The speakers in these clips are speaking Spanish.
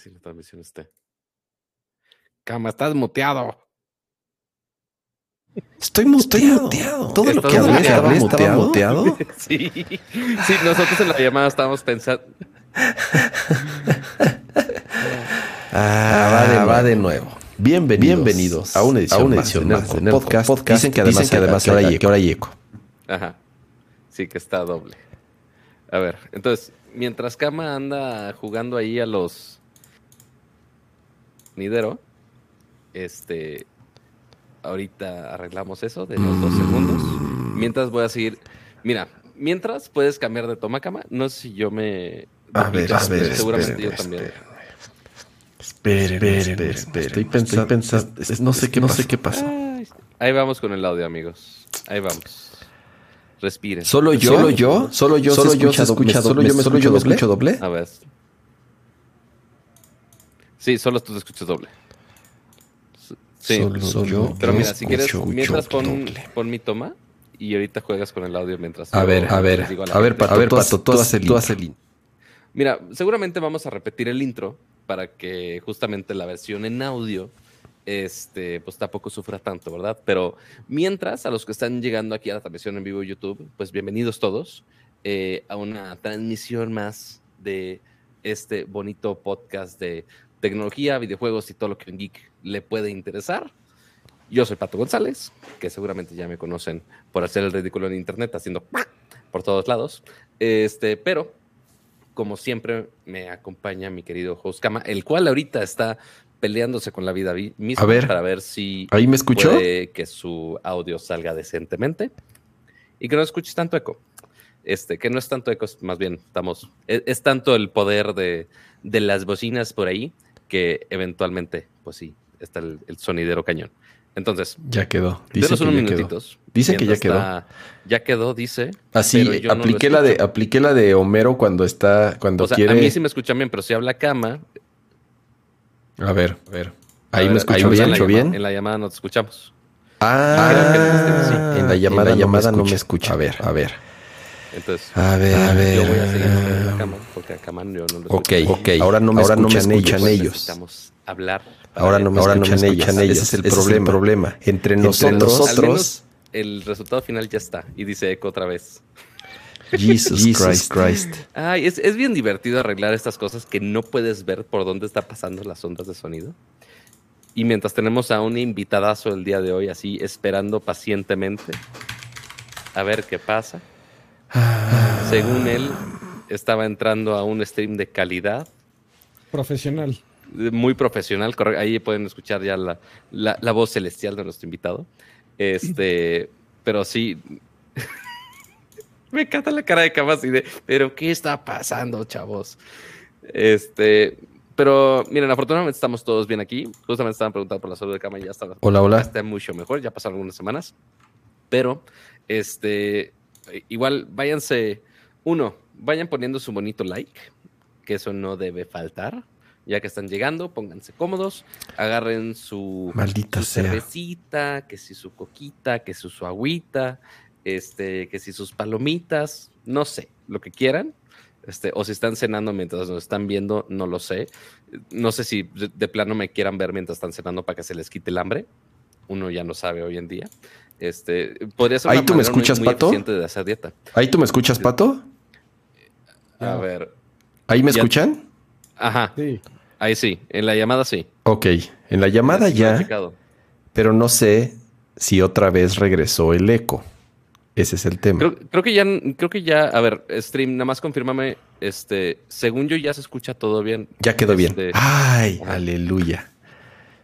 si la transmisión esté. Cama, estás muteado. Estoy muteado. Todo lo que hablé estaba muteado. sí, sí, nosotros en la llamada estábamos pensando. ah, va de, nuevo. Bienvenidos, Bienvenidos a una edición, a una edición más, de podcast. podcast. Dicen que además, Dicen que además que ahora, que ahora hay eco. Ajá. Sí, que está doble. A ver, entonces, mientras Kama anda jugando ahí a los este, ahorita arreglamos eso de los dos segundos. Mientras voy a seguir. Mira, mientras puedes cambiar de toma cama. No sé si yo me. A ver, a ver, seguramente yo también. Espere, espere, espere. Estoy pensando, pensando no sé qué, no sé qué pasa. Ahí vamos con el audio, amigos. Ahí vamos. Respiren. ¿Solo yo? ¿Solo yo? ¿Solo yo? ¿Solo yo se escucha doble? ¿Solo yo me escucho doble? A ver. Sí, solo tú te escuchas doble. Sí, solo, yo. Pero mira, si quieres, mientras pon, pon, mi toma y ahorita juegas con el audio mientras. A ver, a ver, a, ver, Pato, a ver, Pato, tú, tú, haces el, Mira, seguramente vamos a repetir el intro para que justamente la versión en audio este, pues tampoco sufra tanto, ¿verdad? Pero mientras, a los que están llegando aquí a la transmisión en vivo YouTube, pues bienvenidos todos eh, a una transmisión más de este bonito podcast de tecnología, videojuegos y todo lo que un geek le puede interesar. Yo soy Pato González, que seguramente ya me conocen por hacer el ridículo en internet, haciendo por todos lados. Este, pero, como siempre, me acompaña mi querido host Kama, el cual ahorita está peleándose con la vida misma para ver si ahí me escuchó puede que su audio salga decentemente y que no escuches tanto eco. Este, que no es tanto eco, más bien estamos, es, es tanto el poder de, de las bocinas por ahí que eventualmente, pues sí, está el, sonidero cañón. Entonces, ya quedó. Dice unos minutitos. Dice que ya quedó. Ya quedó, dice. Así, apliqué, la de, apliqué la de Homero cuando está, cuando o sea, quiere. A mí sí me escuchan bien, pero si habla cama. A ver, a ver. Ahí me escucho bien, en bien. En la llamada no te escuchamos. Ah, en la llamada, llamada no me escucha. A ver, a ver. Entonces, a ver, a ver. Yo voy a seguir cama porque a Cama yo no lo Ok, ok. Ahora no me, ahora escuchan, no me escuchan ellos. Necesitamos hablar. Ahora no me, ahora escuchan, no me escuchan ellos. Ese es el, Ese problema. Es el problema. Entre, nosotros, nosotros el resultado final ya está. Y dice eco otra vez. Jesus, Jesus Christ. Ay, es, es bien divertido arreglar estas cosas que no puedes ver por dónde está pasando las ondas de sonido. Y mientras tenemos a un invitadazo el día de hoy, así esperando pacientemente a ver qué pasa. Según él, estaba entrando a un stream de calidad. Profesional. Muy profesional. Ahí pueden escuchar ya la, la, voz celestial de nuestro invitado. Este, pero sí. Me encanta la cara de Camas y de, pero ¿qué está pasando, chavos? Este, pero miren, afortunadamente estamos todos bien aquí. Justamente estaban preguntando por la salud de Cama y ya está. Hola, hola. está mucho mejor, ya pasaron algunas semanas. Pero, este, igual váyanse, uno, vayan poniendo su bonito like, que eso no debe faltar. Ya que están llegando, pónganse cómodos, agarren su, Maldita cervecita, que si su coquita, que si su agüita, este, que si sus palomitas, no sé, lo que quieran. Este, o si están cenando mientras nos están viendo, no lo sé. No sé si de plano me quieran ver mientras están cenando para que se les quite el hambre. Uno ya no sabe hoy en día. Este, podría ser ¿Ahí tú me escuchas, Pato? de hacer dieta. ¿Ahí tú me escuchas, Pato? A ver. ¿Ahí me escuchan? Ajá. Sí. Ahí sí. En la llamada sí. Ok. En la llamada ya. Pero no sé si otra vez regresó el eco. Ese es el tema. Creo, que ya, creo que ya, a ver, stream, nada más confírmame, este, según yo ya se escucha todo bien. Ya quedó bien. Este, Ay, aleluya.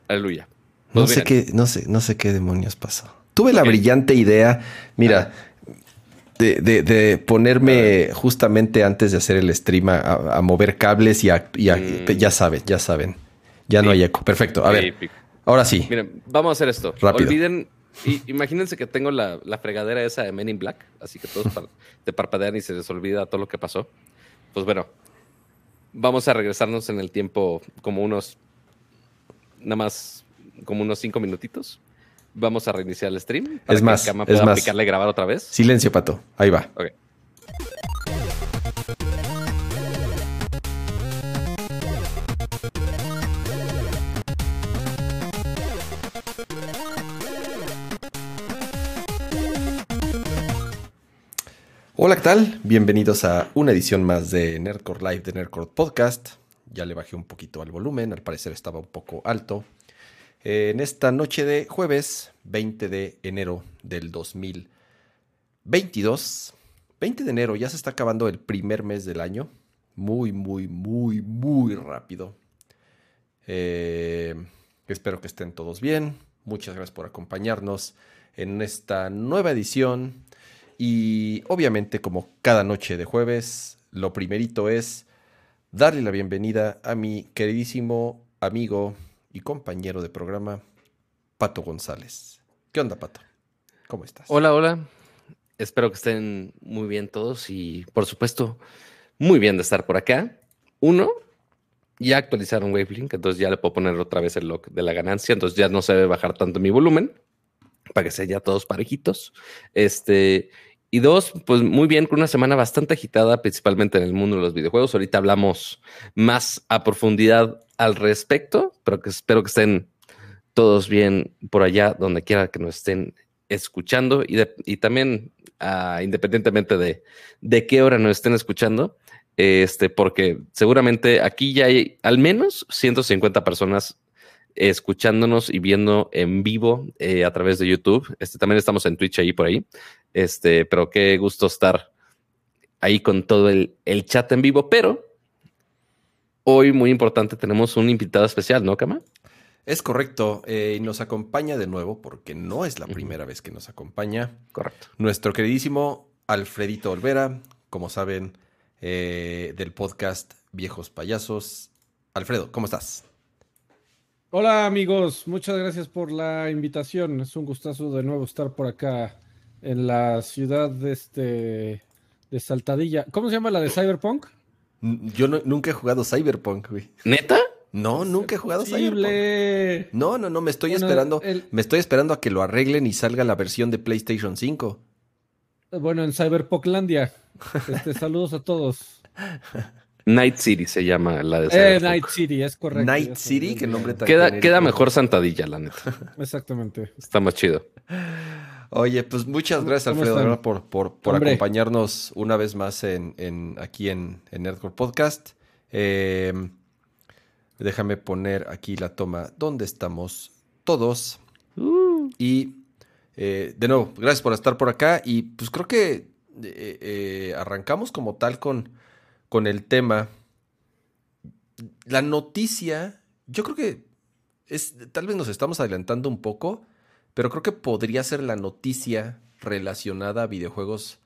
Aleluya. no pues sé qué, no sé, no sé qué demonios pasó. Tuve la brillante idea, mira, de, ponerme justamente antes de hacer el stream a, mover cables y, mm. ya saben, ya saben. Ya no hay eco. Perfecto. A ver. Ahora sí. Miren, vamos a hacer esto. Rápido. Olviden, y, imagínense que tengo la, la fregadera esa de Men in Black, así que todos par- te parpadean y se les olvida todo lo que pasó. Pues bueno, vamos a regresarnos en el tiempo como unos, nada más, como unos cinco minutitos. Vamos a reiniciar el stream. Es que más, Kama es pueda más. picarle grabar otra vez. Silencio, pato. Ahí va. Hola, ¿qué tal? Bienvenidos a una edición más de Nerdcore Live de Nerdcore Podcast. Ya le bajé un poquito al volumen, al parecer estaba un poco alto. Eh, en esta noche de jueves, 20 de enero del 2022. 20 de enero, ya se está acabando el primer mes del año. Muy, muy, muy, muy rápido. Eh, espero que estén todos bien. Muchas gracias por acompañarnos en esta nueva edición. Y obviamente, como cada noche de jueves, lo primerito es darle la bienvenida a mi queridísimo amigo y compañero de programa, Pato González. ¿Qué onda, Pato? ¿Cómo estás? Hola, hola. Espero que estén muy bien todos y, por supuesto, muy bien de estar por acá. Uno, ya actualizaron Wavelink, entonces ya le puedo poner otra vez el lock de la ganancia, entonces ya no se debe bajar tanto mi volumen para que sean ya todos parejitos. Este, y dos, pues muy bien, con una semana bastante agitada, principalmente en el mundo de los videojuegos. Ahorita hablamos más a profundidad al respecto, pero que espero que estén todos bien por allá, donde quiera que nos estén escuchando y, y también ah, independientemente de, de qué hora nos estén escuchando, este, porque seguramente aquí ya hay al menos 150 personas escuchándonos y viendo en vivo eh, a través de YouTube. Este, también estamos en Twitch ahí por ahí. Este, pero qué gusto estar ahí con todo el, el chat en vivo. Pero hoy, muy importante, tenemos un invitado especial, ¿no, Kama? Es correcto, eh, y nos acompaña de nuevo, porque no es la primera vez que nos acompaña, Correcto. nuestro queridísimo Alfredito Olvera, como saben, eh, del podcast Viejos Payasos. Alfredo, ¿cómo estás? Hola amigos, muchas gracias por la invitación. Es un gustazo de nuevo estar por acá en la ciudad de este de Saltadilla. ¿Cómo se llama la de Cyberpunk? Yo no- nunca he jugado Cyberpunk, güey. ¿Neta? No, nunca he jugado Cyberpunk. Posible. No, no, no, me estoy Bueno, esperando. el- Me estoy esperando a que lo arreglen y salga la versión de PlayStation 5. Bueno, en Cyberpunklandia. Este, saludos a todos. Night City se llama la de Eh, Cyberpunk. Night City, es correcto. Night City, qué nombre tan Queda, genérico. queda mejor Santadilla, la neta. Exactamente. Está más chido. Oye, pues muchas ¿Cómo- gracias, Alfredo, por, por, por acompañarnos una vez más en, en- aquí en, en Nerdcore Podcast. Eh, déjame poner aquí la toma donde estamos todos. Y eh, de nuevo, gracias por estar por acá. Y pues creo que eh, eh, arrancamos como tal con, con el tema. La noticia, yo creo que es, tal vez nos estamos adelantando un poco, pero creo que podría ser la noticia relacionada a videojuegos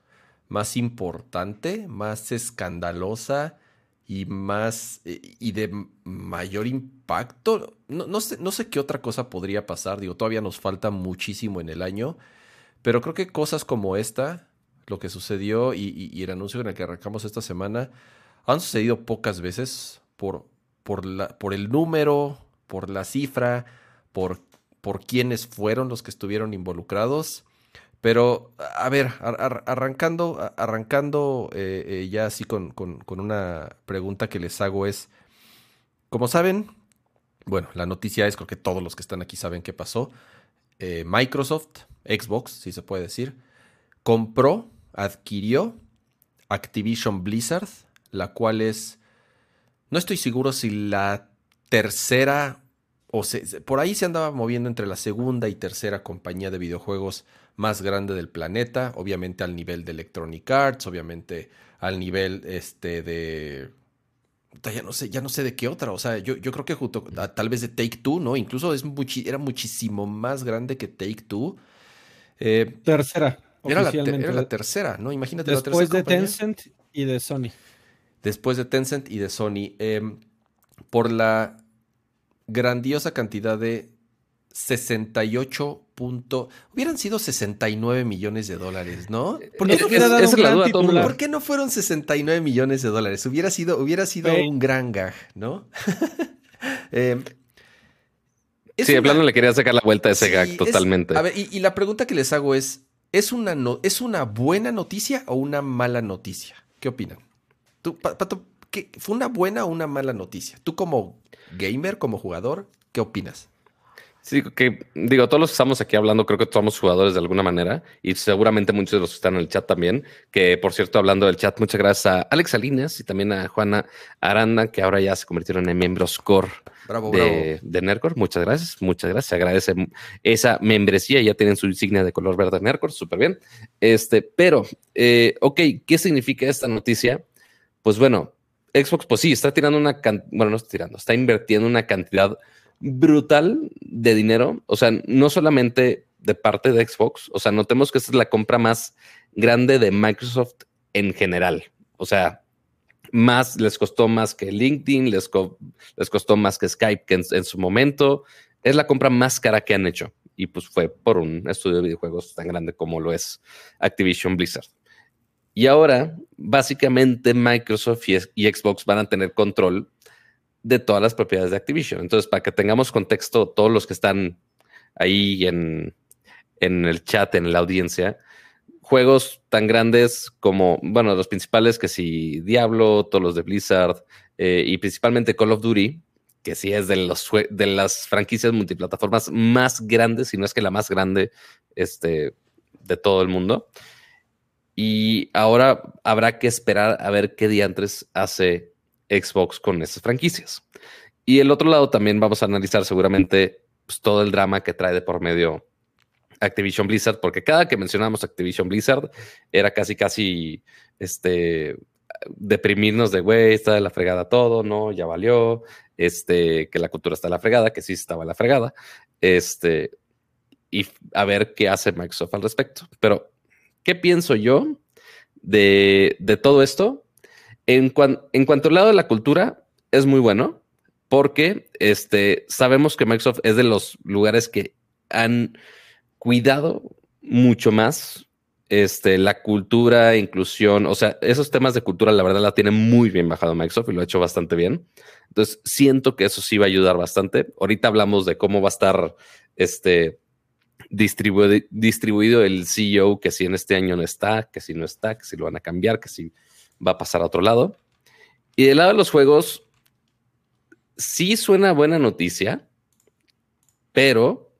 más importante, más escandalosa y más eh, y de mayor impacto. No, no sé, no sé qué otra cosa podría pasar. Digo, todavía nos falta muchísimo en el año. Pero creo que cosas como esta, lo que sucedió y, el anuncio en el que arrancamos esta semana, han sucedido pocas veces por, por, la, por el número, por la cifra, por, por quiénes fueron los que estuvieron involucrados. Pero, a ver, ar- ar- arrancando, arrancando eh, eh, ya así con, con- con una pregunta que les hago es, como saben, bueno, la noticia es, creo que todos los que están aquí saben qué pasó. Eh, Microsoft, Xbox, si se puede decir, compró, adquirió Activision Blizzard, la cual es, no estoy seguro si la tercera, o por ahí se andaba moviendo entre la segunda y tercera compañía de videojuegos más grande del planeta, obviamente al nivel de Electronic Arts, obviamente al nivel este de ya no sé, ya no sé de qué otra, o sea, yo, yo creo que tal vez de Take Two, ¿no? Incluso es era muchísimo más grande que Take Two. Eh, Tercera, era, la, era la tercera, ¿no? Imagínate la Después tercera de compañía. Tencent y de Sony. Después de Tencent y de Sony. eh, por la grandiosa cantidad de 68 punto... Hubieran sido 69 millones de dólares, ¿no? ¿Por qué, no, ¿Por qué no fueron 69 millones de dólares? Hubiera sido, hubiera sido un gran gag, ¿no? eh, sí, de plano le quería sacar la vuelta a ese gag totalmente. a ver, y, la pregunta que les hago es, ¿es una, no, ¿es una buena noticia o una mala noticia? ¿Qué opinan? Tú, Pato, ¿fue una buena o una mala noticia? Tú como gamer, como jugador, ¿qué opinas? Sí, que digo, todos los que estamos aquí hablando, creo que somos jugadores de alguna manera y seguramente muchos de los que están en el chat también. Que por cierto, hablando del chat, muchas gracias a Alex Salinas y también a Juana Aranda, que ahora ya se convirtieron en miembros core de, bravo. Muchas gracias, muchas gracias. Se agradece esa membresía. Ya tienen su insignia de color verde Nercor, súper bien. Este, pero, eh, ok, ¿qué significa esta noticia? Pues bueno, Xbox, pues sí, está tirando una, bueno, no está tirando, está invirtiendo una cantidad brutal de dinero. O sea, no solamente de parte de Xbox, o sea, notemos que esta es la compra más grande de Microsoft en general. O sea, más les costó más que LinkedIn, les, les costó más que Skype que en, su momento. Es la compra más cara que han hecho. Y pues fue por un estudio de videojuegos tan grande como lo es Activision Blizzard. Y ahora, básicamente, Microsoft y Xbox van a tener control de todas las propiedades de Activision. Entonces, para que tengamos contexto, todos los que están ahí en, el chat, en la audiencia, juegos tan grandes como, bueno, los principales que si Diablo, todos los de Blizzard eh, y principalmente Call of Duty, que sí es de, los, de las franquicias multiplataformas más grandes, si no es que la más grande este, de todo el mundo. Y ahora habrá que esperar a ver qué diantres hace Xbox con esas franquicias. Y el otro lado también vamos a analizar seguramente pues, todo el drama que trae de por medio Activision Blizzard, porque cada que mencionamos Activision Blizzard era casi, casi, este, deprimirnos de, güey, está de la fregada todo, no, ya valió, este, que la cultura está de la fregada, que sí estaba en la fregada, este, y a ver qué hace Microsoft al respecto. Pero, ¿qué pienso yo de, de todo esto? En, cuanto al lado de la cultura, es muy bueno porque este, sabemos que Microsoft es de los lugares que han cuidado mucho más este, la cultura, inclusión, o sea, esos temas de cultura, la verdad, la tiene muy bien bajado Microsoft y lo ha hecho bastante bien. Entonces, siento que eso sí va a ayudar bastante. Ahorita hablamos de cómo va a estar este, distribuido, distribuido el CEO, que si en este año no está, que si no está, que si lo van a cambiar, que si va a pasar a otro lado. Y del lado de los juegos, sí suena buena noticia, pero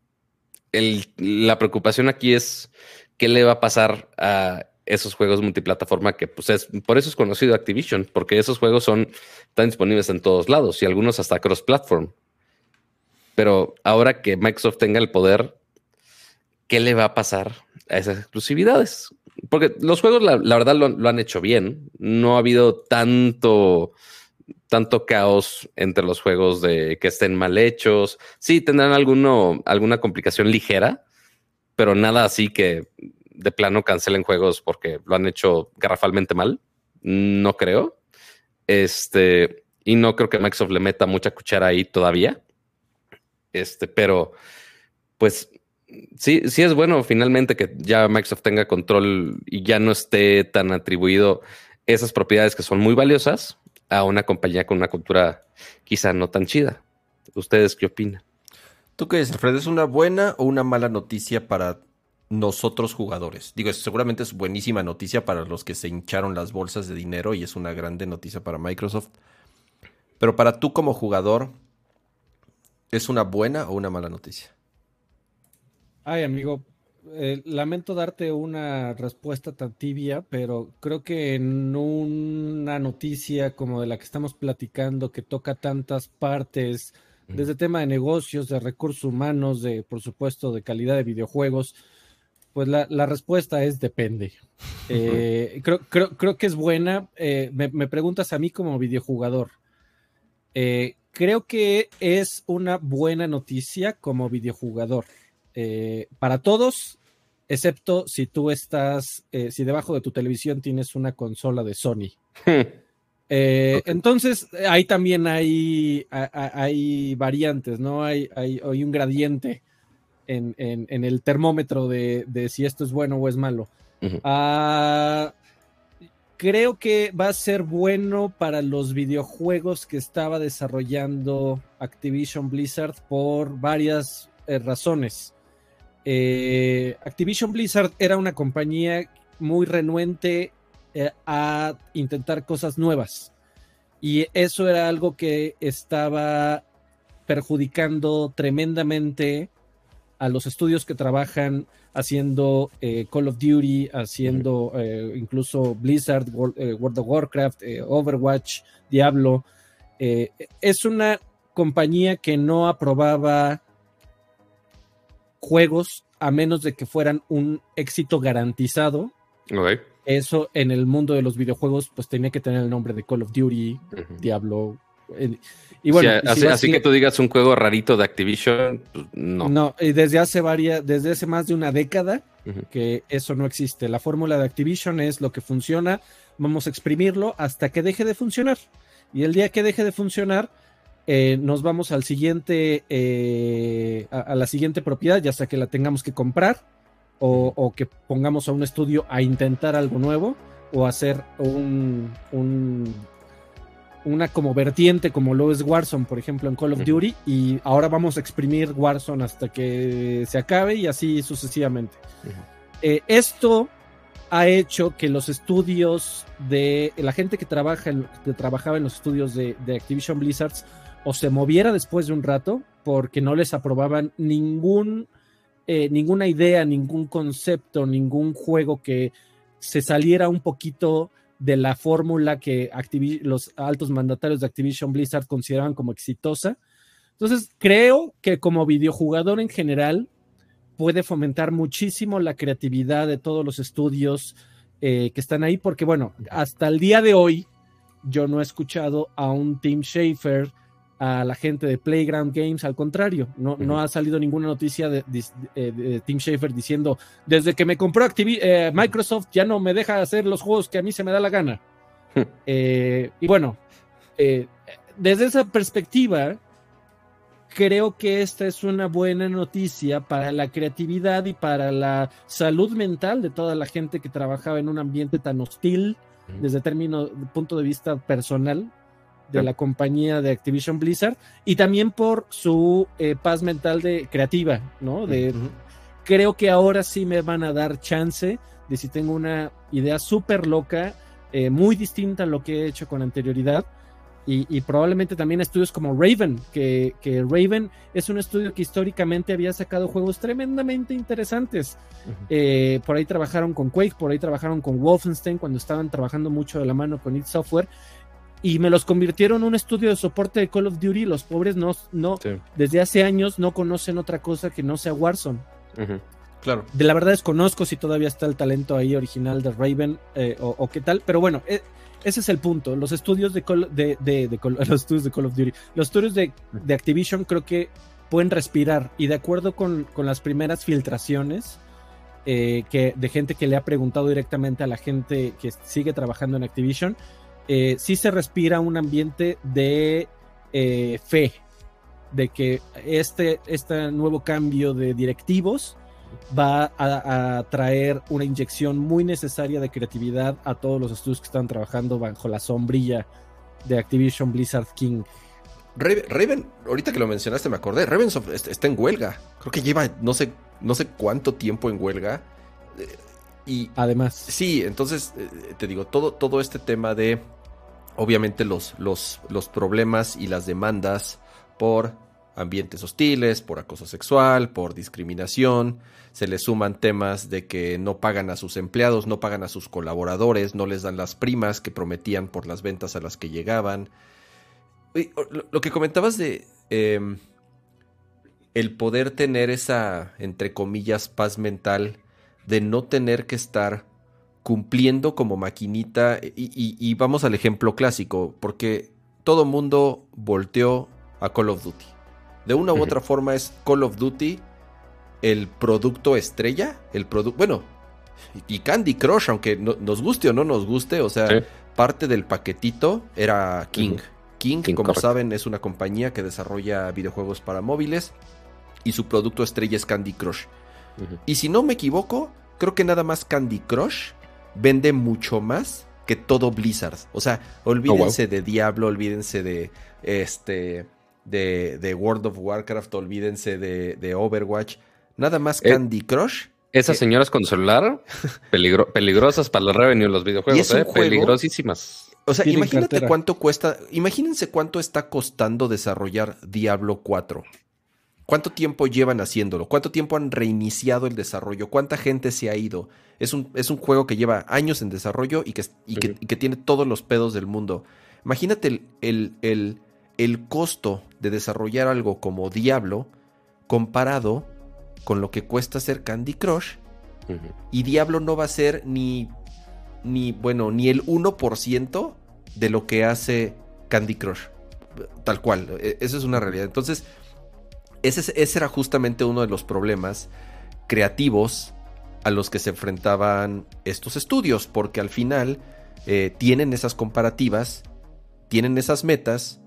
la preocupación aquí es qué le va a pasar a esos juegos multiplataforma que pues es, por eso es conocido Activision, porque esos juegos son, están disponibles en todos lados y algunos hasta cross-platform. Pero ahora que Microsoft tenga el poder, ¿qué le va a pasar a esas exclusividades? Porque los juegos, la, verdad, lo, han hecho bien. No ha habido tanto, tanto caos entre los juegos de que estén mal hechos. Sí, tendrán alguno, alguna complicación ligera, pero nada así que de plano cancelen juegos porque lo han hecho garrafalmente mal. No creo. Este, y no creo que Microsoft le meta mucha cuchara ahí todavía. Este, pero pues sí, sí es bueno finalmente que ya Microsoft tenga control y ya no esté tan atribuido esas propiedades que son muy valiosas a una compañía con una cultura quizá no tan chida. ¿Ustedes qué opinan? ¿Tú qué dices, Fred? ¿Es una buena o una mala noticia para nosotros jugadores? Digo, seguramente es buenísima noticia para los que se hincharon las bolsas de dinero y es una grande noticia para Microsoft. Pero para tú como jugador, ¿es una buena o una mala noticia? Ay, amigo, eh, lamento darte una respuesta tan tibia, pero creo que en una noticia como de la que estamos platicando, que toca tantas partes, desde tema de negocios, de recursos humanos, de, por supuesto, de calidad de videojuegos, pues la, respuesta es depende. Eh, creo, creo, que es buena. Eh, me, me, preguntas a mí como videojugador. creo que es una buena noticia como videojugador. Eh, para todos, excepto si tú estás, eh, si debajo de tu televisión tienes una consola de Sony. Eh, entonces, ahí también hay, hay, variantes, ¿no? Hay, hay, un gradiente en, el termómetro de, si esto es bueno o es malo. Ah, creo que va a ser bueno para los videojuegos que estaba desarrollando Activision Blizzard por varias eh, razones. Eh, Activision Blizzard era una compañía muy renuente eh, a intentar cosas nuevas. Y eso era algo que estaba perjudicando tremendamente a los estudios que trabajan haciendo eh, Call of Duty, haciendo incluso Blizzard, World, of Warcraft, Overwatch, Diablo. es una compañía que no aprobaba juegos a menos de que fueran un éxito garantizado. Eso en el mundo de los videojuegos, pues tenía que tener el nombre de Call of Duty, Diablo. Eh, y bueno, así, que tú digas un juego rarito de Activision, pues, no. No, y desde hace varias, desde hace más de una década que eso no existe. La fórmula de Activision es lo que funciona, vamos a exprimirlo hasta que deje de funcionar. Y el día que deje de funcionar, eh, nos vamos al siguiente, eh, a, la siguiente propiedad, ya sea que la tengamos que comprar o, que pongamos a un estudio a intentar algo nuevo o hacer un, una como vertiente como lo es Warzone, por ejemplo, en Call of Duty, y ahora vamos a exprimir Warzone hasta que se acabe y así sucesivamente. Eh, esto ha hecho que los estudios de la gente que trabaja que trabajaba en los estudios de, de Activision Blizzards o se moviera después de un rato porque no les aprobaban ningún, eh, ninguna idea, ningún concepto, ningún juego que se saliera un poquito de la fórmula que los altos mandatarios de Activision Blizzard consideraban como exitosa. Entonces, creo que como videojugador en general puede fomentar muchísimo la creatividad de todos los estudios eh, que están ahí, porque bueno, hasta el día de hoy yo no he escuchado a un Tim Schafer a la gente de Playground Games, al contrario, no, no ha salido ninguna noticia de, de, Tim Schafer diciendo, desde que me compró eh, Microsoft ya no me deja hacer los juegos que a mí se me da la gana. Eh, y bueno, eh, desde esa perspectiva, creo que esta es una buena noticia para la creatividad y para la salud mental de toda la gente que trabajaba en un ambiente tan hostil desde término, punto de vista personal, de la compañía de Activision Blizzard y también por su eh, paz mental de creativa, ¿no? De, Creo que ahora sí me van a dar chance de si tengo una idea súper loca, eh, muy distinta a lo que he hecho con anterioridad. Y, probablemente también estudios como Raven, que, Raven es un estudio que históricamente había sacado juegos tremendamente interesantes. Eh, por ahí trabajaron con Quake, por ahí trabajaron con Wolfenstein cuando estaban trabajando mucho de la mano con id Software y me los convirtieron en un estudio de soporte de Call of Duty. Los pobres no, no desde hace años no conocen otra cosa que no sea Warzone. Claro. De la verdad desconozco si todavía está el talento ahí original de Raven eh, o, qué tal, pero bueno, eh, ese es el punto. Los estudios de Call, de, de, los estudios de Call of Duty, los estudios de, Activision creo que pueden respirar y de acuerdo con, con las primeras filtraciones eh, que, de gente que le ha preguntado directamente a la gente que sigue trabajando en Activision, eh, sí se respira un ambiente de eh, fe, de que este, este nuevo cambio de directivos va a, traer una inyección muy necesaria de creatividad a todos los estudios que están trabajando bajo la sombrilla de Activision Blizzard King. Raven, ahorita que lo mencionaste me acordé, Raven está en huelga. Creo que lleva no sé, no sé cuánto tiempo en huelga. Y además. Sí, entonces eh, te digo, todo, todo este tema de obviamente los, los, los problemas y las demandas por ambientes hostiles, por acoso sexual, por discriminación. Se le suman temas de que no pagan a sus empleados, no pagan a sus colaboradores, no les dan las primas que prometían por las ventas a las que llegaban. Lo que comentabas de em, el poder tener esa, entre comillas, paz mental de no tener que estar cumpliendo como maquinita. Y, vamos al ejemplo clásico, porque todo mundo volteó a Call of Duty. De una u otra forma es Call of Duty el producto estrella, el producto, bueno, y Candy Crush, aunque nos guste o no nos guste, o sea, parte del paquetito era King. King, como saben, es una compañía que desarrolla videojuegos para móviles. y su producto estrella es Candy Crush. Y si no me equivoco, creo que nada más Candy Crush vende mucho más que todo Blizzard. O sea, olvídense oh, de Diablo, olvídense de este de, World of Warcraft, olvídense de, Overwatch. Nada más eh, Candy Crush. Esas señoras con celular, peligrosas para la revenue en los videojuegos, eh, peligrosísimas. O sea, imagínate cuánto cuesta, imagínense cuánto está costando desarrollar Diablo 4. ¿Cuánto tiempo llevan haciéndolo? ¿Cuánto tiempo han reiniciado el desarrollo? ¿Cuánta gente se ha ido? Es un, es un juego que lleva años en desarrollo y que, que, tiene todos los pedos del mundo. Imagínate el, el, el, costo de desarrollar algo como Diablo comparado con lo que cuesta hacer Candy Crush. Y Diablo no va a ser ni, ni, bueno, ni el 1% de lo que hace Candy Crush. Tal cual. E, Eso es una realidad. Entonces, ese, ese era justamente uno de los problemas creativos a los que se enfrentaban estos estudios, porque al final eh, tienen esas comparativas, tienen esas metas,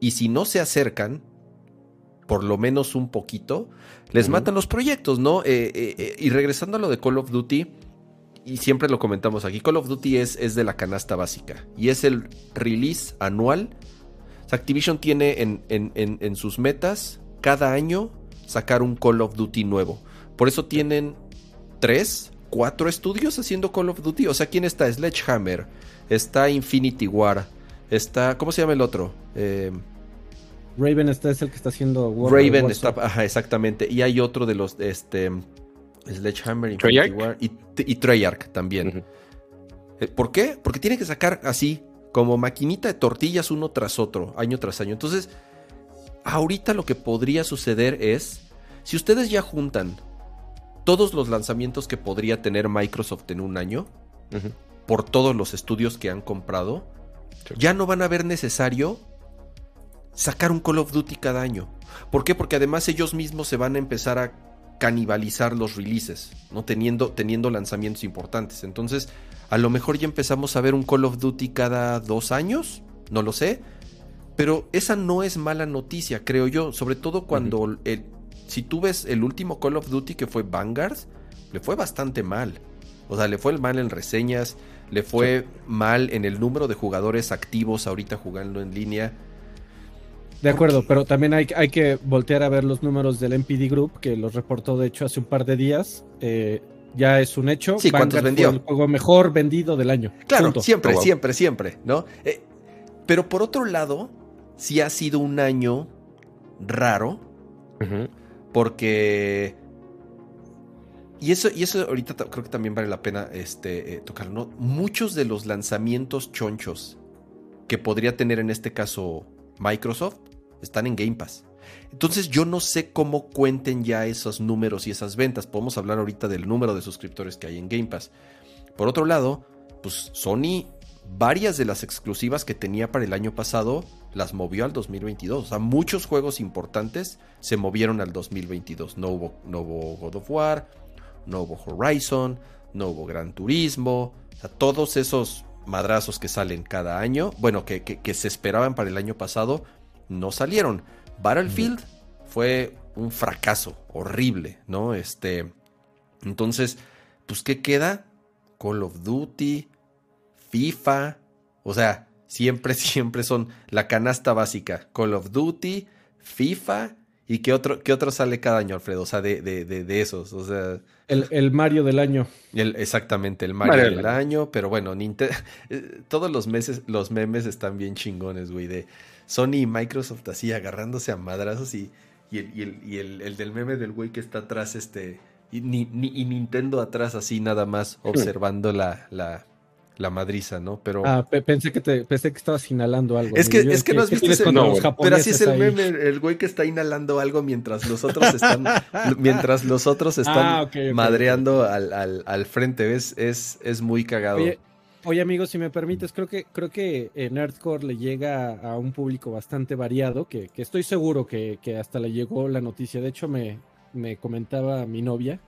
y si no se acercan, por lo menos un poquito, les matan los proyectos, ¿no? Eh, eh, y regresando a lo de Call of Duty, y siempre lo comentamos aquí, Call of Duty es, es de la canasta básica, y es el release anual. Activision tiene en, en sus metas cada año sacar un Call of Duty nuevo. Por eso tienen tres, cuatro estudios haciendo Call of Duty. O sea, ¿quién está? Sledgehammer, está Infinity War, está, ¿cómo se llama el otro? Eh, Raven está, es el que está haciendo Raven está, ajá, exactamente. Y hay otro de los, este, Sledgehammer, Infinity War y, y Treyarch también. Eh, ¿Por qué? Porque tiene que sacar así, como maquinita de tortillas uno tras otro, año tras año. Entonces, ahorita lo que podría suceder es, si ustedes ya juntan todos los lanzamientos que podría tener Microsoft en un año, por todos los estudios que han comprado, ya no van a ver necesario sacar un Call of Duty cada año. ¿Por qué? Porque además ellos mismos se van a empezar a canibalizar los releases, ¿no? Teniendo, teniendo lanzamientos importantes. Entonces, a lo mejor ya empezamos a ver un Call of Duty cada dos años, no lo sé. Pero esa no es mala noticia, creo yo. Sobre todo cuando el, si tú ves el último Call of Duty que fue Vanguard, le fue bastante mal. O sea, le fue mal en reseñas, le fue mal en el número de jugadores activos ahorita jugando en línea. De acuerdo, pero también hay, hay, que voltear a ver los números del MPD Group, que los reportó de hecho hace un par de días. Eh, ya es un hecho. Sí, ¿cuántos vendió? el juego mejor vendido del año. Claro, siempre, oh, siempre, siempre, ¿no? Eh, pero por otro lado, sí ha sido un año raro. Porque. Y eso, y eso ahorita creo que también vale la pena este, eh, tocarlo. ¿no? Muchos de los lanzamientos chonchos que podría tener en este caso Microsoft están en Game Pass. Entonces yo no sé cómo cuenten ya esos números y esas ventas. Podemos hablar ahorita del número de suscriptores que hay en Game Pass. Por otro lado, pues Sony, varias de las exclusivas que tenía para el año pasado las movió al 2022. O sea, muchos juegos importantes se movieron al 2022. No hubo, no hubo God of War, no hubo Horizon, no hubo Gran Turismo. O sea, todos esos madrazos que salen cada año, bueno, que, que, se esperaban para el año pasado, no salieron. Battlefield fue un fracaso horrible, ¿no? Este, entonces, pues, ¿qué queda? Call of Duty, FIFA, o sea, Siempre, siempre son la canasta básica. Call of Duty, FIFA. ¿Y qué otro, qué otro sale cada año, Alfredo? O sea, de, de, de, esos. O sea. El, Mario del año. El, exactamente, el Mario, del año. Pero bueno, todos los meses, los memes están bien chingones, güey. De Sony y Microsoft así agarrándose a madrazos y, y, el, y el, del meme del güey que está atrás, este. Y, ni, y Nintendo atrás así nada más hmm. observando la, la, la madriza, ¿no? Pero. Ah, pensé que te, pensé que estabas inhalando algo. Es que, es que no has visto ese no, Pero así es el meme, el güey que está inhalando algo mientras los otros están. mientras los otros están ah, madreando Al, al, al, frente. Es, es, es muy cagado. Oye, oye, amigos, si me permites, creo que, creo que Nerdcore le llega a un público bastante variado, que, que estoy seguro que, que, hasta le llegó la noticia. De hecho, me, me comentaba mi novia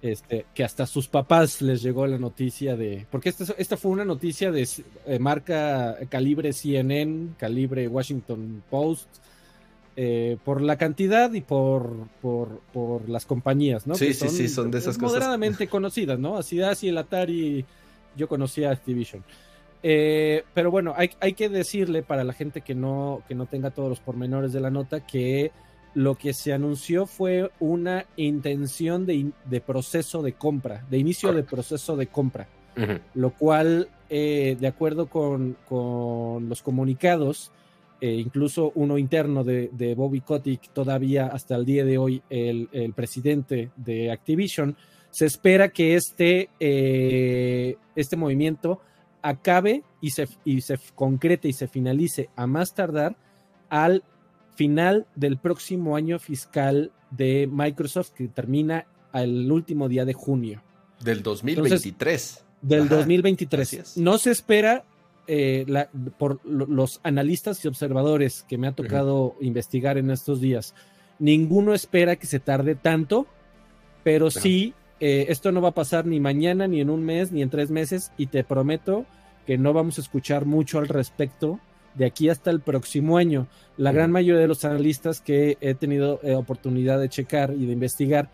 este, que hasta sus papás les llegó la noticia de. Porque esta, esta fue una noticia de, marca calibre CNN, calibre Washington Post, eh, por la cantidad y por, por, por las compañías, ¿no? Sí, Que sí, sí, son de esas cosas. Moderadamente conocidas, ¿no? Así, así el Atari, yo conocía Activision. Eh, pero bueno, hay, hay, que decirle para la gente que no, que no tenga todos los pormenores de la nota que lo que se anunció fue una intención de, de proceso de compra, de inicio Correcto. de proceso de compra, uh -huh. lo cual, eh, de acuerdo con, con, los comunicados, eh, incluso uno interno de, de, Bobby Kotick, todavía hasta el día de hoy el, el presidente de Activision, se espera que este, eh, este movimiento acabe y se, y se concrete y se finalice a más tardar al final del próximo año fiscal de Microsoft que termina el último día de junio. Del 2023. Entonces, del Ajá, 2023. No se espera eh, la, por los analistas y observadores que me ha tocado investigar en estos días. Ninguno espera que se tarde tanto, pero Ajá. sí, eh, esto no va a pasar ni mañana, ni en un mes, ni en tres meses, y te prometo que no vamos a escuchar mucho al respecto de aquí hasta el próximo año. La gran mayoría de los analistas que he tenido eh, oportunidad de checar y de investigar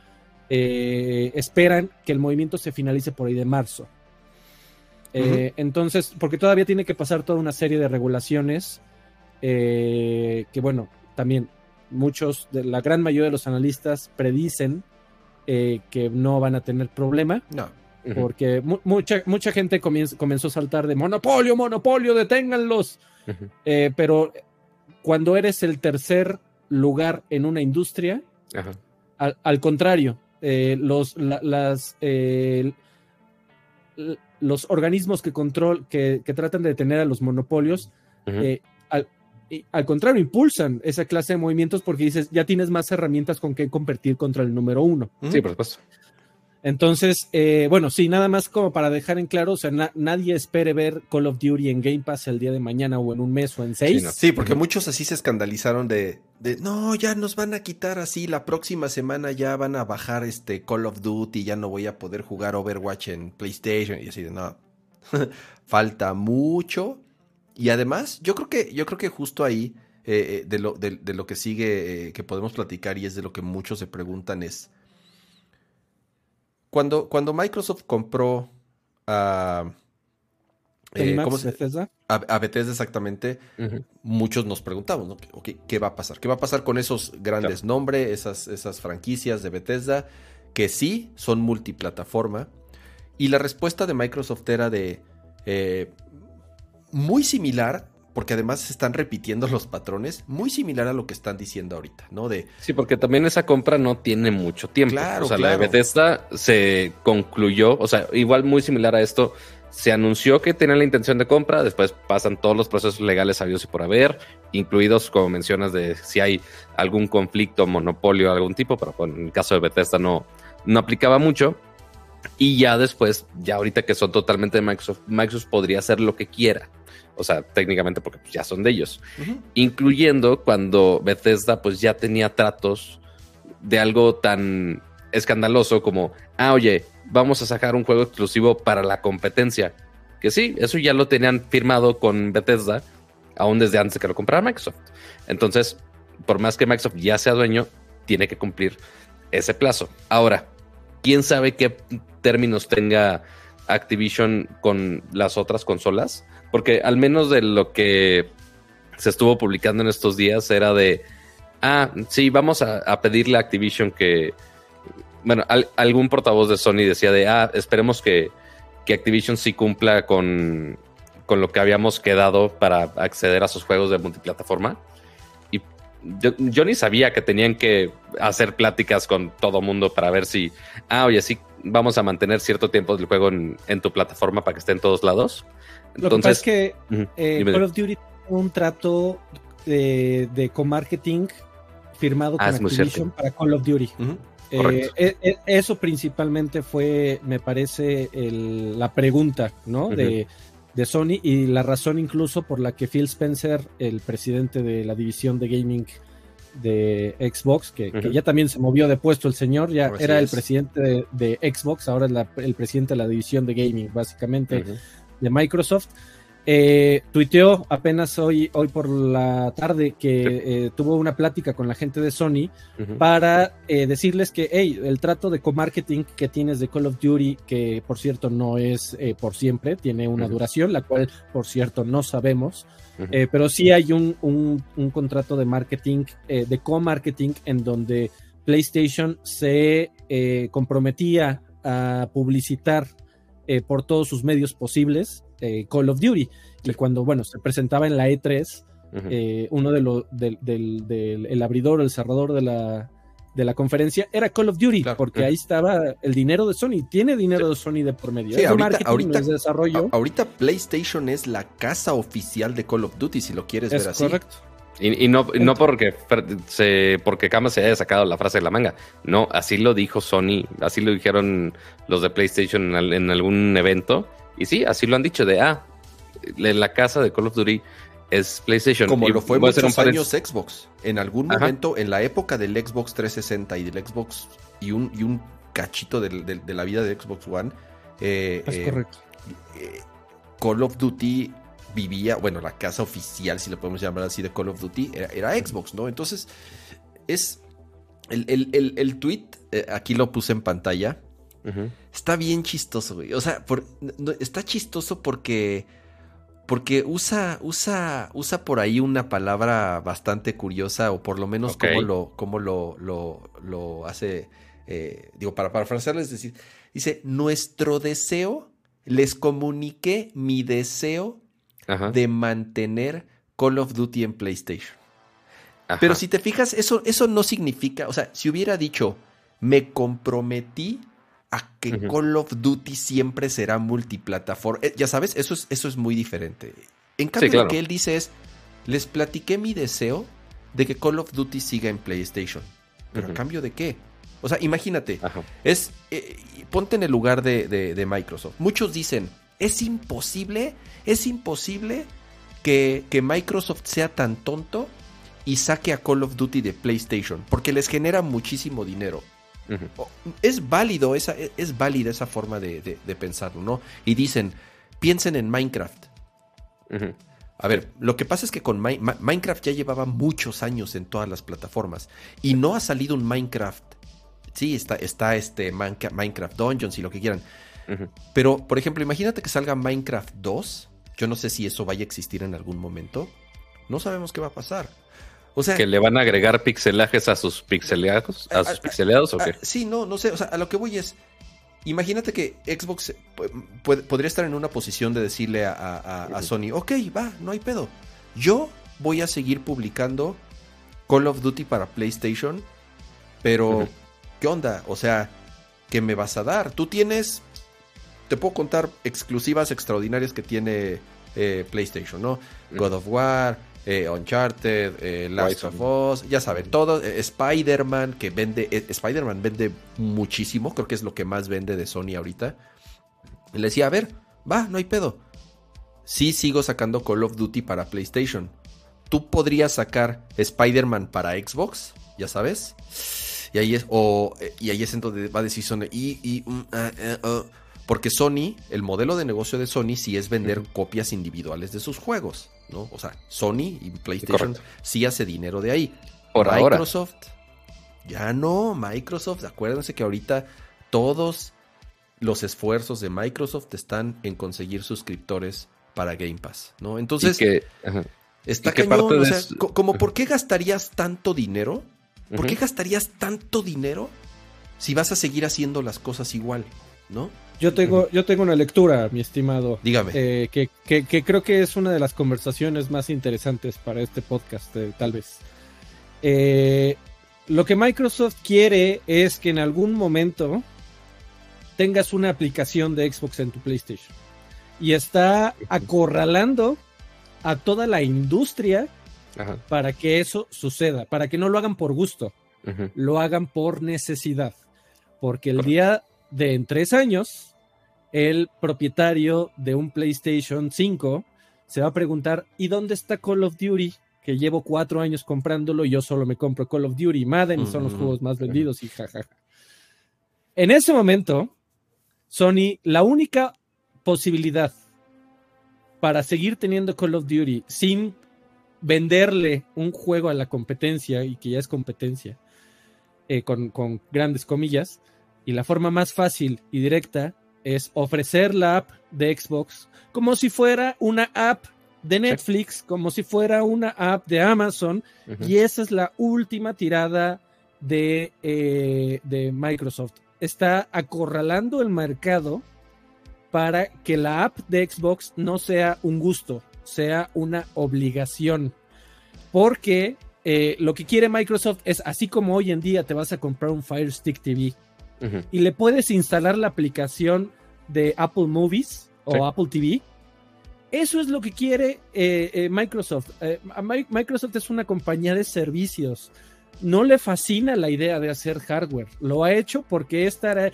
eh, esperan que el movimiento se finalice por ahí de marzo. Uh -huh. eh, entonces, porque todavía tiene que pasar toda una serie de regulaciones eh, que, bueno, también muchos, de la gran mayoría de los analistas predicen que no van a tener problema. No porque mu mucha, mucha gente comenzó a saltar de monopolio, monopolio, deténganlos. Uh -huh. eh, pero cuando eres el tercer lugar en una industria, al, al, contrario, eh, los, la, las, eh, los organismos que, control, que, que, tratan de detener a los monopolios, uh -huh. al, al, contrario, impulsan esa clase de movimientos porque dices, ya tienes más herramientas con que competir contra el número uno. Sí, por supuesto. Entonces, eh, bueno, sí, nada más como para dejar en claro, o sea, na nadie espere ver Call of Duty en Game Pass el día de mañana o en un mes o en seis. Sí, no. sí porque muchos así se escandalizaron de, de, no, ya nos van a quitar así, la próxima semana ya van a bajar este Call of Duty, ya no voy a poder jugar Overwatch en PlayStation y así de, no, falta mucho. Y además, yo creo que, yo creo que justo ahí, eh, de, lo, de, de, lo que sigue, eh, que podemos platicar y es de lo que muchos se preguntan es, cuando, cuando Microsoft compró a. Eh, ¿cómo se, Bethesda? A, a, Bethesda exactamente, uh -huh. muchos nos preguntamos, ¿no? Okay, ¿Qué va a pasar? ¿Qué va a pasar con esos grandes claro. nombres, esas, esas franquicias de Bethesda que sí son multiplataforma? Y la respuesta de Microsoft era de eh, muy similar porque además se están repitiendo los patrones, muy similar a lo que están diciendo ahorita, ¿no? De Sí, porque también esa compra no tiene mucho tiempo. Claro, o sea, claro. la de Bethesda se concluyó, o sea, igual muy similar a esto, se anunció que tenían la intención de compra, después pasan todos los procesos legales sabios y por haber, incluidos, como mencionas, de si hay algún conflicto, monopolio, algún tipo, pero en el caso de Bethesda no, no aplicaba mucho. Y ya después, ya ahorita que son totalmente de Microsoft, Microsoft podría hacer lo que quiera. O sea, técnicamente porque ya son de ellos. Uh -huh. Incluyendo cuando Bethesda pues ya tenía tratos de algo tan escandaloso como, ah, oye, vamos a sacar un juego exclusivo para la competencia. Que sí, eso ya lo tenían firmado con Bethesda, aún desde antes de que lo comprara Microsoft. Entonces, por más que Microsoft ya sea dueño, tiene que cumplir ese plazo. Ahora, quién sabe qué términos tenga Activision con las otras consolas, porque al menos de lo que se estuvo publicando en estos días era de, ah, sí, vamos a, pedirle a Activision que, bueno, al, algún portavoz de Sony decía de, ah, esperemos que, que Activision sí cumpla con, con lo que habíamos quedado para acceder a sus juegos de multiplataforma. Y yo, yo, ni sabía que tenían que hacer pláticas con todo mundo para ver si, ah, oye, sí, vamos a mantener cierto tiempo del juego en, en tu plataforma para que esté en todos lados. Entonces, Lo que pasa es que uh -huh. eh, Call of Duty un trato de, de co-marketing firmado ah, con Activision para Call of Duty. Uh -huh. Eh, eh, eso principalmente fue, me parece, el, la pregunta, ¿no? Uh -huh. de, de, Sony y la razón incluso por la que Phil Spencer, el presidente de la división de gaming de Xbox, que, uh -huh. que ya también se movió de puesto el señor, ya Así era es. el presidente de, de, Xbox, ahora es la, el presidente de la división de gaming, básicamente, de Microsoft. eh, tuiteó apenas hoy, hoy por la tarde que eh, tuvo una plática con la gente de Sony para eh, decirles que hey, el trato de co-marketing que tienes de Call of Duty, que por cierto no es por siempre, tiene una duración, la cual por cierto no sabemos, pero sí hay un, un contrato de marketing, de co-marketing, en donde PlayStation se comprometía a publicitar por todos sus medios posibles eh, Call of Duty. Y cuando, bueno, se presentaba en la E3, eh, uno de los, del, del, el abridor, el cerrador de la, de la conferencia era Call of Duty, porque ahí estaba el dinero de Sony, tiene dinero de Sony de por medio. Sí, ahorita, ahorita, desarrollo. ahorita PlayStation es la casa oficial de Call of Duty, si lo quieres ver así. Correcto. Y, no, no porque, se, porque Kama se haya sacado la frase de la manga. No, así lo dijo Sony, así lo dijeron los de PlayStation en algún evento. Y sí, así lo han dicho de, ah, la casa de Call of Duty es PlayStation. Como lo fue muchos años Xbox. En algún momento, en la época del Xbox 360 y del Xbox y un, y un cachito de, la vida de Xbox One. Eh, es eh, correcto. Eh, Call of Duty vivía, bueno, la casa oficial, si lo podemos llamar así, de Call of Duty, era, Xbox, ¿no? Entonces, es el, el, el tweet, aquí lo puse en pantalla, Está bien chistoso, güey. O sea, está chistoso porque. Porque usa, usa, usa por ahí una palabra bastante curiosa, o por lo menos como lo, como lo, lo, hace. Eh, digo, para parafrasearles, es decir, dice: Nuestro deseo, les comuniqué mi deseo de mantener Call of Duty en PlayStation. Pero si te fijas, eso, eso no significa, o sea, si hubiera dicho, me comprometí a que Call of Duty siempre será multiplataforma. Eh, ya sabes, eso es, eso es muy diferente. En cambio, lo que él dice es, les platiqué mi deseo de que Call of Duty siga en PlayStation. ¿Pero a cambio de qué? O sea, imagínate, es eh, ponte en el lugar de, Microsoft. Muchos dicen, es imposible, es imposible que, que Microsoft sea tan tonto y saque a Call of Duty de PlayStation, porque les genera muchísimo dinero. Es válido, esa, es válida esa forma de, pensarlo, ¿no? Y dicen, piensen en Minecraft. A ver, lo que pasa es que con Minecraft ya llevaba muchos años en todas las plataformas y no ha salido un Minecraft. Sí, está, está este Minecraft Dungeons y lo que quieran. Pero, por ejemplo, imagínate que salga Minecraft 2. Yo no sé si eso vaya a existir en algún momento. No sabemos qué va a pasar que le van a agregar pixelajes a sus pixeleados, a, sus pixeleados o qué? sí, no, no sé, o sea, a lo que voy es, imagínate que Xbox podría estar en una posición de decirle a, Sony, ok, va, no hay pedo. Yo voy a seguir publicando Call of Duty para PlayStation, pero ¿qué onda? O sea, ¿qué me vas a dar? Tú tienes, te puedo contar exclusivas extraordinarias que tiene eh, PlayStation, ¿no? God of War, eh, Uncharted, eh, Last of Us, ya saben, todo. Eh, Spider-Man, que vende, Spider-Man vende muchísimo, creo que es lo que más vende de Sony ahorita. le decía, a ver, va, no hay pedo. Sí sigo sacando Call of Duty para PlayStation. Tú podrías sacar Spider-Man para Xbox, ya sabes. Y ahí es, o, y ahí es en donde va a decir Sony, y, y, oh". Porque Sony, el modelo de negocio de Sony sí es vender copias individuales de sus juegos. ¿no? O sea, Sony y PlayStation sí hace dinero de ahí. Por Microsoft, ya no. Microsoft, acuérdense que ahorita todos los esfuerzos de Microsoft están en conseguir suscriptores para Game Pass, ¿no? Entonces, está cañón, o sea, como ¿por qué gastarías tanto dinero? ¿Por qué gastarías tanto dinero si vas a seguir haciendo las cosas igual, ¿no? Yo tengo, yo tengo una lectura, mi estimado. Dígame. Eh, que, que, creo que es una de las conversaciones más interesantes para este podcast, eh, tal vez. Eh, lo que Microsoft quiere es que en algún momento tengas una aplicación de Xbox en tu PlayStation. Y está acorralando a toda la industria para que eso suceda, para que no lo hagan por gusto, lo hagan por necesidad. Porque el día de en tres años, el propietario de un PlayStation 5 se va a preguntar, ¿y dónde está Call of Duty? Que llevo cuatro años comprándolo y yo solo me compro Call of Duty y Madden y son los juegos más vendidos y jajaja. En ese momento, Sony, la única posibilidad para seguir teniendo Call of Duty sin venderle un juego a la competencia y que ya es competencia, eh, con, con grandes comillas, y la forma más fácil y directa es ofrecer la app de Xbox como si fuera una app de Netflix, como si fuera una app de Amazon, y esa es la última tirada de, eh, de Microsoft. Está acorralando el mercado para que la app de Xbox no sea un gusto, sea una obligación. Porque eh, lo que quiere Microsoft es, así como hoy en día te vas a comprar un Fire Stick TV y le puedes instalar la aplicación de Apple Movies o Apple TV. Eso es lo que quiere eh, eh, Microsoft. Microsoft es una compañía de servicios no le fascina la idea de hacer hardware. Lo ha hecho porque esta era,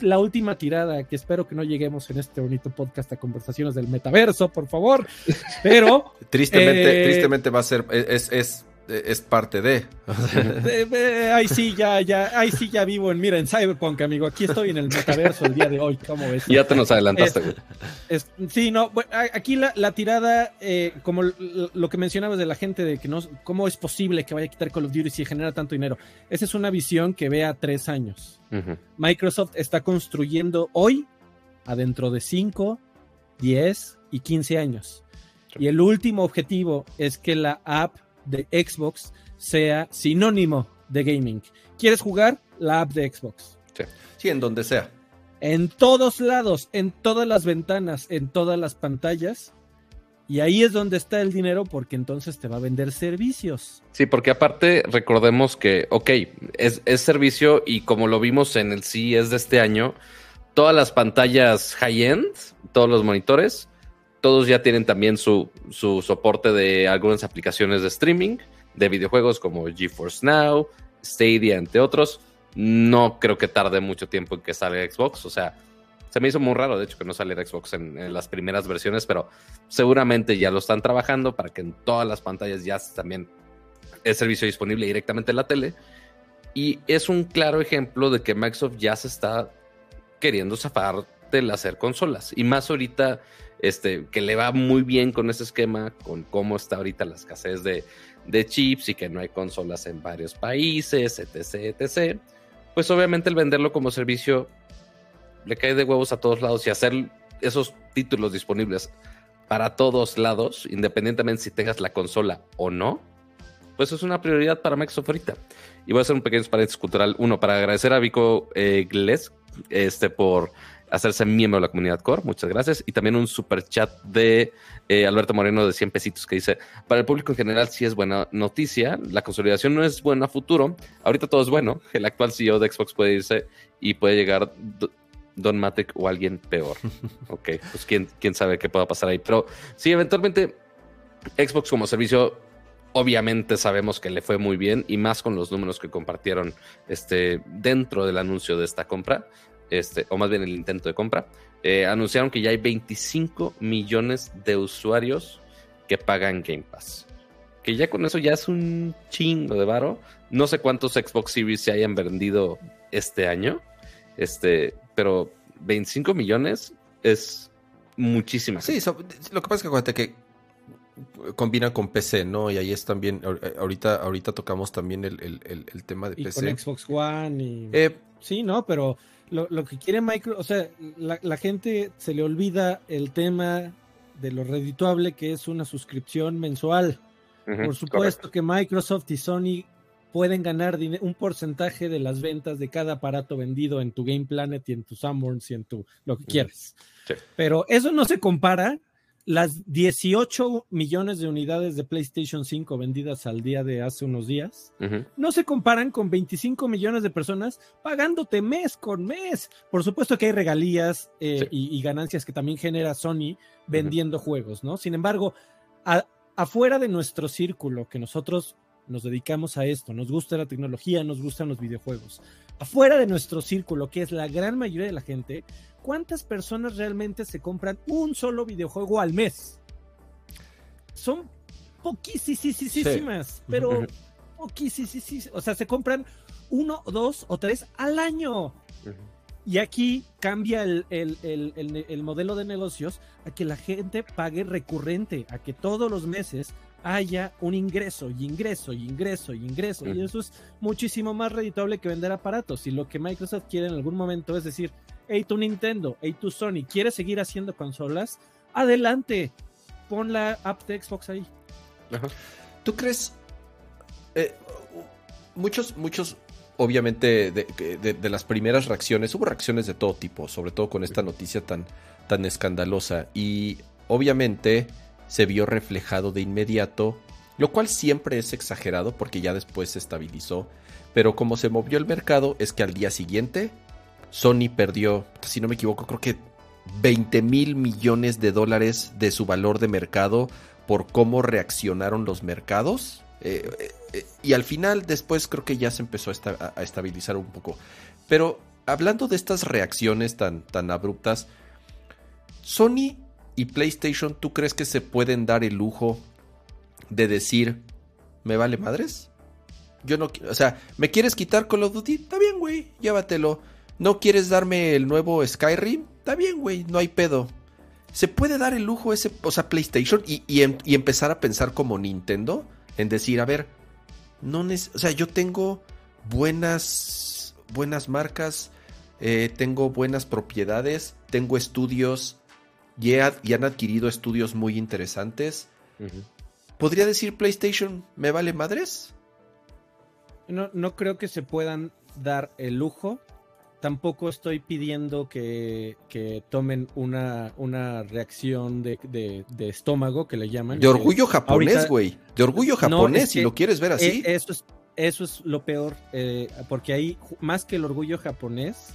la última tirada, que espero que no lleguemos en este bonito podcast a conversaciones del metaverso, por favor. Pero... tristemente, eh, tristemente va a ser, es, es es parte de. Ay, sí, ya, ya, ay, sí, ya vivo en, mira, en Cyberpunk, amigo. Aquí estoy en el metaverso el día de hoy. ¿Cómo ves? Ya te nos adelantaste, güey. sí, no, aquí la, tirada, eh, como lo que mencionabas de la gente de que no, cómo es posible que vaya a quitar Call of Duty si genera tanto dinero. Esa es una visión que ve a tres años. Microsoft está construyendo hoy adentro de 5, 10 y 15 años. Y el último objetivo es que la app de Xbox sea sinónimo de gaming. ¿Quieres jugar? La app de Xbox. Sí, sí en donde sea. En todos lados, en todas las ventanas, en todas las pantallas. Y ahí es donde está el dinero porque entonces te va a vender servicios. Sí, porque aparte recordemos que, ok, es, es servicio y como lo vimos en el CES de este año, todas las pantallas high-end, todos los monitores, todos ya tienen también su, soporte de algunas aplicaciones de streaming de videojuegos como GeForce Now, Stadia, entre otros. No creo que tarde mucho tiempo en que salga Xbox. O sea, se me hizo muy raro, de hecho, que no saliera Xbox en, las primeras versiones, pero seguramente ya lo están trabajando para que en todas las pantallas ya también el servicio disponible directamente en la tele. Y es un claro ejemplo de que Microsoft ya se está queriendo zafar del hacer consolas. Y más ahorita este, que le va muy bien con ese esquema, con cómo está ahorita la escasez de, chips y que no hay consolas en varios países, etc, etc. Pues obviamente el venderlo como servicio le cae de huevos a todos lados y hacer esos títulos disponibles para todos lados, independientemente si tengas la consola o no, pues es una prioridad para Microsoft ahorita. Y voy a hacer un pequeño paréntesis cultural. Uno, para agradecer a Vico eh, Gles este, por hacerse miembro de la comunidad core. Muchas gracias. Y también un super chat de eh, Alberto Moreno de 100 pesitos que dice: Para el público en general, sí es buena noticia. La consolidación no es buena a futuro. Ahorita todo es bueno. El actual CEO de Xbox puede irse y puede llegar Don Matic o alguien peor. ok, pues quién, quién sabe qué pueda pasar ahí. Pero sí, eventualmente, Xbox como servicio obviamente sabemos que le fue muy bien y más con los números que compartieron este, dentro del anuncio de esta compra este, o más bien el intento de compra, eh, anunciaron que ya hay 25 millones de usuarios que pagan Game Pass. Que ya con eso ya es un chingo de varo. No sé cuántos Xbox Series se hayan vendido este año, este, pero 25 millones es muchísima. Sí, lo que pasa es que acuérdate que combina con PC, ¿no? Y ahí es también, ahorita, ahorita tocamos también el, tema de y PC. Con Xbox One y... Eh, sí, ¿no? Pero lo, que quiere Microsoft, o sea, la, gente se le olvida el tema de lo redituable que es una suscripción mensual. Por supuesto que Microsoft y Sony pueden ganar un porcentaje de las ventas de cada aparato vendido en tu Game Planet y en tu Sunburns y en tu lo que quieras. Pero eso no se compara las 18 millones de unidades de PlayStation 5 vendidas al día de hace unos días no se comparan con 25 millones de personas pagándote mes con mes. Por supuesto que hay regalías eh, y, ganancias que también genera Sony vendiendo juegos, ¿no? Sin embargo, afuera de nuestro círculo, que nosotros nos dedicamos a esto, nos gusta la tecnología, nos gustan los videojuegos, afuera de nuestro círculo, que es la gran mayoría de la gente, ¿cuántas personas realmente se compran un solo videojuego al mes? Son poquísimas, pero poquísimas. O sea, se compran uno, dos o tres al año. Y aquí cambia el, el, modelo de negocios a que la gente pague recurrente, a que todos los meses haya un ingreso y ingreso y ingreso y ingreso. Y eso es muchísimo más reditable que vender aparatos. Y lo que Microsoft quiere en algún momento es decir, hey, tu Nintendo, hey, tu Sony, ¿quieres seguir haciendo consolas? Adelante, pon la app de Xbox ahí. ¿Tú crees? Eh, muchos, muchos, obviamente, de, las primeras reacciones, hubo reacciones de todo tipo, sobre todo con esta noticia tan, tan escandalosa. Y obviamente se vio reflejado de inmediato, lo cual siempre es exagerado porque ya después se estabilizó. Pero como se movió el mercado, es que al día siguiente Sony perdió, si no me equivoco, creo que 20 mil millones de dólares de su valor de mercado por cómo reaccionaron los mercados. Eh, eh, y al final, después creo que ya se empezó a, estabilizar un poco. Pero hablando de estas reacciones tan, tan abruptas, Sony y PlayStation, ¿tú crees que se pueden dar el lujo de decir, me vale madres? Yo no, o sea, ¿me quieres quitar Call of Duty? Está bien, güey, llévatelo. ¿No quieres darme el nuevo Skyrim? Está bien, güey, no hay pedo. ¿Se puede dar el lujo ese, o sea, PlayStation y, em, empezar a pensar como Nintendo? En decir, a ver, no o sea, yo tengo buenas, buenas marcas, eh, tengo buenas propiedades, tengo estudios y, han adquirido estudios muy interesantes. ¿Podría decir PlayStation, me vale madres? No, no creo que se puedan dar el lujo tampoco estoy pidiendo que, tomen una, una reacción de, estómago, que le llaman. De orgullo japonés, güey. De orgullo japonés, si lo quieres ver así. E, eso es, eso es lo peor, eh, porque ahí, más que el orgullo japonés,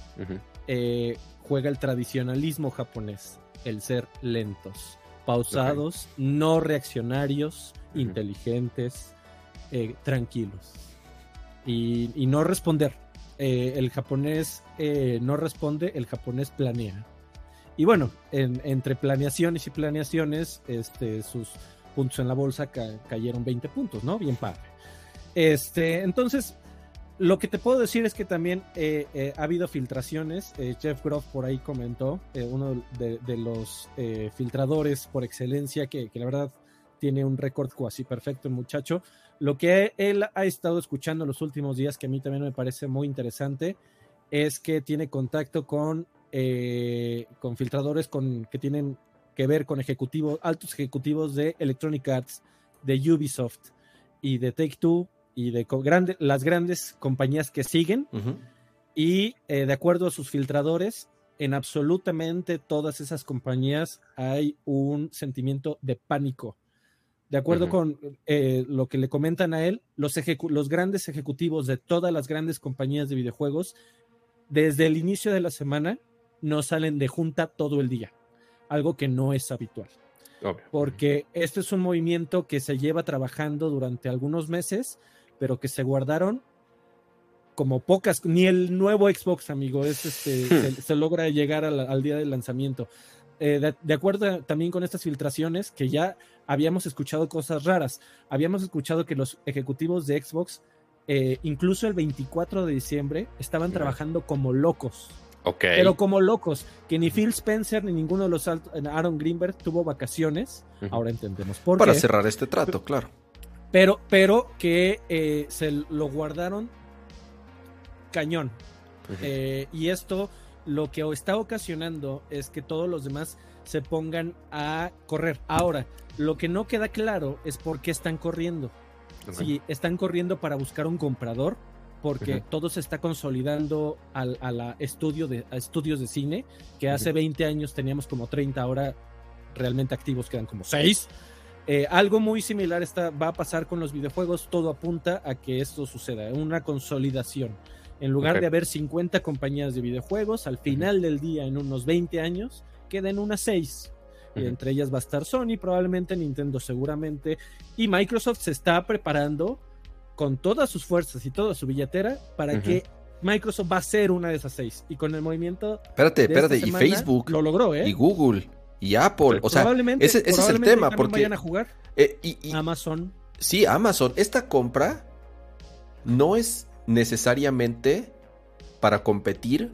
eh, juega el tradicionalismo japonés, el ser lentos, pausados, no reaccionarios, inteligentes, eh, tranquilos. y no responder eh, el japonés eh, no responde, el japonés planea. Y bueno, entre planeaciones y planeaciones, este, sus puntos en la bolsa cayeron 20 puntos, ¿no? Bien padre. Este, entonces, lo que te puedo decir es que también eh, ha habido filtraciones. Jeff Groff por ahí comentó, uno de, los filtradores por excelencia, que, la verdad tiene un récord cuasi perfecto el muchacho. Lo que él ha estado escuchando los últimos días, que a mí también me parece muy interesante, es que tiene contacto con, eh, con filtradores con, que tienen que ver con ejecutivos, altos ejecutivos de Electronic Arts, de Ubisoft y de Take Two y de las grandes compañías que siguen. Y eh, de acuerdo a sus filtradores, en absolutamente todas esas compañías hay un sentimiento de pánico de acuerdo con eh, lo que le comentan a él, los, los grandes ejecutivos de todas las grandes compañías de videojuegos, desde el inicio de la semana, no salen de junta todo el día, algo que no es habitual. Porque este es un movimiento que se lleva trabajando durante algunos meses, pero que se guardaron como pocas, ni el nuevo Xbox, amigo, es este, hmm. se, logra llegar al día del lanzamiento. Eh, de, acuerdo también con estas filtraciones, que ya habíamos escuchado cosas raras. Habíamos escuchado que los ejecutivos de Xbox, eh, incluso el 24 de diciembre, estaban trabajando como locos. Pero como locos, que ni Phil Spencer ni ninguno de los Aaron Greenberg tuvo vacaciones. Ahora entendemos por Para cerrar este trato, claro. Pero, pero que eh, se lo guardaron cañón. y esto lo que está ocasionando es que todos los demás se pongan a correr. Ahora, lo que no queda claro es por qué están corriendo. Si están corriendo para buscar un comprador, porque todo se está consolidando al, a, la estudio de, estudios de cine, que hace 20 años teníamos como 30, ahora realmente activos quedan como 6. Eh, algo muy similar está, va a pasar con los videojuegos, todo apunta a que esto suceda, una consolidación. En lugar de haber 50 compañías de videojuegos, al final del día, en unos 20 años, queden unas 6. Y entre ellas va a estar Sony, probablemente Nintendo seguramente. Y Microsoft se está preparando con todas sus fuerzas y toda su billetera para que Microsoft va a ser una de esas seis. Y con el movimiento. Espérate, espérate. y Facebook. Lo logró, ¿eh? Y Google. Y Apple. o sea, probablemente, ese, es el tema. Porque vayan a jugar. Eh, Amazon. Sí, Amazon. Esta compra no es necesariamente para competir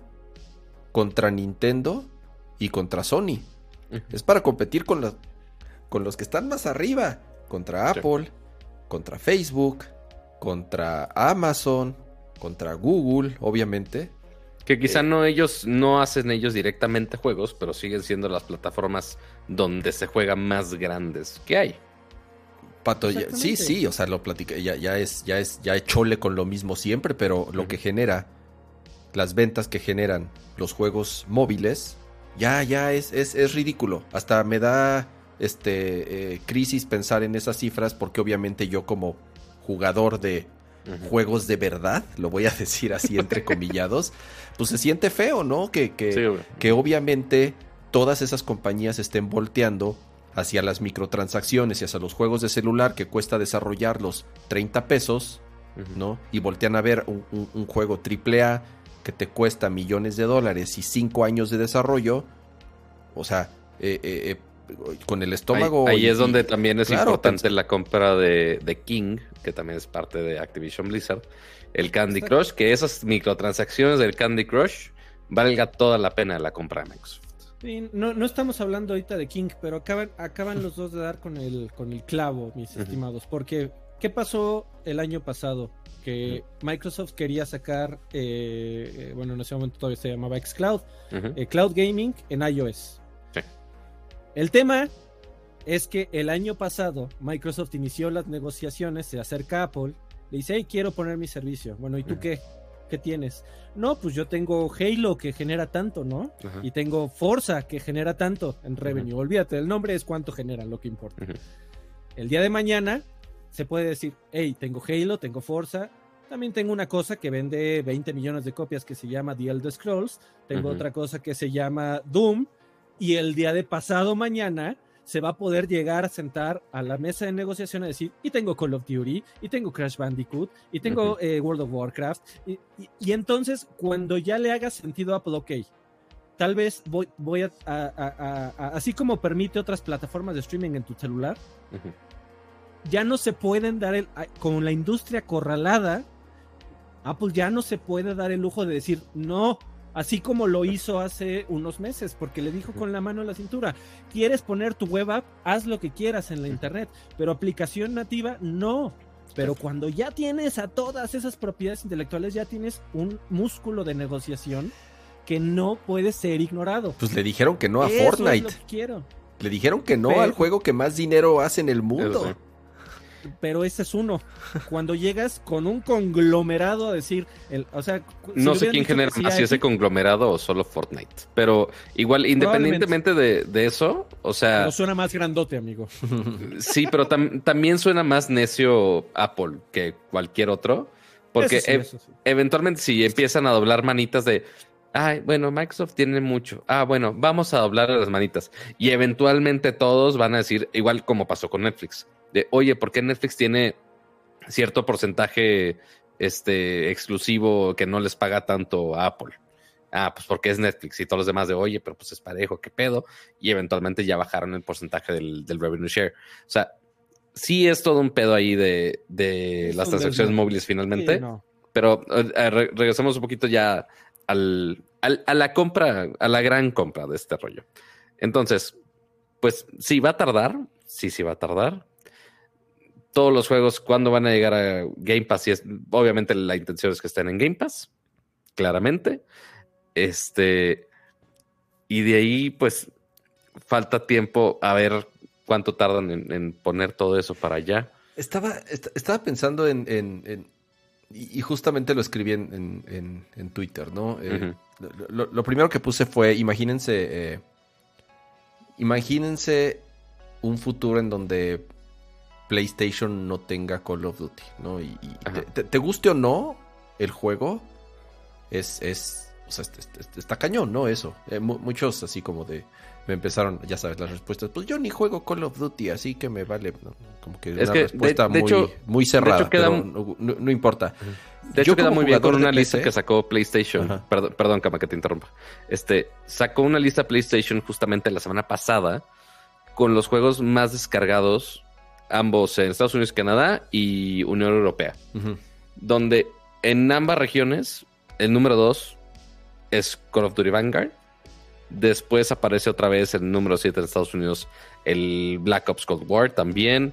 contra Nintendo y contra Sony. Es para competir con, los, con los que están más arriba. Contra Apple, contra Facebook, contra Amazon, contra Google, obviamente. Que quizá eh, no ellos no hacen ellos directamente juegos, pero siguen siendo las plataformas donde se juegan más grandes que hay. Pato, sí, sí, o sea, lo platicé, ya, ya es, ya es, ya es chole con lo mismo siempre, pero lo que genera, las ventas que generan los juegos móviles, ya, ya es, es, es ridículo. Hasta me da este eh, crisis pensar en esas cifras, porque obviamente yo como jugador de juegos de verdad, lo voy a decir así entre comillados, pues se siente feo, ¿no? Que, que, que obviamente todas esas compañías estén volteando hacia las microtransacciones y hacia los juegos de celular que cuesta desarrollarlos 30 pesos, ¿no? Y voltean a ver un, un, juego AAA que te cuesta millones de dólares y 5 años de desarrollo, o sea, eh, eh, eh, con el estómago. Ahí, es donde también es importante la compra de, de, King, que también es parte de Activision Blizzard, el Candy Crush, que esas microtransacciones del Candy Crush valga toda la pena la compra de Microsoft no, no estamos hablando ahorita de King, pero acaban, acaban los dos de dar con el, con el clavo, mis estimados. Porque, ¿qué pasó el año pasado? Que Microsoft quería sacar, eh, eh, bueno, en ese momento todavía se llamaba Xcloud, eh, Cloud Gaming en iOS. El tema es que el año pasado Microsoft inició las negociaciones, se acerca a Apple, le dice, hey, quiero poner mi servicio. Bueno, ¿y tú qué? ¿qué tienes? No, pues yo tengo Halo que genera tanto, ¿no? Y tengo Forza que genera tanto en revenue. Olvídate, el nombre es cuánto genera, lo que importa. El día de mañana se puede decir, hey, tengo Halo, tengo Forza, también tengo una cosa que vende 20 millones de copias que se llama The Elder Scrolls, tengo otra cosa que se llama Doom, y el día de pasado mañana se va a poder llegar a sentar a la mesa de negociación a decir, y tengo Call of Duty, y tengo Crash Bandicoot, y tengo eh, World of Warcraft, y, entonces cuando ya le haga sentido a Apple, ok, tal vez voy, voy a, así como permite otras plataformas de streaming en tu celular, ya no se pueden dar el, con la industria corralada, Apple ya no se puede dar el lujo de decir, no, Así como lo hizo hace unos meses, porque le dijo con la mano en la cintura, quieres poner tu web app, haz lo que quieras en la internet, pero aplicación nativa no. Pero cuando ya tienes a todas esas propiedades intelectuales, ya tienes un músculo de negociación que no puede ser ignorado. Pues le dijeron que no a Fortnite. quiero. Le dijeron que no al juego que más dinero hace en el mundo pero ese es uno. Cuando llegas con un conglomerado a decir, el, o sea, no sé quién genera más, si ese conglomerado o solo Fortnite, pero igual, independientemente de, eso, o sea... Pero suena más grandote, amigo. Sí, pero también suena más necio Apple que cualquier otro, porque eventualmente si empiezan a doblar manitas de... Ay, bueno, Microsoft tiene mucho. Ah, bueno, vamos a doblar las manitas. Y eventualmente todos van a decir, igual como pasó con Netflix de, oye, ¿por qué Netflix tiene cierto porcentaje este, exclusivo que no les paga tanto a Apple? Ah, pues porque es Netflix y todos los demás de, oye, pero pues es parejo, ¿qué pedo? Y eventualmente ya bajaron el porcentaje del, revenue share. O sea, sí es todo un pedo ahí de, las transacciones móviles finalmente. Pero eh, regresamos un poquito ya al, a la compra, a la gran compra de este rollo. Entonces, pues sí va a tardar, sí, sí va a tardar todos los juegos, ¿cuándo van a llegar a Game Pass? Y es, obviamente la intención es que estén en Game Pass, claramente. Este, y de ahí, pues, falta tiempo a ver cuánto tardan en, poner todo eso para allá. Estaba, estaba pensando en, y justamente lo escribí en, Twitter, ¿no? Eh, lo, primero que puse fue, imagínense, eh, imagínense un futuro en donde PlayStation no tenga Call of Duty, ¿no? Y, te, guste o no el juego, es, es, o sea, está cañón, ¿no? Eso. Eh, muchos así como de, me empezaron, ya sabes, las respuestas, pues yo ni juego Call of Duty, así que me vale, como que es una respuesta muy, muy cerrada, pero no, importa. De hecho, queda muy bien con una lista que sacó PlayStation. Perdón, perdón, Cama, que te interrumpa. Este, sacó una lista PlayStation justamente la semana pasada con los juegos más descargados ambos en Estados Unidos, Canadá y Unión Europea, donde en ambas regiones el número dos es Call of Duty Vanguard. Después aparece otra vez el número 7 en Estados Unidos, el Black Ops Cold War también.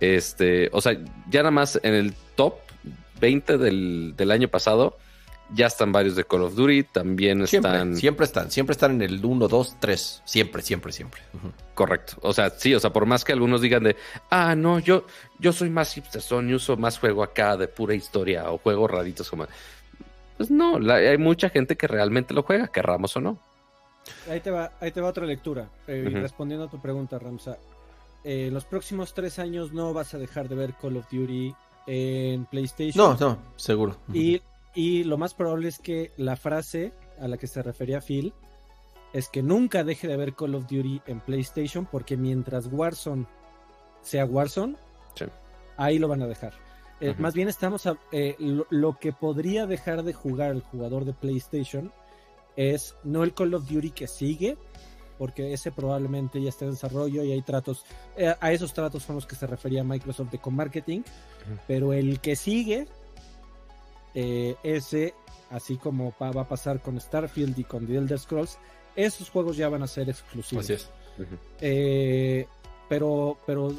Este, o sea, ya nada más en el top 20 del, del año pasado, ya están varios de Call of Duty, también Siempre, están... siempre están, siempre están en el 1, 2, 3. Siempre, siempre, siempre. Correcto. O sea, sí, o sea, por más que algunos digan de, ah, no, yo, yo soy más hipsterson y uso más juego acá de pura historia o juegos raritos como... Pues no, la- hay mucha gente que realmente lo juega, querramos o no. Ahí te va, ahí te va otra lectura. Eh. Respondiendo a tu pregunta, Ramsa. Eh, en los próximos tres años no vas a dejar de ver Call of Duty en PlayStation. No, no, seguro. Y, y lo más probable es que la frase a la que se refería Phil es que nunca deje de ver Call of Duty en PlayStation porque mientras Warzone sea Warzone, Sí. ahí lo van a dejar. Eh. Más bien estamos a- eh, lo, lo que podría dejar de jugar el jugador de PlayStation es no el Call of Duty que sigue, porque ese probablemente ya está en desarrollo y hay tratos, eh, a esos tratos son los que se refería Microsoft de con marketing, pero el que sigue, eh, ese, así como va a pasar con Starfield y con The Elder Scrolls, esos juegos ya van a ser exclusivos. Así es. Eh, pero, pero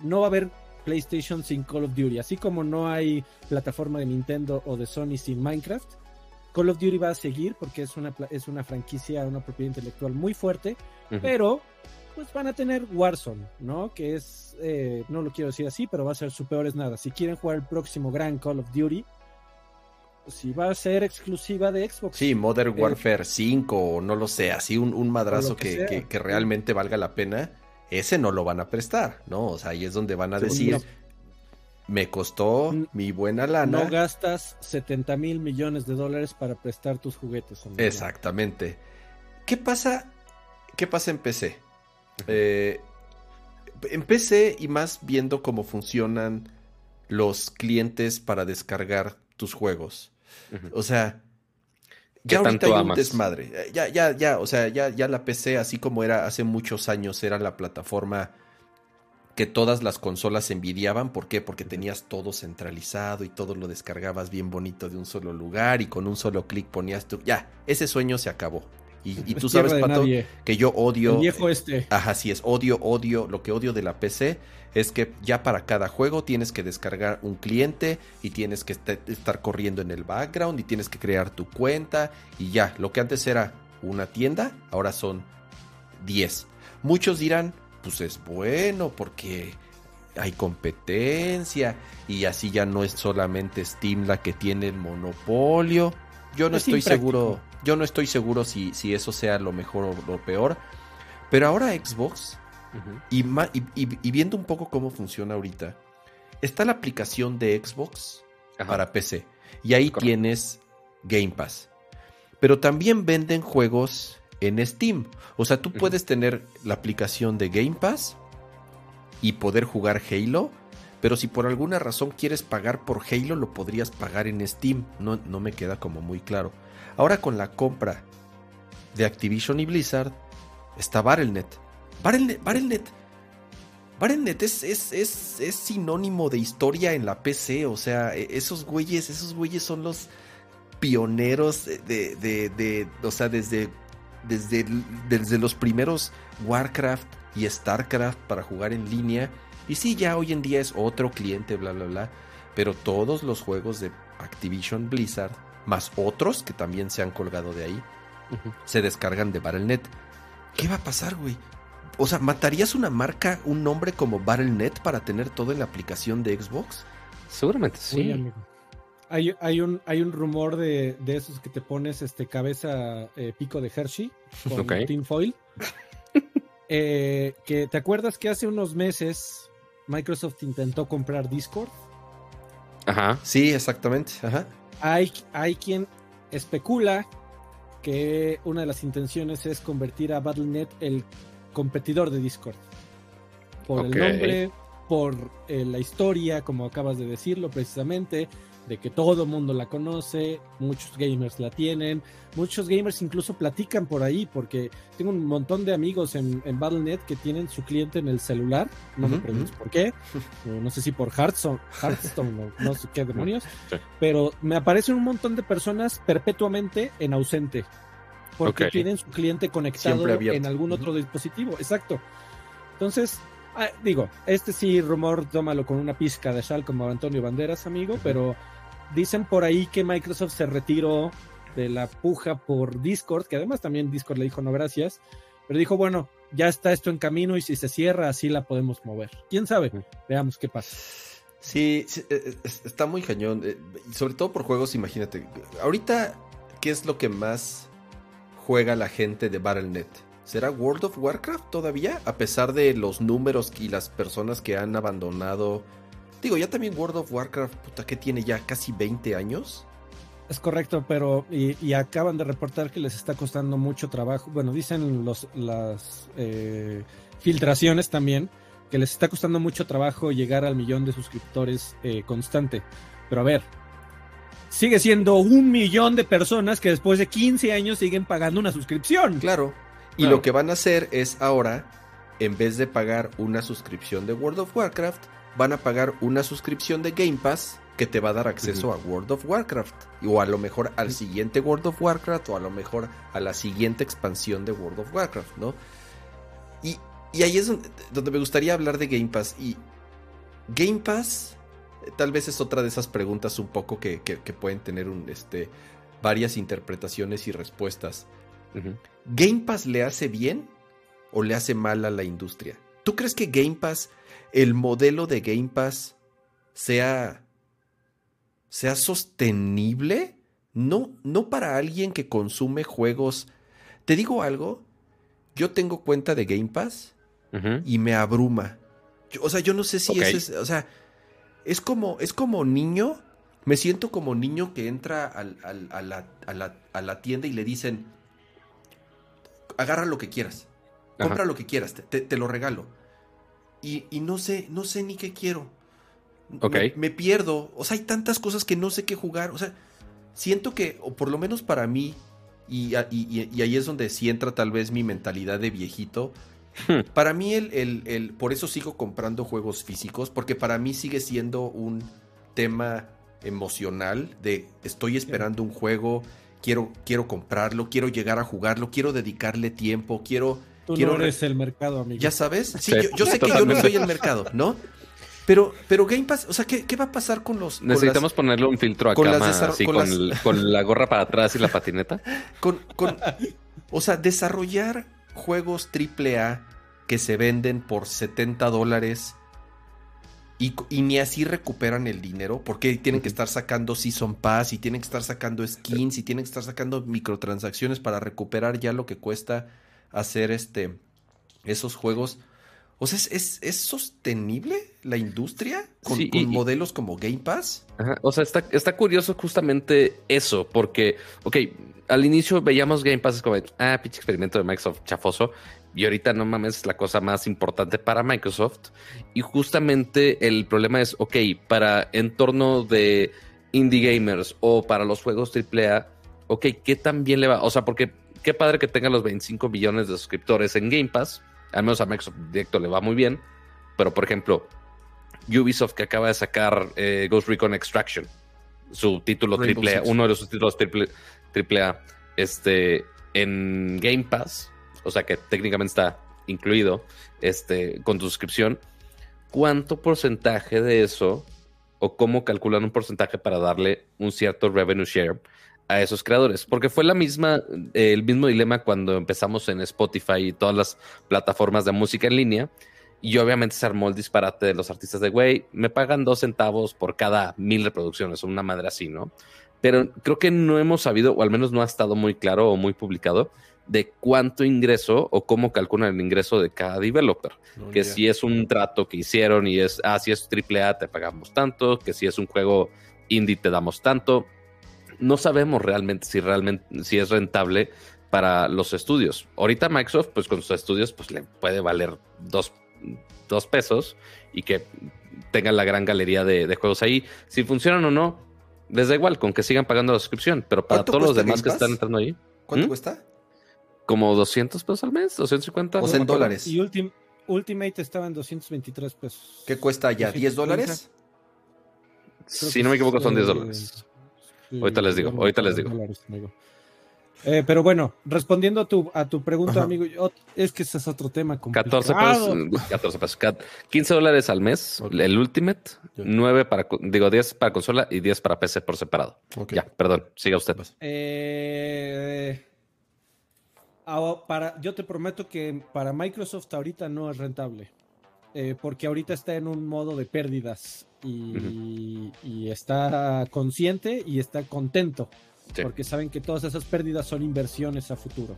no va a haber PlayStation sin Call of Duty. Así como no hay plataforma de Nintendo o de Sony sin Minecraft, Call of Duty va a seguir porque es una, es una franquicia, una propiedad intelectual muy fuerte, pero pues van a tener Warzone, ¿no? Que es, eh, no lo quiero decir así, pero va a ser su peor es nada. Si quieren jugar el próximo gran Call of Duty, si va a ser exclusiva de Xbox. Sí, Modern Eh, Warfare 5 o no lo sé, así un, un madrazo que que, sea. que- que realmente valga la pena, ese no lo van a prestar, ¿no? O sea, ahí es donde van a Sí, decir, no. Me costó No- mi buena lana. No gastas 70 mil millones de dólares para prestar tus juguetes. Exactamente. ¿Qué pasa? ¿Qué pasa en PC? Eh, en PC y más viendo cómo funcionan los clientes para descargar tus juegos. O sea, ¿Qué ya ahorita tanto hay un amas? desmadre. Ya, ya, ya, o sea, ya, ya la PC, así como era hace muchos años, era la plataforma que todas las consolas envidiaban. ¿Por qué? Porque tenías todo centralizado y todo lo descargabas bien bonito de un solo lugar y con un solo clic ponías tu... Ya, ese sueño se acabó. Y, y tú sabes, Pato, nadie. que yo odio... El viejo este. Ajá, sí es, odio, odio, lo que odio de la PC es que ya para cada juego tienes que descargar un cliente y tienes que est- estar corriendo en el background y tienes que crear tu cuenta y ya, lo que antes era una tienda, ahora son 10. Muchos dirán, pues es bueno porque hay competencia y así ya no es solamente Steam la que tiene el monopolio. Yo no Es estoy impráctico. seguro, yo no estoy seguro si, si eso sea lo mejor o lo peor. Pero ahora Xbox, y, ma- y- y- y viendo un poco cómo funciona ahorita, está la aplicación de Xbox Ajá. para PC. Y ahí Correcto. tienes Game Pass. Pero también venden juegos en Steam. O sea, tú puedes tener la aplicación de Game Pass y poder jugar Halo. Pero si por alguna razón quieres pagar por Halo, lo podrías pagar en Steam. No, no me queda como muy claro. Ahora con la compra de Activision y Blizzard, está Battle.net. Battle.net, Battle.net. Battle.net es, es, es, es sinónimo de historia en la PC. O sea, e- esos güeyes, esos güeyes son los pioneros de, de, de- de- o sea, desde, desde, desde los primeros Warcraft y Starcraft para jugar en línea. Y sí, ya hoy en día es otro cliente, bla, bla, bla. Pero todos los juegos de Activision Blizzard, más otros que también se han colgado de ahí, se descargan de Battle.net. ¿Qué va a pasar, güey? O sea, ¿matarías una marca, un nombre como Battle.net para tener todo en la aplicación de Xbox? Seguramente Uy, sí. amigo. Hay, hay, un, hay un rumor de, de esos que te pones este cabeza eh, pico de Hershey con Ok. tinfoil. Eh, que te acuerdas que hace unos meses Microsoft intentó comprar Discord. Ajá. Sí, exactamente. Ajá. Hay, hay quien especula que una de las intenciones es convertir a Battle.net el competidor de Discord. Por el nombre, por eh, la historia, como acabas de decirlo precisamente, de que todo el mundo la conoce, muchos gamers la tienen, muchos gamers incluso platican por ahí, porque tengo un montón de amigos en, en Battle.net que tienen su cliente en el celular, no me preguntes por qué, no sé si por Hearthstone, Hearthstone o no sé qué demonios, pero me aparecen un montón de personas perpetuamente en ausente, porque tienen su cliente conectado en algún otro dispositivo, exacto. Entonces, ah, digo, este sí rumor, tómalo con una pizca de sal como Antonio Banderas, amigo, pero Dicen por ahí que Microsoft se retiró de la puja por Discord, que además también Discord le dijo no gracias, pero dijo, bueno, ya está esto en camino y si se cierra así la podemos mover. ¿Quién sabe? Veamos qué pasa. Sí, eh, eh, está muy cañón, eh, sobre todo por juegos, imagínate. Ahorita, ¿qué es lo que más juega la gente de Battle.net? ¿Será World of Warcraft todavía? A pesar de los números y las personas que han abandonado Digo, ya también World of Warcraft, puta, que tiene ya casi 20 años. Es correcto, pero y, acaban de reportar que les está costando mucho trabajo. Bueno, dicen los, las eh, filtraciones también que les está costando mucho trabajo llegar al millón de suscriptores eh, constante. Pero a ver, sigue siendo un millón de personas que después de 15 años siguen pagando una suscripción. Claro. Y lo que van a hacer es ahora, en vez de pagar una suscripción de World of Warcraft, van a pagar una suscripción de Game Pass que te va a dar acceso a World of Warcraft. O a lo mejor al siguiente World of Warcraft o a lo mejor a la siguiente expansión de World of Warcraft, ¿no? Y, ahí es donde, me gustaría hablar de Game Pass. Y Game Pass eh, tal vez es otra de esas preguntas un poco que, pueden tener un, este, varias interpretaciones y respuestas. ¿Game Pass le hace bien o le hace mal a la industria? ¿Tú crees que Game Pass el modelo de Game Pass sea, sea sostenible, no, no para alguien que consume juegos. Te digo algo, yo tengo cuenta de Game Pass y me abruma. o sea, yo no sé si eso es, o sea, es como, es como niño, me siento como niño que entra a, la, tienda y le dicen, agarra lo que quieras, compra lo que quieras, te lo regalo y, no sé, no sé ni qué quiero. Me, pierdo. O sea, hay tantas cosas que no sé qué jugar. O sea, siento que, o por lo menos para mí, y, ahí es donde sí entra tal vez mi mentalidad de viejito. Hmm. Para mí, el, el, por eso sigo comprando juegos físicos, porque para mí sigue siendo un tema emocional de estoy esperando un juego, quiero, quiero comprarlo, quiero llegar a jugarlo, quiero dedicarle tiempo, quiero Tú no eres el mercado, amigo. ¿Ya sabes? Sí, yo, sé que yo no soy el mercado, ¿no? Pero, pero Game Pass, o sea, ¿qué, va a pasar con los. Necesitamos ponerle un filtro acá, con, con, la gorra para atrás y la patineta. Con, o sea, desarrollar juegos AAA que se venden por 70 dólares y, ni así recuperan el dinero porque tienen que estar sacando Season Pass y tienen que estar sacando skins y tienen que estar sacando microtransacciones para recuperar ya lo que cuesta hacer este, esos juegos. O sea, ¿es, es, sostenible la industria con, modelos como Game Pass? O sea, está, está curioso justamente eso, porque, ok, al inicio veíamos Game Pass como, ah, pinche experimento de Microsoft chafoso, y ahorita no mames, es la cosa más importante para Microsoft. Y justamente el problema es, ok, para entorno de indie gamers o para los juegos AAA, ok, ¿qué tan bien le va? O sea, porque qué padre que tengan los 25 millones de suscriptores en Game Pass. Al menos a Microsoft Directo le va muy bien. Pero, por ejemplo, Ubisoft que acaba de sacar eh, Ghost Recon Extraction, su título triple A, uno de los títulos triple, triple A, este, en Game Pass, o sea que técnicamente está incluido este, con tu suscripción, ¿cuánto porcentaje de eso o cómo calculan un porcentaje para darle un cierto revenue share a esos creadores, porque fue la misma, el mismo dilema cuando empezamos en Spotify y todas las plataformas de música en línea. Y obviamente se armó el disparate de los artistas de, güey, me pagan dos centavos por cada mil reproducciones, una madre así, ¿no? Pero creo que no hemos sabido, o al menos no ha estado muy claro o muy publicado, de cuánto ingreso o cómo calculan el ingreso de cada developer. que si es un trato que hicieron y es, ah, si es AAA te pagamos tanto, que si es un juego indie te damos tanto no sabemos realmente si realmente si es rentable para los estudios. Ahorita Microsoft, pues con sus estudios, pues le puede valer dos, pesos y que tengan la gran galería de, juegos ahí. Si funcionan o no, Les da igual, con que sigan pagando la suscripción, pero para ¿Cuánto todos los demás que están entrando ahí, ¿Cuánto ¿Mm? cuesta? como 200 pesos al mes, 250. O sea, no en dólares. Y Ultim- Ultimate estaba en 223 pesos. ¿Qué cuesta ya? ¿10 dólares? Si no me equivoco, son 10 eh, dólares. Ahorita les digo, ahorita les digo. Eh, pero bueno, respondiendo a tu, a tu pregunta, Ajá. amigo, yo- es que ese es otro tema 14 complicado. pesos, 14 pesos, cat- 15 dólares al mes, Ok. el Ultimate, Ya. 9 para, digo, 10 para consola y 10 para PC por separado. Ok. Ya, perdón, siga usted. Eh, ah, para, yo te prometo que para Microsoft ahorita no es rentable. Eh, porque ahorita está en un modo de pérdidas y, y está consciente y está contento. Sí. Porque saben que todas esas pérdidas son inversiones a futuro.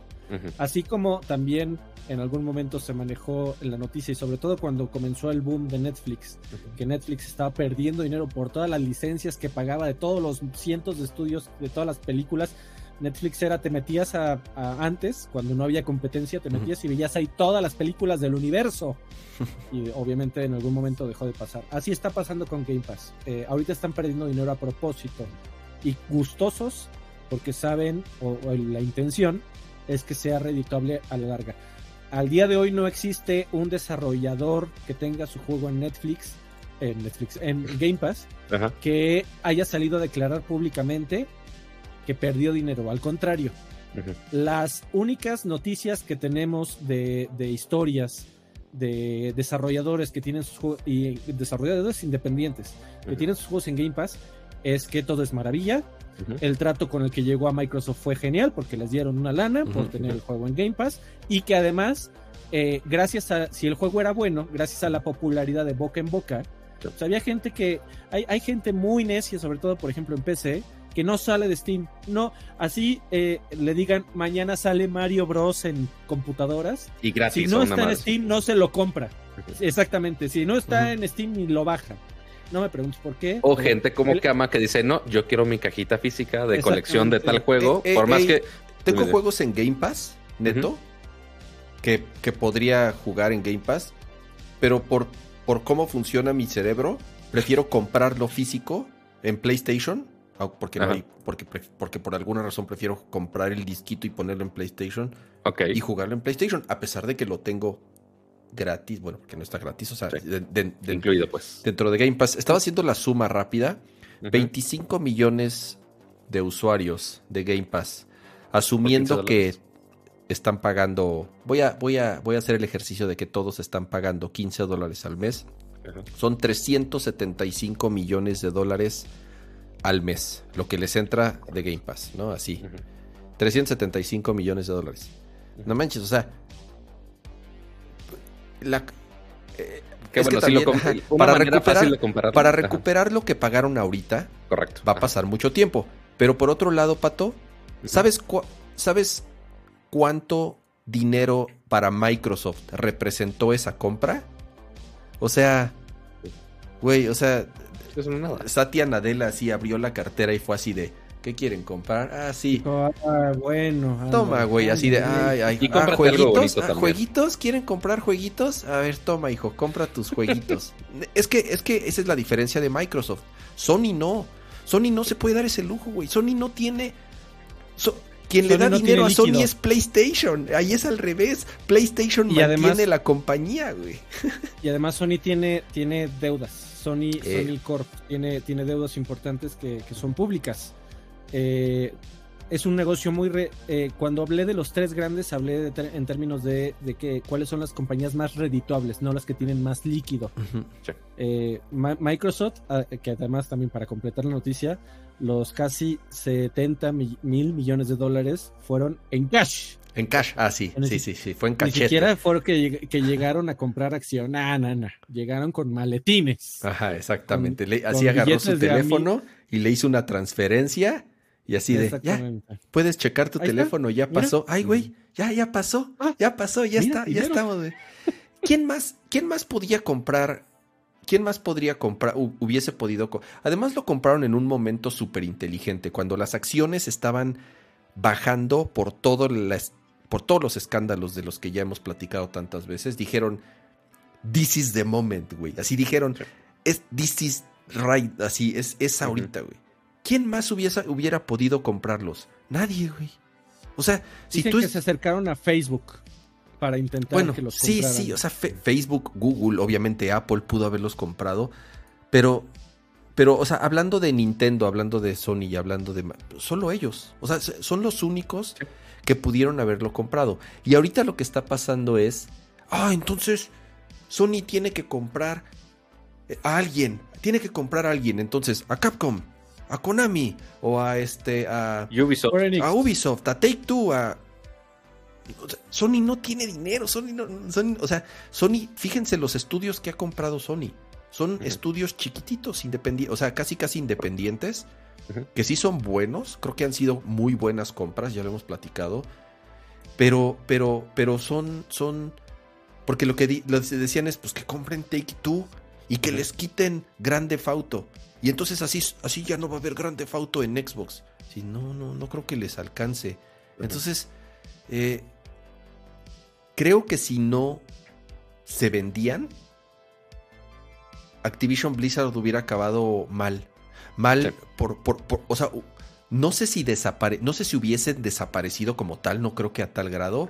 Así como también en algún momento se manejó en la noticia y sobre todo cuando comenzó el boom de Netflix, que Netflix estaba perdiendo dinero por todas las licencias que pagaba de todos los cientos de estudios, de todas las películas. Netflix era, te metías a, a- antes, cuando no había competencia, te metías y veías ahí todas las películas del universo. Y obviamente en algún momento dejó de pasar. Así está pasando con Game Pass. Eh, ahorita están perdiendo dinero a propósito y gustosos porque saben, o, o la intención es que sea redituable a la larga. Al día de hoy no existe un desarrollador que tenga su juego en Netflix, en Netflix, en Game Pass, Ajá. que haya salido a declarar públicamente que perdió dinero. Al contrario, las únicas noticias que tenemos de, de historias de desarrolladores que tienen sus juegos y desarrolladores independientes que tienen sus juegos en Game Pass es que todo es maravilla. El trato con el que llegó a Microsoft fue genial porque les dieron una lana por tener el juego en Game Pass y que además, eh, gracias a, si el juego era bueno, gracias a la popularidad de boca en boca, pues había gente que, hay, hay gente muy necia, sobre todo por ejemplo en PC, que no sale de Steam. No, así eh, le digan, mañana sale Mario Bros en computadoras. Y gratis. Si no está en. Steam, no se lo compra. Exactamente, si no está en Steam, ni lo baja. No me preguntes por qué. O pero gente como el- Kama que dice, no, yo quiero mi cajita física de colección de tal juego, Eh, eh, por más eh, que... Tengo Dime. juegos en Game Pass, neto, que, que podría jugar en Game Pass, pero por, por cómo funciona mi cerebro, prefiero comprarlo físico en PlayStation, porque, no hay- porque, porque por alguna razón prefiero comprar el disquito y ponerlo en PlayStation y jugarlo en PlayStation, a pesar de que lo tengo gratis, bueno, porque no está gratis, o sea, Sí. de- de- de- Incluido, pues. dentro de Game Pass. Estaba haciendo la suma rápida. Ujú. 25 millones de usuarios de Game Pass, asumiendo Por 15 que están pagando, voy a, voy, a, voy a hacer el ejercicio de que todos están pagando 15 dólares al mes, son 375 millones de dólares al mes, lo que les entra de Game Pass, ¿no? Así, Ujú. 375 millones de dólares. No manches, o sea, la, eh, que lo ajá, para recuperar- de Ajá, lo que pagaron ahorita, Correcto. va a Ajá. pasar mucho tiempo. Pero por otro lado, Pato, ¿sabes, ¿sabes cuánto dinero para Microsoft representó esa compra? O sea, güey, o sea, No es nada. Satya Nadella así abrió la cartera y fue así de, ¿qué quieren comprar? Ah, sí. Ah, bueno. Toma, ándale, güey, así de, ay, ay, Y ah, algo jueguitos, bonito ah, jueguitos, ¿quieren comprar jueguitos? A ver, toma, hijo, compra tus jueguitos. es que, es que esa es la diferencia de Microsoft. Sony no. Sony no se puede dar ese lujo, güey. Sony no tiene. So- quien le da no dinero a Sony es PlayStation. Ahí es al revés. PlayStation Y mantiene además- la compañía, güey. Y además Sony tiene, tiene deudas. Sony, Eh. Sony Corp tiene, tiene deudas importantes que, que son públicas. Eh, es un negocio muy... re- eh, cuando hablé de los tres grandes, hablé de en términos de, de que cuáles son las compañías más redituables, no las que tienen más líquido. Eh, Microsoft, ah, que además también para completar la noticia, los casi 70 mi- mil millones de dólares fueron en cash. En cash. Ah, sí, Ni sí, sí, sí. Fue en Ni cachete. siquiera fueron que, que llegaron a comprar acción. Nah, nah, nah. Llegaron con maletines. Ajá, exactamente. Le- así agarró su teléfono y le hizo una transferencia y así de, ya, puedes checar tu Ahí está. teléfono, ya Mira. pasó. Ay, güey, ya, ya pasó, Ah, ya pasó, ya mira, está, ya estamos. ¿Quién más, quién más podía comprar? ¿Quién más podría comprar? hu- hubiese podido. Además lo compraron en un momento súper inteligente, cuando las acciones estaban bajando por todo las, por todos los escándalos de los que ya hemos platicado tantas veces. Dijeron, this is the moment, güey. Así dijeron, Sí. es this is right, así es, es ahorita, güey. ¿quién más hubiese, hubiera podido comprarlos? Nadie, güey. O sea, si Dicen tú... que se acercaron a Facebook para intentar Bueno, que los sí, compraran. sí, o sea, Facebook, Google, obviamente Apple pudo haberlos comprado, pero, pero, o sea, hablando de Nintendo, hablando de Sony y hablando de... Solo ellos, o sea, son los únicos que pudieron haberlo comprado. Y ahorita lo que está pasando es, ah, entonces Sony tiene que comprar eh, a alguien, tiene que comprar a alguien, entonces a Capcom, a Konami o a este, a Ubisoft. A Ubisoft, a Take Two, a. Sony no tiene dinero, Sony no, Sony- o sea, Sony, fíjense los estudios que ha comprado Sony. Son estudios chiquititos, independientes, o sea, casi casi independientes, Que sí son buenos, creo que han sido muy buenas compras, ya lo hemos platicado, pero, pero, pero son, son, porque lo que di- lo decían es, pues que compren Take Two y que les quiten Grande Fauto. Y entonces así, así ya no va a haber Grande Fauto en Xbox. Sí, no, no, no creo que les alcance. Entonces, eh, creo que si no se vendían, Activision Blizzard hubiera acabado mal. Mal Sí. por, por, por- o sea, no sé si desapare, no sé si hubiesen desaparecido como tal, no creo que a tal grado,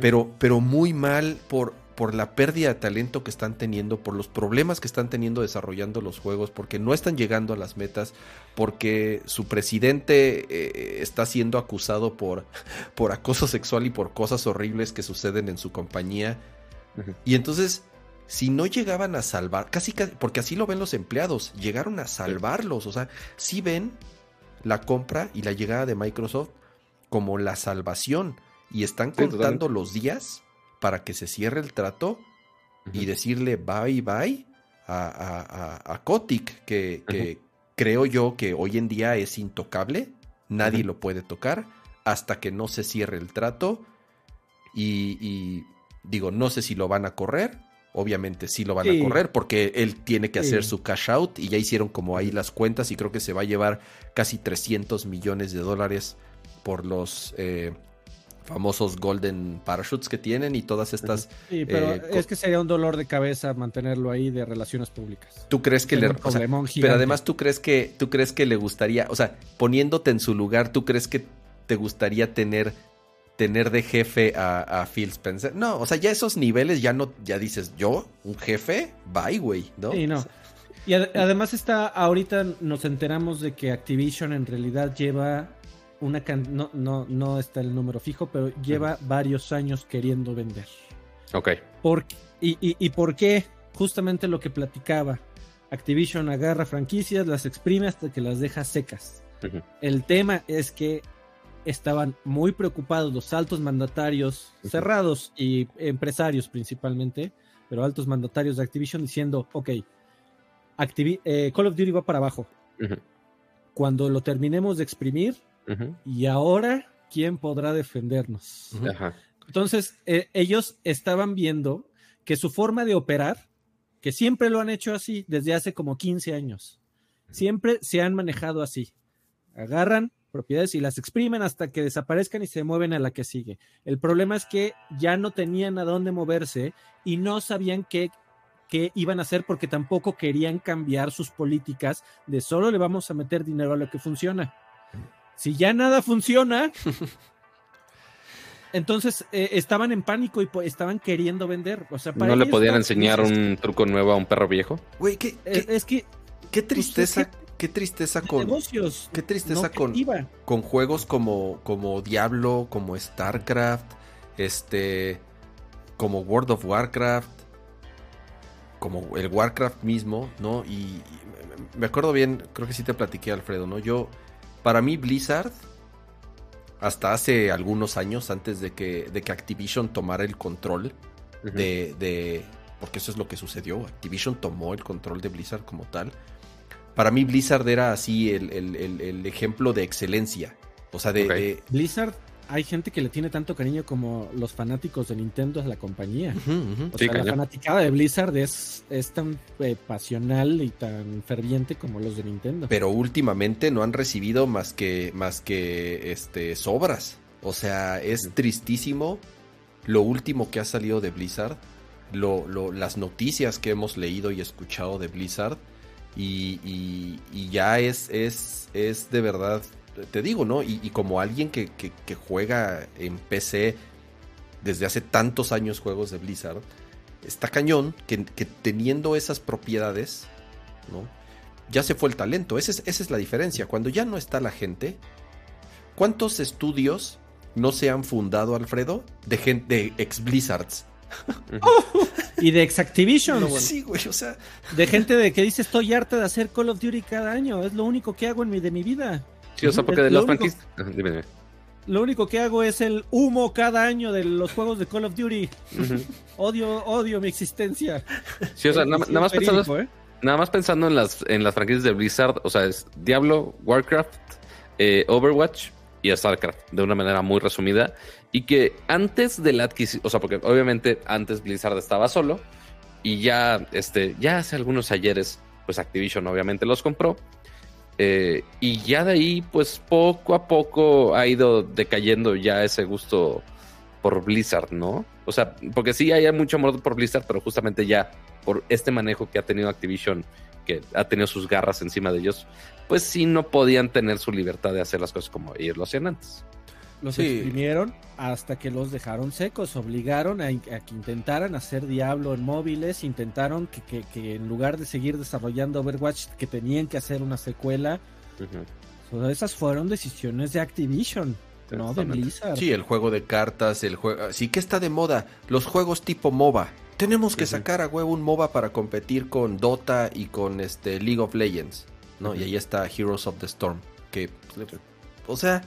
pero, pero muy mal por, por la pérdida de talento que están teniendo, por los problemas que están teniendo desarrollando los juegos, porque no están llegando a las metas, porque su presidente eh, está siendo acusado por, por acoso sexual y por cosas horribles que suceden en su compañía. Y entonces, si no llegaban a salvar, casi, casi porque así lo ven los empleados, llegaron a salvarlos, o sea, sí ven la compra y la llegada de Microsoft como la salvación y están Sí, contando totalmente. los días para que se cierre el trato y decirle bye bye a, a, a- a Kotick, que, que creo yo que hoy en día es intocable, nadie lo puede tocar hasta que no se cierre el trato y, y digo, no sé si lo van a correr. Obviamente sí lo van Sí. a correr porque él tiene que hacer su cash out y ya hicieron como ahí las cuentas y creo que se va a llevar casi 300 millones de dólares por los eh, famosos golden parachutes que tienen y todas estas Sí, pero eh, es que sería un dolor de cabeza mantenerlo ahí de relaciones públicas. ¿Tú crees que le... O sea, pero además tú crees que tú crees que le gustaría, o sea, poniéndote en su lugar, ¿tú crees que te gustaría tener tener de jefe a, a Phil Spencer? No, o sea, ya esos niveles ya no, ya dices, yo, un jefe, bye, güey, ¿no? Sí, no. Y ad- además está, ahorita nos enteramos de que Activision en realidad lleva una can- no, no, no está el número fijo, pero lleva varios años queriendo vender. Ok. ¿Por, y, y, ¿Y por qué? Justamente lo que platicaba. Activision agarra franquicias, las exprime hasta que las deja secas. El tema es que estaban muy preocupados los altos mandatarios cerrados y empresarios principalmente, pero altos mandatarios de Activision diciendo, ok, Activi- eh, Call of Duty va para abajo. Cuando lo terminemos de exprimir, y ahora, ¿quién podrá defendernos? Entonces, eh, ellos estaban viendo que su forma de operar, que siempre lo han hecho así desde hace como 15 años, siempre se han manejado así. Agarran propiedades y las exprimen hasta que desaparezcan y se mueven a la que sigue. El problema es que ya no tenían a dónde moverse y no sabían qué, qué iban a hacer porque tampoco querían cambiar sus políticas de solo le vamos a meter dinero a lo que funciona. Si ya nada funciona, entonces eh, estaban en pánico y estaban queriendo vender. O sea, para ¿No le podían enseñar un truco nuevo a un perro viejo? Güey, qué, Eh, qué- es que qué tristeza, pues, qué tristeza de con, negocios. qué tristeza no con, con juegos como, como Diablo, como StarCraft, este, como World of Warcraft, como el Warcraft mismo, ¿no? Y, y me- acuerdo bien, creo que sí te platiqué, Alfredo, ¿no? Yo, para mí Blizzard, hasta hace algunos años, antes de que, de que Activision tomara el control de, de- Porque eso es lo que sucedió. Activision tomó el control de Blizzard como tal. Para mí Blizzard era así el, el- el- el ejemplo de excelencia. O sea, de... Blizzard, hay gente que le tiene tanto cariño como los fanáticos de Nintendo a la compañía. O Sí, sea, la fanaticada de Blizzard es, es tan eh, pasional y tan ferviente como los de Nintendo. Pero últimamente no han recibido más que, más que este, sobras. O sea, es tristísimo lo último que ha salido de Blizzard. Lo, lo- las noticias que hemos leído y escuchado de Blizzard. Y, ya es, es, es de verdad, te digo, ¿no? Y, como alguien que, juega en PC desde hace tantos años juegos de Blizzard, está cañón que, teniendo esas propiedades, ¿no? Ya se fue el talento, esa es, esa es la diferencia. Cuando ya no está la gente, ¿cuántos estudios no se han fundado, Alfredo, de, gente, de ex Blizzards? Y de ex Activision. sí, güey, o sea. De gente de que dice estoy harta de hacer Call of Duty cada año. Es lo único que hago en mi, de mi vida. Sí, o sea, porque de los franquistas. Lo único que hago es el humo cada año de los juegos de Call of Duty. Odio, odio mi existencia. Sí, o sea, nada, más pensando. ¿eh? Nada más pensando en las, en las franquicias de Blizzard, o sea, es Diablo, Warcraft, eh, Overwatch y StarCraft, de una manera muy resumida. Y que antes de la adquisición, o sea, porque obviamente antes Blizzard estaba solo y ya, este, ya hace algunos ayeres, pues Activision obviamente los compró. Eh, y ya de ahí, pues poco a poco ha ido decayendo ya ese gusto por Blizzard, ¿no? O sea, porque sí hay mucho amor por Blizzard, pero justamente ya por este manejo que ha tenido Activision, que ha tenido sus garras encima de ellos, pues sí no podían tener su libertad de hacer las cosas como ellos lo hacían antes. Los exprimieron hasta que los dejaron secos, obligaron a, que intentaran hacer Diablo en móviles, intentaron que, en lugar de seguir desarrollando Overwatch, que tenían que hacer una secuela. Todas esas fueron decisiones de Activision, no de Blizzard. Sí, el juego de cartas, el juego... Sí que está de moda, los juegos tipo MOBA. Tenemos que sacar a huevo un MOBA para competir con Dota y con este League of Legends, ¿no? Y ahí está Heroes of the Storm, que... O sea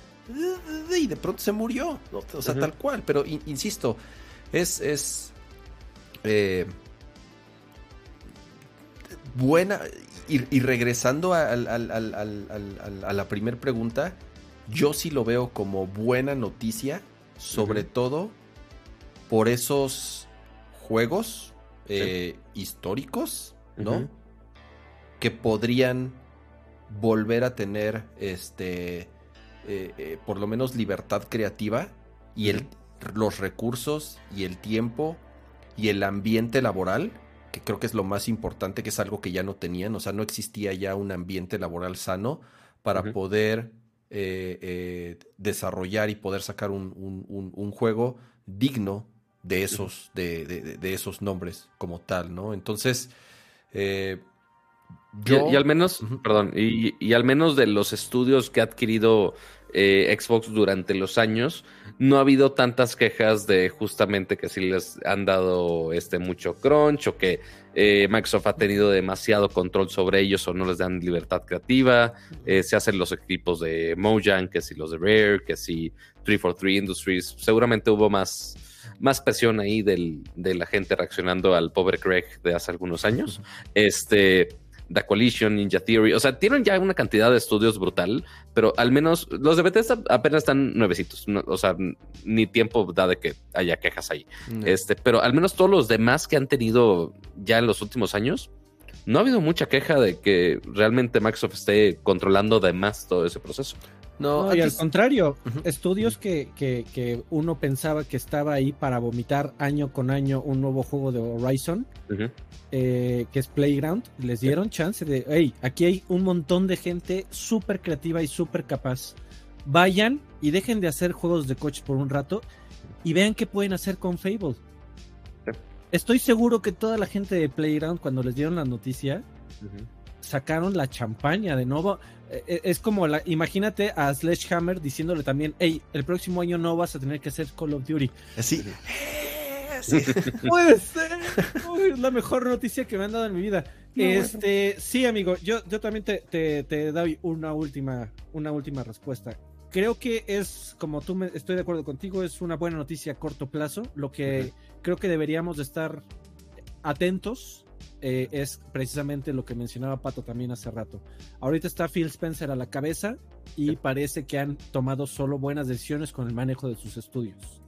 y de pronto se murió, o sea, tal cual, pero insisto, es, es eh, buena, y, regresando a, la primera pregunta, yo sí lo veo como buena noticia, sobre todo por esos juegos eh, históricos, ¿no? Que podrían volver a tener este eh, eh, por lo menos libertad creativa y el, los recursos y el tiempo y el ambiente laboral, que creo que es lo más importante, que es algo que ya no tenían, o sea, no existía ya un ambiente laboral sano para poder eh, desarrollar y poder sacar un, juego digno de esos, de, esos nombres como tal, ¿no? Entonces, yo... y, al menos, perdón, y, y, al menos de los estudios que ha adquirido eh, Xbox durante los años, no ha habido tantas quejas de justamente que si les han dado este mucho crunch o que eh, Microsoft ha tenido demasiado control sobre ellos o no les dan libertad creativa. Eh, se hacen los equipos de Mojang, que si los de Rare, que si 343 Industries. Seguramente hubo más, más presión ahí del, de la gente reaccionando al pobre Craig de hace algunos años. Este The Coalition, Ninja Theory. O sea, tienen ya una cantidad de estudios brutal, pero al menos los de Bethesda apenas están nuevecitos. o sea, ni tiempo da de que haya quejas ahí. Este, pero al menos todos los demás que han tenido ya en los últimos años, no ha habido mucha queja de que realmente Microsoft esté controlando de más todo ese proceso. No, y al contrario, estudios que, que, uno pensaba que estaba ahí para vomitar año con año un nuevo juego de Horizon, eh, que es Playground, les dieron chance de, hey, aquí hay un montón de gente súper creativa y súper capaz. Vayan y dejen de hacer juegos de coche por un rato y vean qué pueden hacer con Fable. Estoy seguro que toda la gente de Playground, cuando les dieron la noticia, sacaron la champaña de nuevo. Eh, eh, es como la, imagínate a Sledgehammer diciéndole también, hey, el próximo año no vas a tener que hacer Call of Duty. Así. Puede ser. es la mejor noticia que me han dado en mi vida. este, sí, amigo, yo, yo también te, te, doy una última, una última respuesta. Creo que es, como tú me, estoy de acuerdo contigo, es una buena noticia a corto plazo. Lo que creo que deberíamos de estar atentos eh, es precisamente lo que mencionaba Pato también hace rato. Ahorita está Phil Spencer a la cabeza y parece que han tomado solo buenas decisiones con el manejo de sus estudios.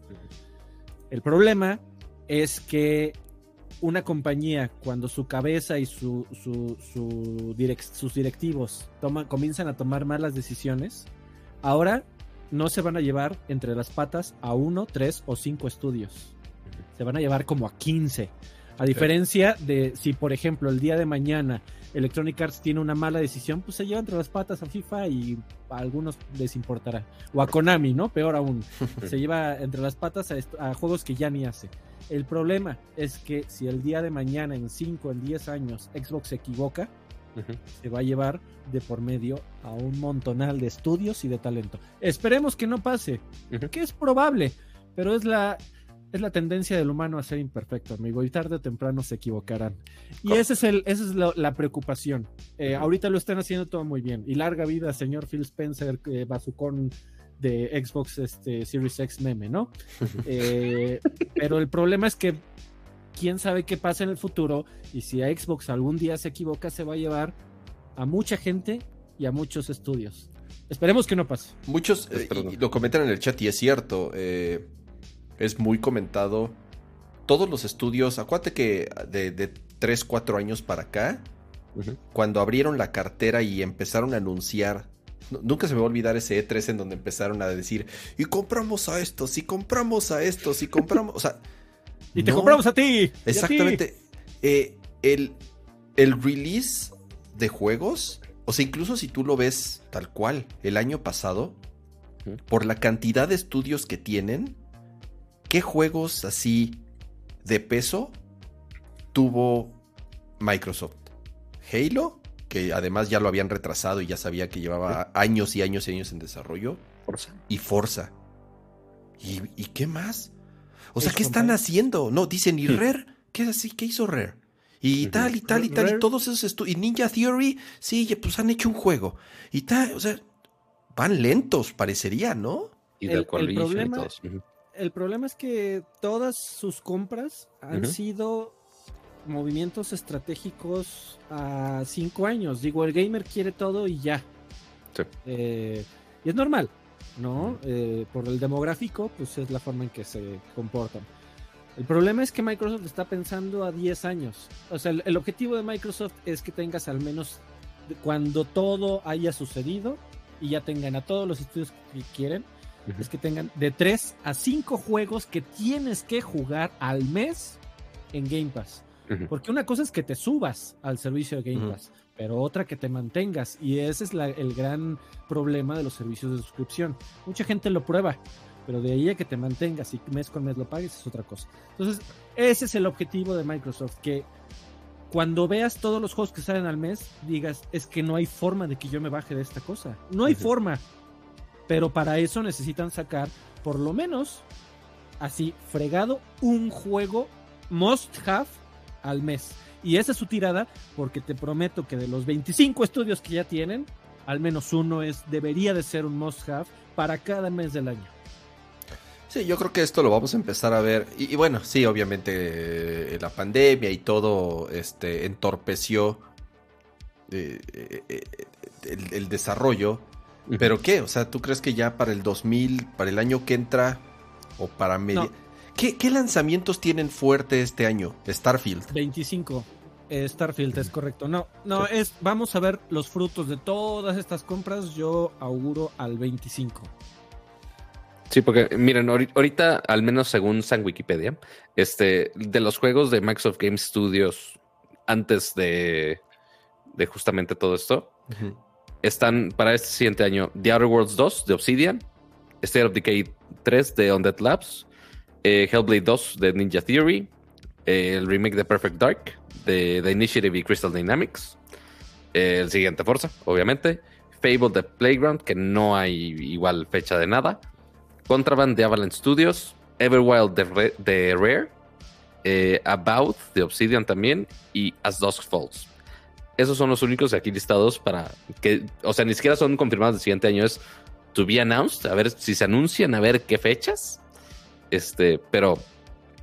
El problema es que una compañía, cuando su cabeza y su, sus directivos comienzan a tomar malas decisiones, ahora no se van a llevar entre las patas a uno, tres o cinco estudios. Se van a llevar como a 15 A diferencia de si, por ejemplo, el día de mañana Electronic Arts tiene una mala decisión, pues se lleva entre las patas a FIFA y a algunos les importará. O a Konami, ¿no? Peor aún. Se lleva entre las patas a, juegos que ya ni hace. El problema es que si el día de mañana, en 5, en 10 años, Xbox se equivoca, se va a llevar de por medio a un montonal de estudios y de talento. Esperemos que no pase, que es probable, pero es la, es la tendencia del humano a ser imperfecto, amigo, y tarde o temprano se equivocarán. Y ese es el, esa es la, preocupación. Eh, ahorita lo están haciendo todo muy bien. Y larga vida, señor Phil Spencer, eh, Bazucón de Xbox este, Series X meme, ¿no? Eh, pero el problema es que quién sabe qué pasa en el futuro y si a Xbox algún día se equivoca, se va a llevar a mucha gente y a muchos estudios. Esperemos que no pase. Muchos lo comentan en el chat y es cierto. Eh, es muy comentado. Todos los estudios, acuérdate que de, de 3, 4 años para acá, cuando abrieron la cartera y empezaron a anunciar, nunca se me va a olvidar ese E3 en donde empezaron a decir, y compramos a estos, y compramos a estos, y compramos, o sea... y te compramos a ti. Exactamente. Eh, el, el release de juegos, o sea, incluso si tú lo ves tal cual, el año pasado, por la cantidad de estudios que tienen, ¿qué juegos así de peso tuvo Microsoft? Halo, que además ya lo habían retrasado y ya sabía que llevaba años y años y años en desarrollo. Forza. Y Forza. ¿Y, qué más? O sea, ¿qué están haciendo? No, dicen, ¿y Rare? ¿Qué, así? ¿Qué hizo Rare? Y tal, y tal, y tal, y todos esos estudios. Y Ninja Theory, sí, pues han hecho un juego. Y tal, o sea, van lentos, parecería, ¿no? Y del cual problema, el problema es que todas sus compras han sido movimientos estratégicos a cinco años. Digo, el gamer quiere todo y ya. Eh, y es normal, ¿no? Eh, por el demográfico, pues es la forma en que se comportan. El problema es que Microsoft está pensando a 10 años. O sea, el objetivo de Microsoft es que tengas al menos cuando todo haya sucedido y ya tengan a todos los estudios que quieren, es que tengan de 3 a 5 juegos que tienes que jugar al mes en Game Pass. Porque una cosa es que te subas al servicio de Game Pass, pero otra que te mantengas. Y ese es el gran problema de los servicios de suscripción. Mucha gente lo prueba, pero de ahí a que te mantengas y mes con mes lo pagues es otra cosa. Entonces, ese es el objetivo de Microsoft, que cuando veas todos los juegos que salen al mes, digas, es que no hay forma de que yo me baje de esta cosa. No hay forma. Pero para eso necesitan sacar por lo menos así fregado un juego must have al mes. Y esa es su tirada porque te prometo que de los 25 estudios que ya tienen, al menos uno es debería de ser un must have para cada mes del año. Sí, yo creo que esto lo vamos a empezar a ver. Y, bueno, sí, obviamente eh, la pandemia y todo este, entorpeció eh, eh, el, desarrollo ¿Pero qué? O sea, ¿tú crees que ya para el 2000, para el año que entra o para medio... ¿Qué, lanzamientos tienen fuerte este año? Starfield. 25. Eh, Starfield es correcto. No, no, es vamos a ver los frutos de todas estas compras. Yo auguro al 25. Sí, porque miren, ahorita, al menos según San Wikipedia, este, de los juegos de Microsoft Game Studios antes de, de justamente todo esto, están para este siguiente año The Outer Worlds 2 de Obsidian, State of Decay 3 de Undead Labs, eh, Hellblade 2 de Ninja Theory, eh, el remake de Perfect Dark de The Initiative y Crystal Dynamics, eh, el siguiente Forza, obviamente, Fable de Playground, que no hay igual fecha de nada, Contraband de Avalanche Studios, Everwild de, Rare, About de Obsidian también y As Dusk Falls esos son los únicos aquí listados para que, o sea, ni siquiera son confirmados del siguiente año, es to be announced, a ver si se anuncian, a ver qué fechas. Este, pero,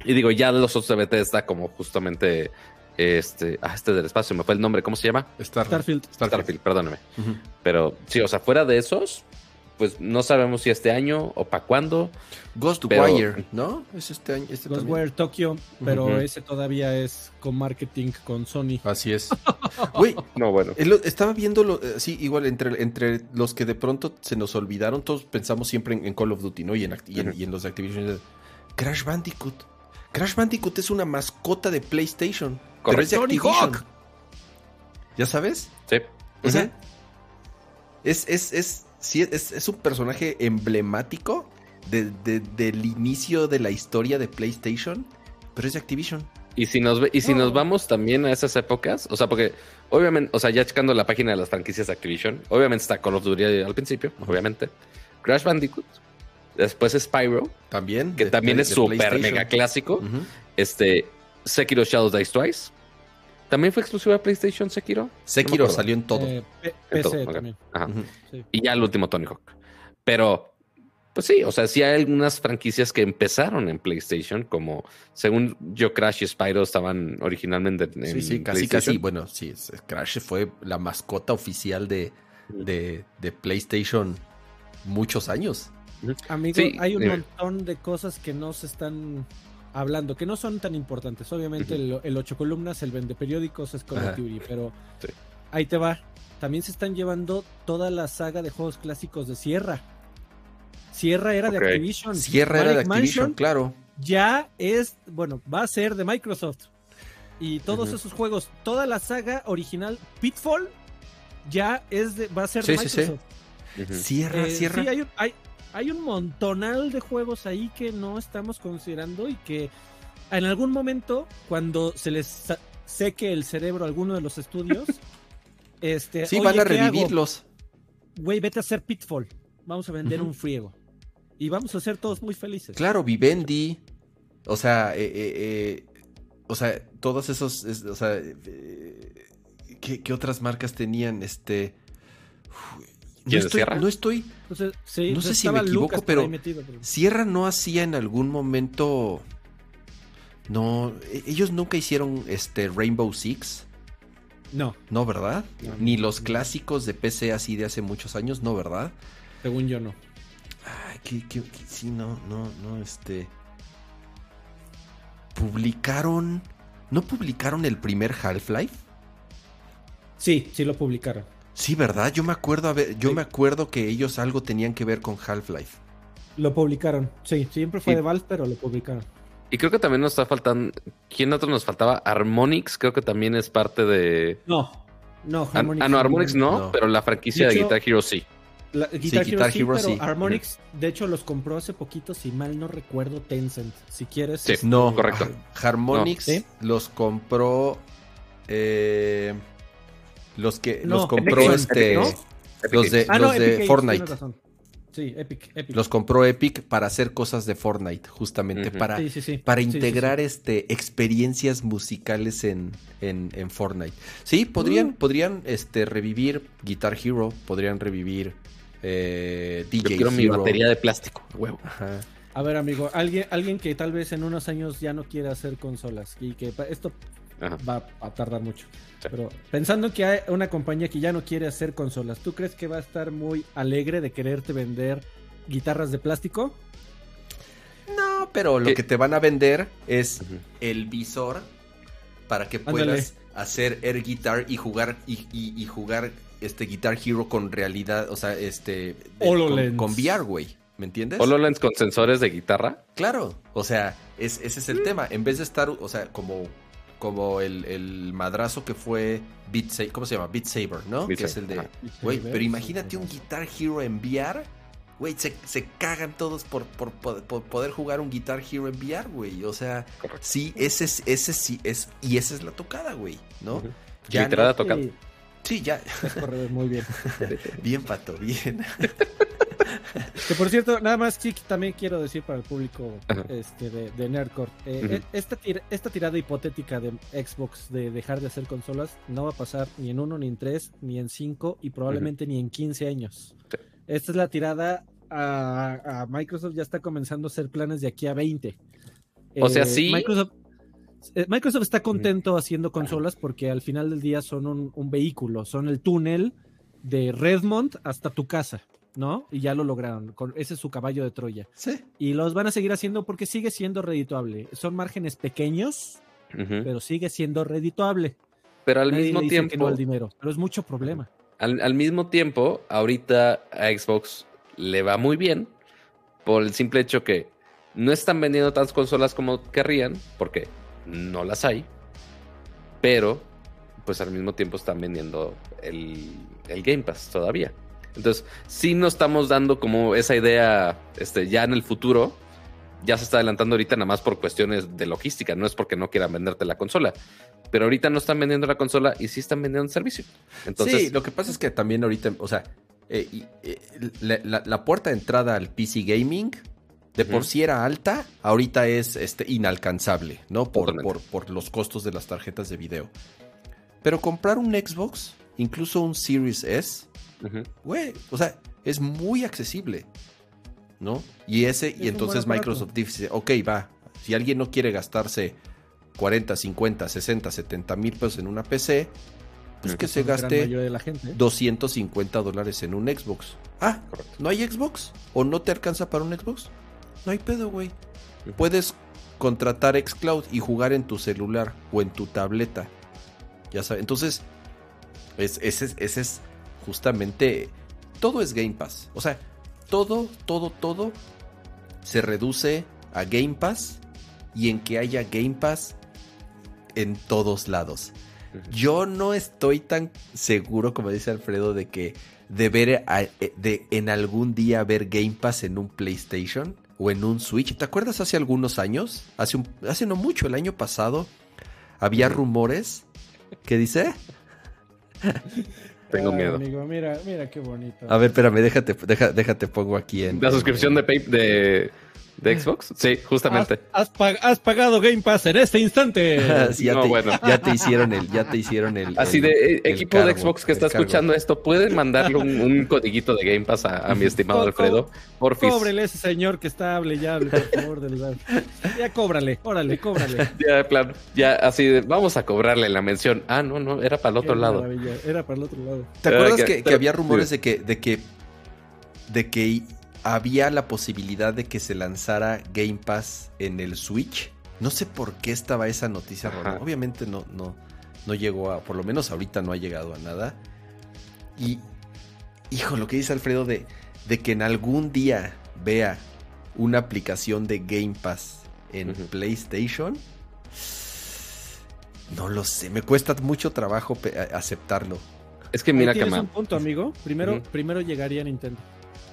y digo, ya los otros de está como justamente este, ah, este del espacio, me fue el nombre, ¿cómo se llama? Starfield. Starfield, perdóname. Pero sí, o sea, fuera de esos, pues no sabemos si este año o para cuándo. Ghostwire, ¿no? Es este año. Este Ghostwire Tokyo, pero ese todavía es con marketing con Sony. Así es. Güey, no, bueno. Estaba viendo, eh, sí, igual entre, entre los que de pronto se nos olvidaron, todos pensamos siempre en, Call of Duty, ¿no? Y en, y en, los de Activision. Crash Bandicoot. Crash Bandicoot es una mascota de PlayStation. Pero es de Correcto. Activision. Hawk. ¿Ya sabes? Sí. O sea, es, es, es, sí, es, es un personaje emblemático de- de- del inicio de la historia de PlayStation, pero es de Activision. Y si nos y si No. nos vamos también a esas épocas, o sea, porque obviamente, o sea, ya checando la página de las franquicias de Activision, obviamente está Call of Duty al principio, obviamente. Crash Bandicoot, después Spyro, También. que de- también de- es súper mega clásico. Este, Sekiro Shadows Dice Twice. ¿También fue exclusiva de PlayStation Sekiro? Sekiro salió en todo. Eh, En PC todo, ok. también. Ajá. Sí. Y ya el último Tony Hawk. Pero, pues sí, o sea, sí hay algunas franquicias que empezaron en PlayStation, como según yo, Crash y Spyro estaban originalmente en Sí, sí, casi, PlayStation. casi. Bueno, sí, Crash fue la mascota oficial de, de, de PlayStation muchos años. Amigo, Sí, hay un montón de cosas que no se están hablando, que no son tan importantes. Obviamente el, el ocho columnas, el vende periódicos es Call of. Duty, pero Sí. ahí te va. También se están llevando toda la saga de juegos clásicos de Sierra. Sierra era de Activision. Sierra era de Activision, Mansion claro. ya es, bueno, va a ser de Microsoft. Y todos esos juegos, toda la saga original Pitfall ya es de, va a ser Sí, de sí, sí. Microsoft. Ujú. Sierra, Eh, Sierra. Sí, hay un, hay, hay un montonal de juegos ahí que no estamos considerando y que en algún momento, cuando se les seque el cerebro a alguno de los estudios, este, sí, "Oye, van a revivirlos. Güey, vete a hacer Pitfall. Vamos a vender un friego. Y vamos a ser todos muy felices. Claro, Vivendi. O sea, eh, eh, eh, o sea, todos esos, es- o sea, eh, ¿qué, qué otras marcas tenían? Este, uf, no ¿Quién, estoy, Sierra? no estoy, Entonces, sí, No sé si me equivoco, Lucas pero- ahí metido, pero- Sierra no hacía en algún momento, no, e- ellos nunca hicieron este Rainbow Six, No, no, ¿verdad? No, Ni los no. clásicos de PC así de hace muchos años, no, ¿verdad? según yo no. Ay, que, que- que- sí, no, no, no, este. Publicaron. ¿No publicaron el primer Half-Life? Sí, sí lo publicaron. Sí, ¿verdad? Yo me acuerdo, a ver, yo Sí. me acuerdo que ellos algo tenían que ver con Half-Life. Lo publicaron. Sí, siempre fue de Valve, pero lo publicaron. Y creo que también nos está faltando. ¿Quién otro nos faltaba? Harmonix, creo que también es parte de. No, no, Ah, Harmonix. ah, no, Harmonix no, no. pero la franquicia De Guitar Hero sí. La- Guitar, Guitar Hero, sí, Hero pero sí. Harmonix, de hecho, los compró hace poquito, si mal no recuerdo, Tencent. Si quieres. Sí. este, No, correcto. Har- Harmonix No. ¿Sí? los compró. eh, los que No, los compró Epic, este. ¿no? Los de, Ah, no, los de Epic Games, Fortnite. razón. Sí, Epic, Epic. Los compró Epic para hacer cosas de Fortnite, justamente. Para, Sí, sí, sí. para Sí, sí, integrar este experiencias musicales en, en, en Fortnite. Sí, podrían, Mm. podrían este, revivir Guitar Hero, podrían revivir eh, Yo quiero mi batería de plástico, huevo. Ajá. A ver, amigo, alguien, alguien que tal vez en unos años ya no quiera hacer consolas y que esto Ajá. va a tardar mucho. Sí. Pero pensando que hay una compañía que ya no quiere hacer consolas, ¿tú crees que va a estar muy alegre de quererte vender guitarras de plástico? No, pero lo ¿Qué? que te van a vender es el visor para que Ándale. puedas hacer air guitar y jugar y, y- y jugar este Guitar Hero con realidad, o sea, este con, con VR, güey. ¿Me entiendes? HoloLens con sensores de guitarra. Claro, o sea, es- ese es el tema. En vez de estar, o sea, como, como el, el madrazo que fue Beat Saber, ¿cómo se llama? Beat Saber, ¿no? Beat que es el de, güey, pero imagínate un Guitar Hero en VR, güey, se, se cagan todos por, por, por- por poder jugar un Guitar Hero en VR, güey. O sea, Correcto. sí, ese es, ese sí es, y esa es la tocada, güey, ¿no? Ya Literal no- a tocar. Sí, Sí, ya, es correcto, muy bien. bien, pato, bien. Que por cierto, nada más, Chic, también quiero decir para el público Ajá. este, de, de Nerdcore, eh, eh, esta, tira- esta tirada hipotética de Xbox de dejar de hacer consolas no va a pasar ni en uno, ni en tres, ni en cinco y probablemente ni en 15 años. Sí. Esta es la tirada a, a Microsoft, ya está comenzando a hacer planes de aquí a 20. O sea, sí. Microsoft, eh, Microsoft está contento haciendo consolas porque al final del día son un, un vehículo, son el túnel de Redmond hasta tu casa, ¿no? Y ya lo lograron. Con, ese es su caballo de Troya. Sí. Y los van a seguir haciendo porque sigue siendo redituable. Son márgenes pequeños, pero sigue siendo redituable. Pero al Nadie mismo le dice que tiempo, no al dinero, pero es mucho problema. al, al mismo tiempo, ahorita a Xbox le va muy bien por el simple hecho que no están vendiendo tantas consolas como querrían, porque no las hay, pero pues al mismo tiempo están vendiendo el, el Game Pass todavía. Entonces, sí no estamos dando como esa idea este, ya en el futuro. Ya se está adelantando ahorita nada más por cuestiones de logística, no es porque no quieran venderte la consola. Pero ahorita no están vendiendo la consola y sí están vendiendo el servicio. Entonces, sí, lo que pasa es que también ahorita, o sea, eh, eh, la- la puerta de entrada al PC Gaming de por sí era alta, ahorita es este, inalcanzable, ¿no? Por, Totalmente. por, por los costos de las tarjetas de video. Pero comprar un Xbox, incluso un Series S, güey, o sea, es muy accesible, ¿no? Y ese, y entonces. Microsoft dice, ok, va, si alguien no quiere gastarse 40, 50, 60, 70 mil pesos en una PC, pues que se gaste mayoría de la gente. 250 dólares en un Xbox. Ah, Correcto. ¿no hay Xbox? ¿O no te alcanza para un Xbox? No hay pedo, güey. Puedes contratar Xcloud y jugar en tu celular o en tu tableta. Ya sabes. Entonces, es- ese, es- ese es justamente. Todo es Game Pass. O sea, todo, todo, todo se reduce a Game Pass y en que haya Game Pass en todos lados. Yo no estoy tan seguro, como dice Alfredo, de que de ver a- eh, de en algún día ver Game Pass en un PlayStation o en un Switch. ¿Te acuerdas hace algunos años? Hace, un- hace no mucho, el año pasado, había rumores que dice. Tengo Ay, miedo. Amigo, mira, mira qué bonito. A ver, espérame, déjate, deja- déjate pongo aquí en. La suscripción de, Pay- de, de Xbox. Sí, justamente. Has, has pag- has pagado Game Pass en este instante. Sí, ya, No, te, bueno. ya te hicieron el, ya te hicieron el. Así el- de eh, el equipo de Xbox que está cargo. escuchando esto, ¿pueden mandarle un, un codiguito de Game Pass a, a mi estimado Co- Alfredo? Porfis. Cóbrele ese señor que está hable y hable, por favor, de verdad. Ya cóbrale, órale, cóbrale. Ya, de plan, ya así de, vamos a cobrarle la mención. Ah, no, no, era para el otro Qué lado. maravilla, Era para el otro lado. ¿Te acuerdas que- que, había rumores de que, de que de que había la posibilidad de que se lanzara Game Pass en el Switch? No sé por qué estaba esa noticia. Roland. Obviamente no, no, no llegó a, por lo menos ahorita no ha llegado a nada. Y, hijo, lo que dice Alfredo de, de que en algún día vea una aplicación de Game Pass en. PlayStation. No lo sé, me cuesta mucho trabajo aceptarlo. Es que Ahí mira, tienes Cama. un punto, amigo. Primero, primero llegaría Nintendo.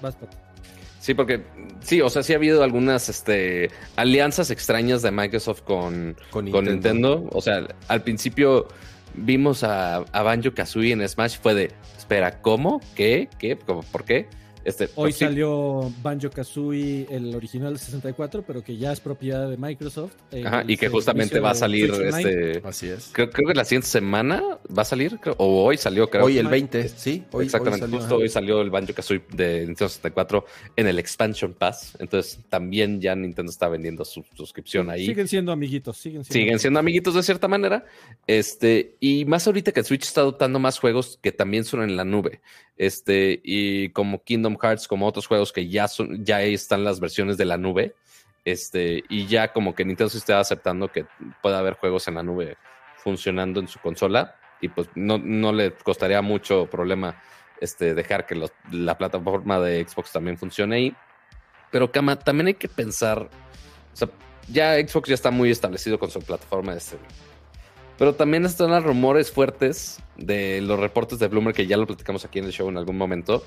Pato. Sí, porque sí, o sea, sí ha habido algunas este, alianzas extrañas de Microsoft con, Con. Nintendo. O sea, al principio vimos a, a Banjo Kazooie en Smash, fue de, espera, ¿cómo? ¿Qué? ¿Qué? ¿Cómo? ¿Por qué? Este, Hoy pues sí, salió Banjo Kazooie, el original de 64, pero que ya es propiedad de Microsoft. eh, Ajá, y que justamente va a salir este. Así es. Creo, creo que la siguiente semana va a salir, creo, o hoy salió, creo. Hoy el Ma- 20, sí. Hoy, Exactamente, hoy salió, justo ajá. hoy salió el Banjo Kazooie de Nintendo 64 en el Expansion Pass. Entonces también ya Nintendo está vendiendo su suscripción ahí. Siguen siendo amiguitos, siguen siendo. siguen siendo amiguitos de cierta manera. Este, y más ahorita que el Switch está adoptando más juegos que también son en la nube. Este, y como Kingdom Hearts, como otros juegos que ya son, ya están las versiones de la nube. Este, y ya como que Nintendo se está aceptando que pueda haber juegos en la nube funcionando en su consola. Y pues no, no le costaría mucho problema este, dejar que la plataforma de Xbox también funcione ahí. Pero Kama, también hay que pensar, ya Xbox ya está muy establecido con su plataforma de streaming. Pero también están los rumores fuertes de los reportes de Bloomer, que ya lo platicamos aquí en el show en algún momento,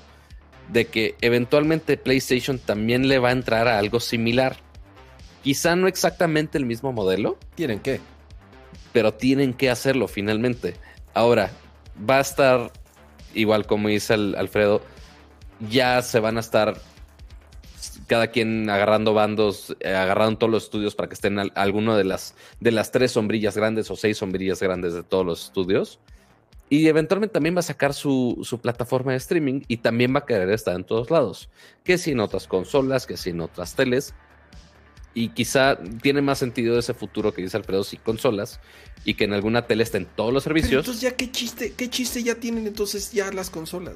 de que eventualmente PlayStation también le va a entrar a algo similar. Quizá no exactamente el mismo modelo, ¿Tienen qué? pero tienen que hacerlo finalmente. Ahora, va a estar, igual como dice el Alfredo, ya se van a estar cada quien agarrando bandos, eh, agarrando todos los estudios para que estén al- alguno de las, de las tres sombrillas grandes o seis sombrillas grandes de todos los estudios. Y eventualmente también va a sacar su, su plataforma de streaming y también va a querer estar en todos lados. Que si en otras consolas, que si en otras teles. Y quizá tiene más sentido ese futuro que dice Alfredo, si consolas, y que en alguna tele estén todos los Pero servicios. entonces ya qué chiste, qué chiste ya tienen entonces ya las consolas.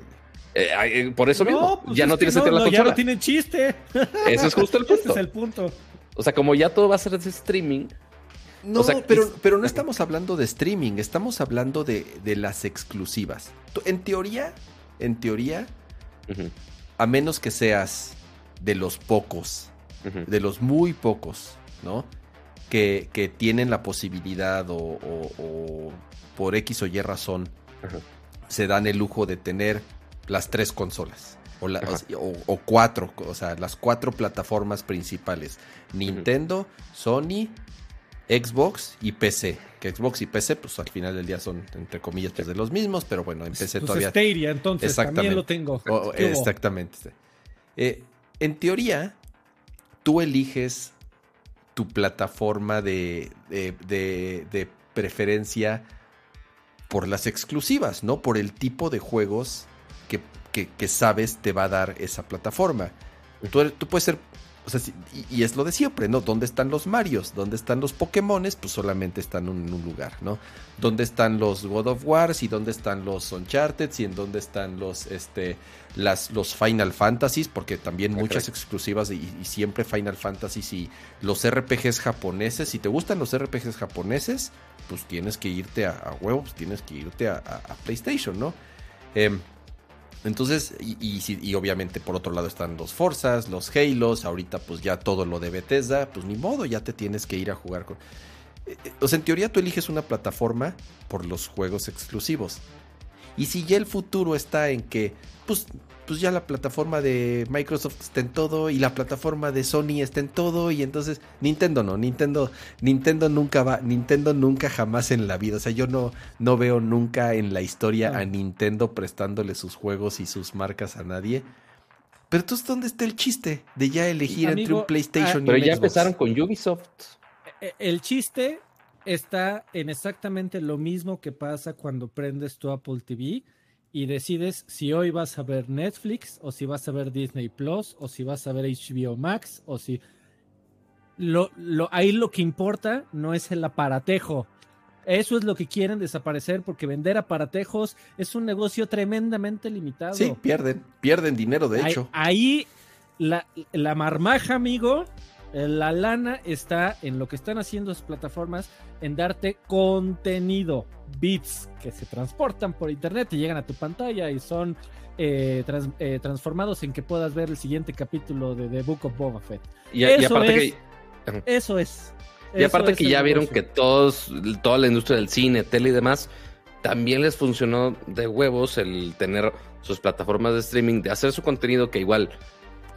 Eh, eh, por eso mismo, pues ya es no tiene sentido la no, Ya no tienen chiste. Ese es justo el Ese punto. es el punto. O sea, como ya todo va a ser de streaming, No, O sea, pero, es- pero no estamos hablando de streaming, estamos hablando de, de las exclusivas. En teoría, en teoría, a menos que seas de los pocos de los muy pocos, ¿no? Que, que tienen la posibilidad o, o- o por X o Y razón se dan el lujo de tener las tres consolas. O, la- Ajá. o- o cuatro, o sea, las cuatro plataformas principales. Nintendo, Sony, Xbox y PC. Que Xbox y PC, pues al final del día son, entre comillas, pues, de los mismos, pero bueno, en PC Pues todavía... Stadia, entonces, también lo tengo. Exactamente. Eh, en teoría, tú eliges tu plataforma de, de- de- de preferencia por las exclusivas, ¿no? Por el tipo de juegos que, que- que sabes te va a dar esa plataforma. Tú, tú puedes ser... o sea, y, es lo de siempre, ¿no? ¿Dónde están los Marios? ¿Dónde están los Pokémones? Pues solamente están en un lugar, ¿no? ¿Dónde están los God of Wars? ¿Y dónde están los Uncharted? ¿Y en dónde están los, este, las, los Final Fantasies? Porque también muchas exclusivas y, y siempre Final Fantasies y los RPGs japoneses. Si te gustan los RPGs japoneses, pues tienes que irte a, a huevo, pues tienes que irte a, a- a PlayStation, ¿no? Em, entonces, y, obviamente por otro lado están los Forzas, los Halos, ahorita pues ya todo lo de Bethesda, pues ni modo, ya te tienes que ir a jugar con... Eh, eh, O sea, en teoría tú eliges una plataforma por los juegos exclusivos. Y si ya el futuro está en que, pues, pues ya la plataforma de Microsoft está en todo y la plataforma de Sony está en todo y entonces Nintendo no, Nintendo, Nintendo nunca va, Nintendo nunca jamás en la vida, o sea, yo no, no veo nunca en la historia Ah. a Nintendo prestándole sus juegos y sus marcas a nadie. Pero entonces, ¿dónde está el chiste de ya elegir entre Amigo, un PlayStation ah, y Pero un ya Xbox? empezaron con Ubisoft. Eh, El chiste está en exactamente lo mismo que pasa cuando prendes tu Apple TV y decides si hoy vas a ver Netflix o si vas a ver Disney Plus o si vas a ver HBO Max o si lo, lo ahí lo que importa no es el aparatejo. Eso es lo que quieren desaparecer porque vender aparatejos es un negocio tremendamente limitado. Sí, pierden, pierden dinero, de Ahí- hecho. Ahí, la, la marmaja, amigo, la lana está en lo que están haciendo las plataformas, en darte contenido, bits que se transportan por internet y llegan a tu pantalla y son eh, trans- eh, transformados en que puedas ver el siguiente capítulo de The Book of Boba Fett. Y, y Eso aparte es- que Eso es. Y aparte es que ya vieron que todos, toda la industria del cine, tele y demás, también les funcionó de huevos el tener sus plataformas de streaming, de hacer su contenido que igual,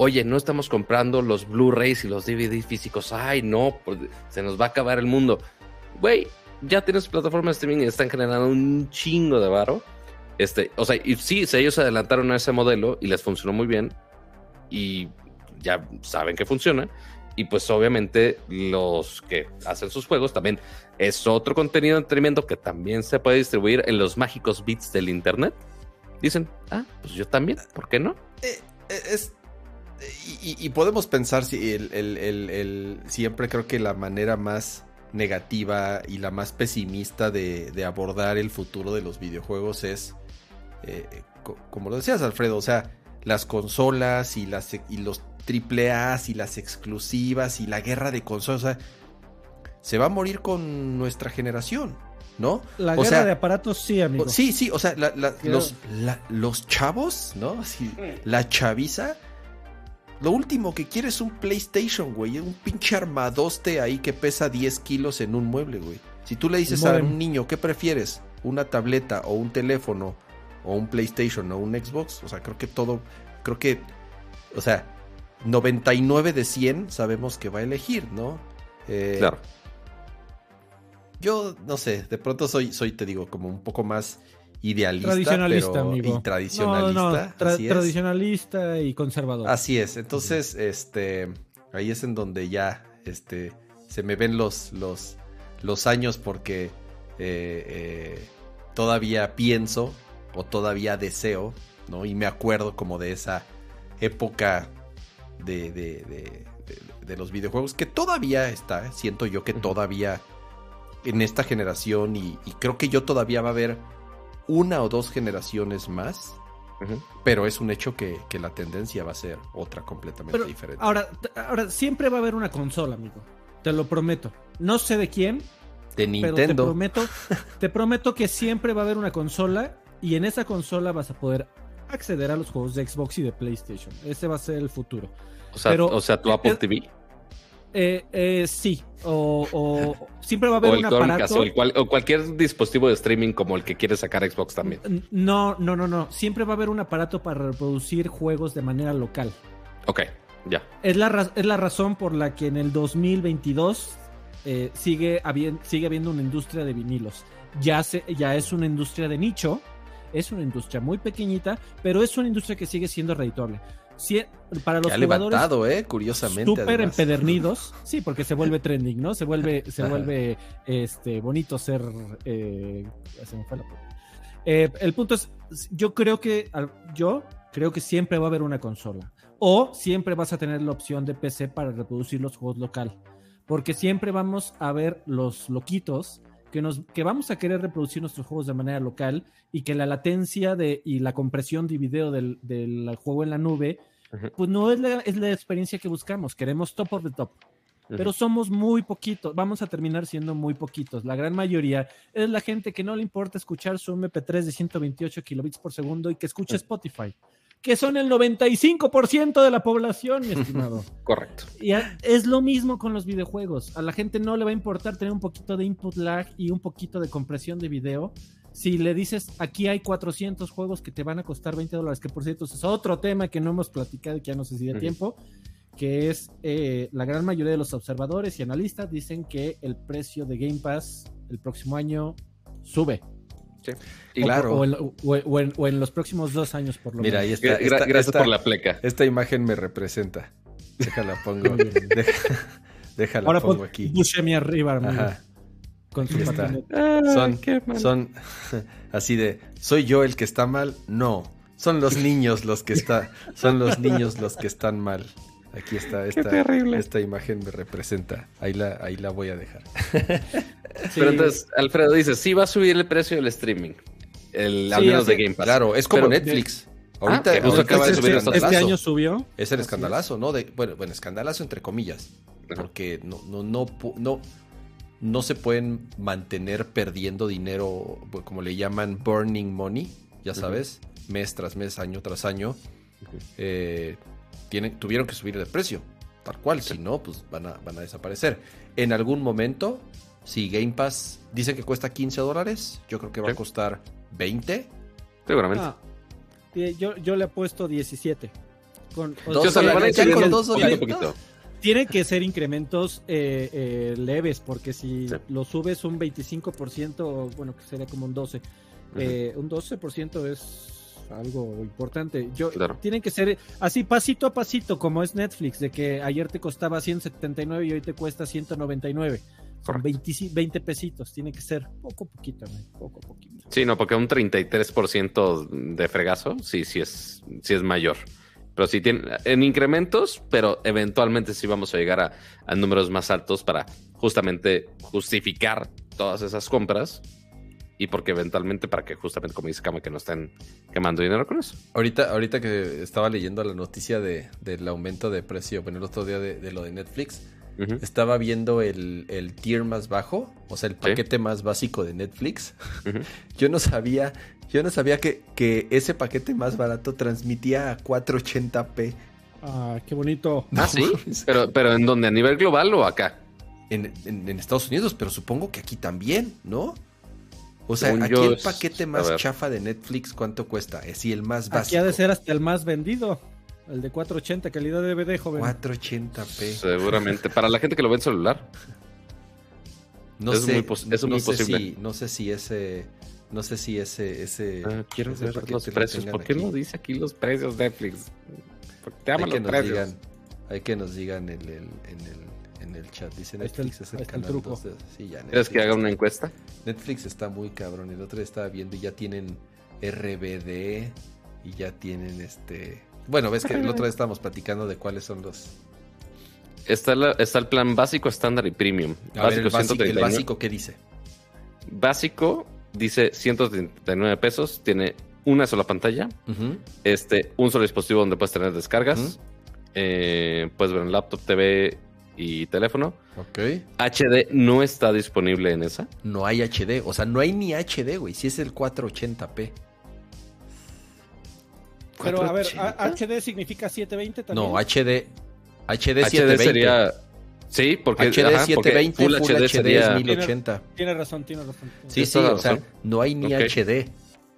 oye, no estamos comprando los Blu-rays y los DVD físicos, ay, no, pues, se nos va a acabar el mundo. Güey, ya tienes plataformas de streaming y están generando un chingo de varo. Este, o sea, y sí, ellos se adelantaron a ese modelo y les funcionó muy bien y ya saben que funciona. Y pues obviamente los que hacen sus juegos también es otro contenido de entretenimiento que también se puede distribuir en los mágicos bits del internet. Dicen, ah, pues yo también, ¿por qué no? Eh, eh, es, y, podemos pensar si el, el- el- el- siempre creo que la manera más negativa y la más pesimista de, de abordar el futuro de los videojuegos es, eh, co- como lo decías Alfredo, o sea, las consolas y, las, y los triple A's y las exclusivas y la guerra de consolas, o sea, se va a morir con nuestra generación, ¿no? La o guerra sea, de aparatos, sí, amigo. Sí, sí, o sea, la- la- Quiero- los, la- los chavos, ¿no? Así, la chaviza, lo último que quiere es un PlayStation, güey. Un pinche armadoste ahí que pesa 10 kilos en un mueble, güey. Si tú le dices a un niño, ¿qué prefieres? ¿Una tableta o un teléfono o un PlayStation o un Xbox? O sea, creo que todo, creo que, o sea, 99 de 100 sabemos que va a elegir, ¿no? Eh, Claro. yo no sé, de pronto soy, soy, te digo, como un poco más idealista. Tradicionalista, pero- amigo. Y tradicionalista. No, no, tra- tradicionalista y conservador. Así es. Entonces, este, ahí es en donde ya, este, se me ven los, los, los años porque eh, eh, todavía pienso o todavía deseo, ¿no? Y me acuerdo como de esa época de, de, de- de- los videojuegos que todavía está, siento yo que todavía en esta generación y, y creo que yo todavía va a haber una o dos generaciones más, pero es un hecho que, que la tendencia va a ser otra completamente Pero diferente. ahora, ahora, siempre va a haber una consola, amigo. Te lo prometo. No sé de quién, de pero te Nintendo, prometo, te prometo que siempre va a haber una consola y en esa consola vas a poder acceder a los juegos de Xbox y de PlayStation. Ese va a ser el futuro. O sea, Pero- o sea tu Apple TV. Eh, eh, sí, o, o siempre va a haber O el un Chromecast, aparato. o, el cual- o cualquier dispositivo de streaming como el que quiere sacar Xbox también. No, no, no, no. Siempre va a haber un aparato para reproducir juegos de manera local. Ok, ya. Es la, es la razón por la que en el 2022 eh, sigue, habi- sigue habiendo una industria de vinilos. Ya, se, ya es una industria de nicho, es una industria muy pequeñita, pero es una industria que sigue siendo redituable. Si- para los Que ha jugadores levantado, ¿eh? Curiosamente. súper empedernidos, sí, porque se vuelve trending, ¿no? Se vuelve, se vuelve este, bonito ser. eh, ya se me fue la. Eh, el punto es, yo creo que yo creo que siempre va a haber una consola. O siempre vas a tener la opción de PC para reproducir los juegos local. Porque siempre vamos a ver los loquitos que, nos, que vamos a querer reproducir nuestros juegos de manera local y que la latencia de, y la compresión de video del, del juego en la nube, Pues no es la, es la experiencia que buscamos. Queremos top of the top. Pero somos muy poquitos, vamos a terminar siendo muy poquitos. La gran mayoría es la gente que no le importa escuchar su MP3 de 128 kilobits por segundo y que escucha Spotify, que son el 95% de la población, mi estimado. Correcto. Y es lo mismo con los videojuegos. A la gente no le va a importar tener un poquito de input lag y un poquito de compresión de video. Si le dices, aquí hay 400 juegos que te van a costar 20 dólares, que por cierto es otro tema que no hemos platicado y que ya no sé si de tiempo, que es eh, la gran mayoría de los observadores y analistas dicen que el precio de Game Pass el próximo año sube. Y O- Claro. O, en, o- o en- o en los próximos dos años, por lo Mira, ahí menos. está. gra- gracias esta- por la pleca. Esta imagen me representa. Déjala pongo. Deja- déjala Ahora pongo pon aquí. Buscemi arriba, amigo, Ajá. Con su. Son, son así de, ¿soy yo el que está mal? No, son los niños los que está, son los niños los que están mal. Aquí está, esta, terrible. esta imagen me representa. Ahí la, ahí la voy a dejar. Sí. Pero entonces, Alfredo dice, sí va a subir el precio del streaming. El, al Sí, menos de Game Pass. Claro, es como Pero- Netflix. Ahorita, que justo ahorita acaba de subir este, este año subió. Es el Así escandalazo, ¿no? De, bueno, bueno, escandalazo entre comillas. Ajá. Porque no, no, no, no, no se pueden mantener perdiendo dinero, bu- como le llaman burning money, ya sabes, mes tras mes, año tras año. Eh, tienen, tuvieron que subir de precio, tal cual, si no, pues van a, van a desaparecer. En algún momento, si Game Pass dice que cuesta 15 dólares, yo creo que va Sí. a costar 20. Seguramente. Ah, eh, yo, yo le he puesto 17. Con, o sea, con dos. Tienen que ser incrementos eh, eh, leves, porque si Sí. lo subes un 25%, bueno, que sería como un 12%, eh, un 12% es algo importante. Yo, Claro. Tienen que ser así pasito a pasito, como es Netflix, de que ayer te costaba 179 y hoy te cuesta 199. Son Correcto. 20, 20 pesitos, tiene que ser poco a poquito, poco poquito. Sí, no, porque un 33% de fregazo, sí, sí es, sí es mayor. Pero sí tiene en incrementos, pero eventualmente sí vamos a llegar a, a números más altos para justamente justificar todas esas compras y porque eventualmente para que justamente como dice Kama que no estén quemando dinero con eso. Ahorita, ahorita que estaba leyendo la noticia de, del aumento de precio, bueno, el otro día de, de lo de Netflix, Estaba viendo el, el tier más bajo, o sea, el paquete más básico de Netflix. Yo no sabía, yo no sabía que, que ese paquete más barato transmitía a 480p Ah, qué bonito. Ah, sí, pero, pero en donde a nivel global o acá. en, en- en Estados Unidos, pero supongo que aquí también, ¿no? O sea, Según aquí yo el paquete más chafa de Netflix, ¿cuánto cuesta? Es sí, el más básico. Aquí ha de ser hasta el más vendido. El de 480, calidad de DVD, joven. 480p. Seguramente. Para la gente que lo ve en celular. No Es sé, muy pos- es no muy sé posible. Si, no sé si ese, no sé si ese, ese. Ah, quiero ese ver paquete los lo precios. ¿Por qué aquí. no dice aquí los precios Netflix? Porque te Hay aman que los nos precios. digan, hay que nos digan en el, en el, en el chat. Dice está Netflix es el canal truco. dos de- sí, ya, ¿Quieres que haga una está- encuesta? Netflix está muy cabrón. El otro día estaba viendo y ya tienen RBD y ya tienen este. Bueno, ves que el otro día estábamos platicando de cuáles son los. Está, la- está el plan básico, estándar y premium. A ver, básico, el, básico, el 139. básico, ¿qué dice? Básico dice 139 pesos, tiene una sola pantalla, este, un solo dispositivo donde puedes tener descargas, eh, puedes ver en laptop, TV y teléfono. Ok. HD no está disponible en esa. No hay HD, o sea, no hay ni HD, güey. Si es el 480p. Pero a ver, 480. ¿a- ¿HD significa 720 también? No, HD. HD HD 720. sería. Sí, porque. HD ajá, porque 720, Full, HD, sería- es 1080. Tiene razón, tiene razón. Sí, sí, o sea, no hay ni. HD.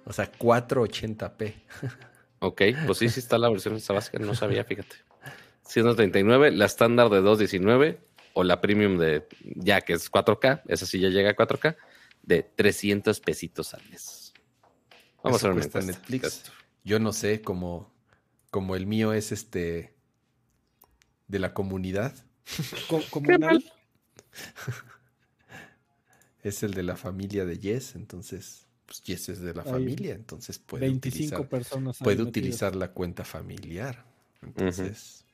O sea, 480p. Ok, pues sí, sí está la versión esta básica, no sabía, fíjate. 139, la estándar de 219 o la premium de ya que es 4K, esa sí ya llega a 4K, de 300 pesitos al mes. Vamos Eso a ver. Netflix. Yo no sé, como, como el mío es este de la comunidad, Co- comunal. es el de la familia de Yes, entonces, pues Yes es de la familia, entonces puede 25 utilizar, personas. puede utilizar la cuenta familiar. Entonces,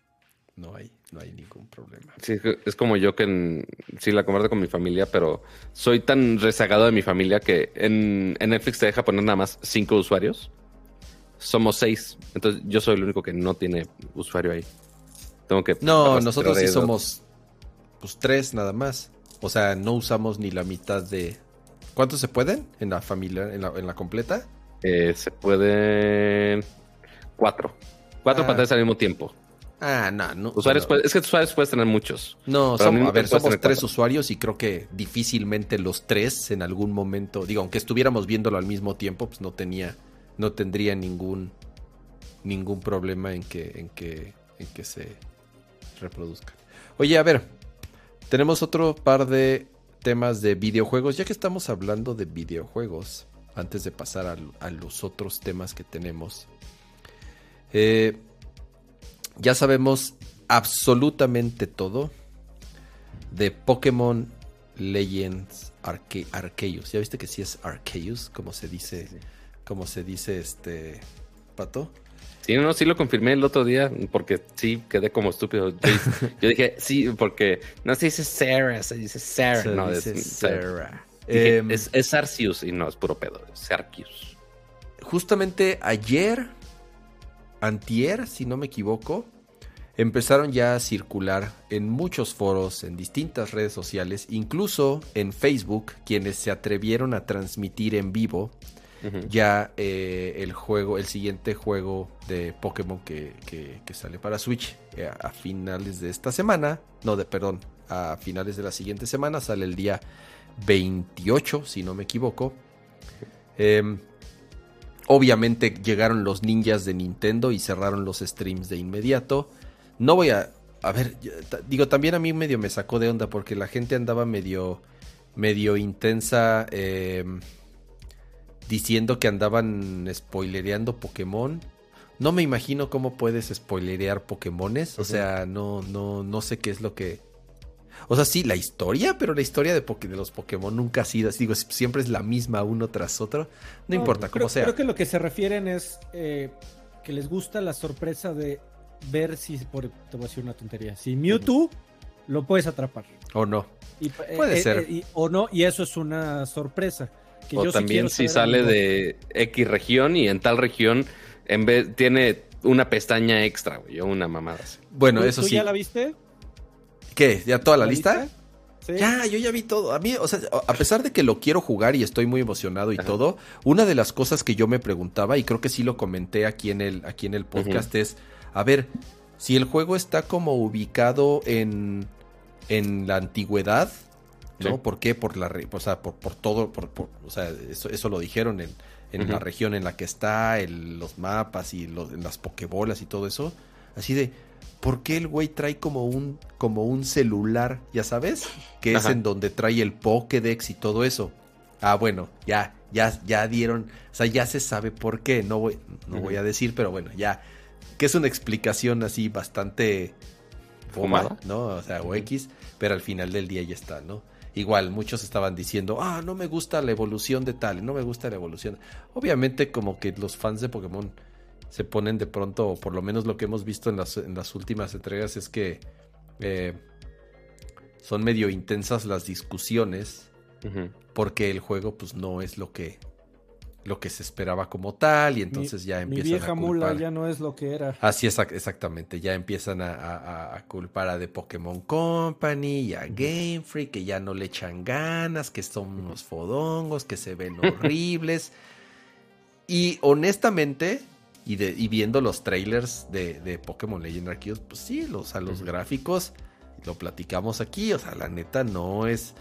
no hay, no hay ningún problema. Sí, es como yo que en- sí la comparto con mi familia, pero soy tan rezagado de mi familia que en, en Netflix te deja poner nada más cinco usuarios. Somos seis, entonces yo soy el único que no tiene usuario ahí. Tengo que No, nosotros sí somos pues tres nada más. O sea, no usamos ni la mitad de. ¿Cuántos se pueden en la familia, en la, en la completa? Eh, se pueden cuatro. Cuatro Ah. pantallas al mismo tiempo. Ah, no, no. Usuarios no. puede- es que usuarios puedes tener muchos. No, somos- a ver, somos tres cuatro. usuarios y creo que difícilmente los tres en algún momento, digo, aunque estuviéramos viéndolo al mismo tiempo, pues no tenía, no tendría ningún ningún problema en que, en que, en que se reproduzca. Oye, a ver, tenemos otro par de temas de videojuegos, ya que estamos hablando de videojuegos, antes de pasar a, los otros temas que tenemos. Eh, ya sabemos absolutamente todo de Pokémon Legends Arce Arceus. ¿Ya viste que sí es Arceus? Como se dice, como se dice este pato. Sí, no, sí lo confirmé el otro día porque sí quedé como estúpido. Yo, dije, sí, porque no se dice Sarah, se dice Sarah. Se no, dice es, Sarah. dije, Em, es, es Arceus y no, es puro pedo, es Arceus. justamente ayer, antier, si no me equivoco, empezaron ya a circular en muchos foros, en distintas redes sociales, incluso en Facebook, quienes se atrevieron a transmitir en vivo Ya eh, el juego, el siguiente juego de Pokémon que, que- sale para Switch eh, a finales de esta semana, no, de perdón, a finales de la siguiente semana, sale el día 28, si no me equivoco. Em, obviamente llegaron los ninjas de Nintendo y cerraron los streams de inmediato. No voy a... A ver, digo, también a mí medio me sacó de onda porque la gente andaba medio, medio intensa em, diciendo que andaban spoilereando Pokémon. No me imagino cómo puedes spoilerear Pokémones. O sea, no, no, no sé qué es lo que... O sea, sí, la historia, pero la historia de, de los Pokémon nunca ha sido así. Digo, siempre es la misma uno tras otro. No, importa, creo, como sea. Creo que lo que se refieren es eh, que les gusta la sorpresa de ver si, por, te voy a decir una tontería, si Mewtwo lo puedes atrapar. O no. Y, Puede eh, ser. eh, y- o no, y eso es una sorpresa. Que O yo sí también quiero si sale algo. de X región y en tal región en vez tiene una pestaña extra, güey, o una mamada así. Bueno, ¿Tú- eso ¿Tú sí. ya la viste? ¿Qué? ¿Ya toda la, lista? Sí. Ya, yo ya vi todo. A mí, o sea, a pesar de que lo quiero jugar y estoy muy emocionado y Ajá. todo, una de las cosas que yo me preguntaba, y creo que sí lo comenté aquí en el, aquí en el podcast, es, a ver, si el juego está como ubicado en, en la antigüedad, ¿no? Sí. ¿Por qué? Por la, o sea, por, por todo, por, por- o sea, eso, eso lo dijeron en, en la región en la que está, el- los mapas y los, las pokebolas y todo eso, así de, ¿por qué el güey trae como un, como un celular, ya sabes? Que es en donde trae el Pokédex y todo eso. Ah, bueno, ya, ya, ya dieron, o sea, ya se sabe por qué, no voy, no voy a decir, pero bueno, ya, que es una explicación así bastante fumada, ¿no? O sea, o X, pero al final del día ya está, ¿no? Igual, muchos estaban diciendo, ah, no me gusta la evolución de tal, no me gusta la evolución. Obviamente, como que los fans de Pokémon se ponen de pronto, o por lo menos lo que hemos visto en las, en las últimas entregas es que eh, son medio intensas las discusiones porque el juego pues no es lo que lo que se esperaba como tal y entonces ya Mi empiezan vieja a mula culpar. ya no es lo que era. Así es, exactamente, ya empiezan a, a- a- a culpar a The Pokémon Company y a Game Freak, que ya no le echan ganas, que son unos fodongos, que se ven horribles. y honestamente, Y, de, y viendo los trailers de, de Pokémon Legend Arceus, pues sí, los, a los gráficos, lo platicamos aquí, o sea, la neta no es...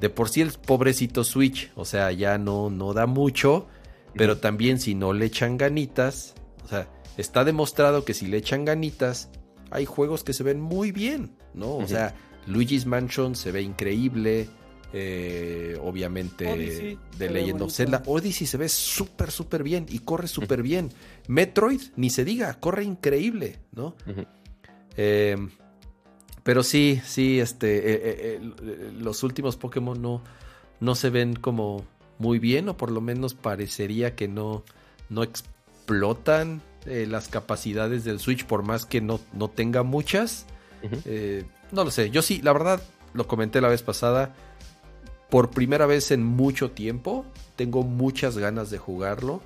De por sí el pobrecito Switch, o sea, ya no, no da mucho, pero también si no le echan ganitas, o sea, está demostrado que si le echan ganitas, hay juegos que se ven muy bien, ¿no? O sea, Luigi's Mansion se ve increíble, eh, obviamente Odyssey, se de Legend of. Zelda. Odyssey se ve súper, súper bien y corre súper bien. Metroid, ni se diga, corre increíble, ¿no? Eh, pero sí, sí, este, eh, eh, los últimos Pokémon no, no se ven como muy bien, o por lo menos parecería que no, no explotan eh, las capacidades del Switch, por más que no, no tenga muchas. Eh, no lo sé, yo sí, la verdad, lo comenté la vez pasada, por primera vez en mucho tiempo, tengo muchas ganas de jugarlo,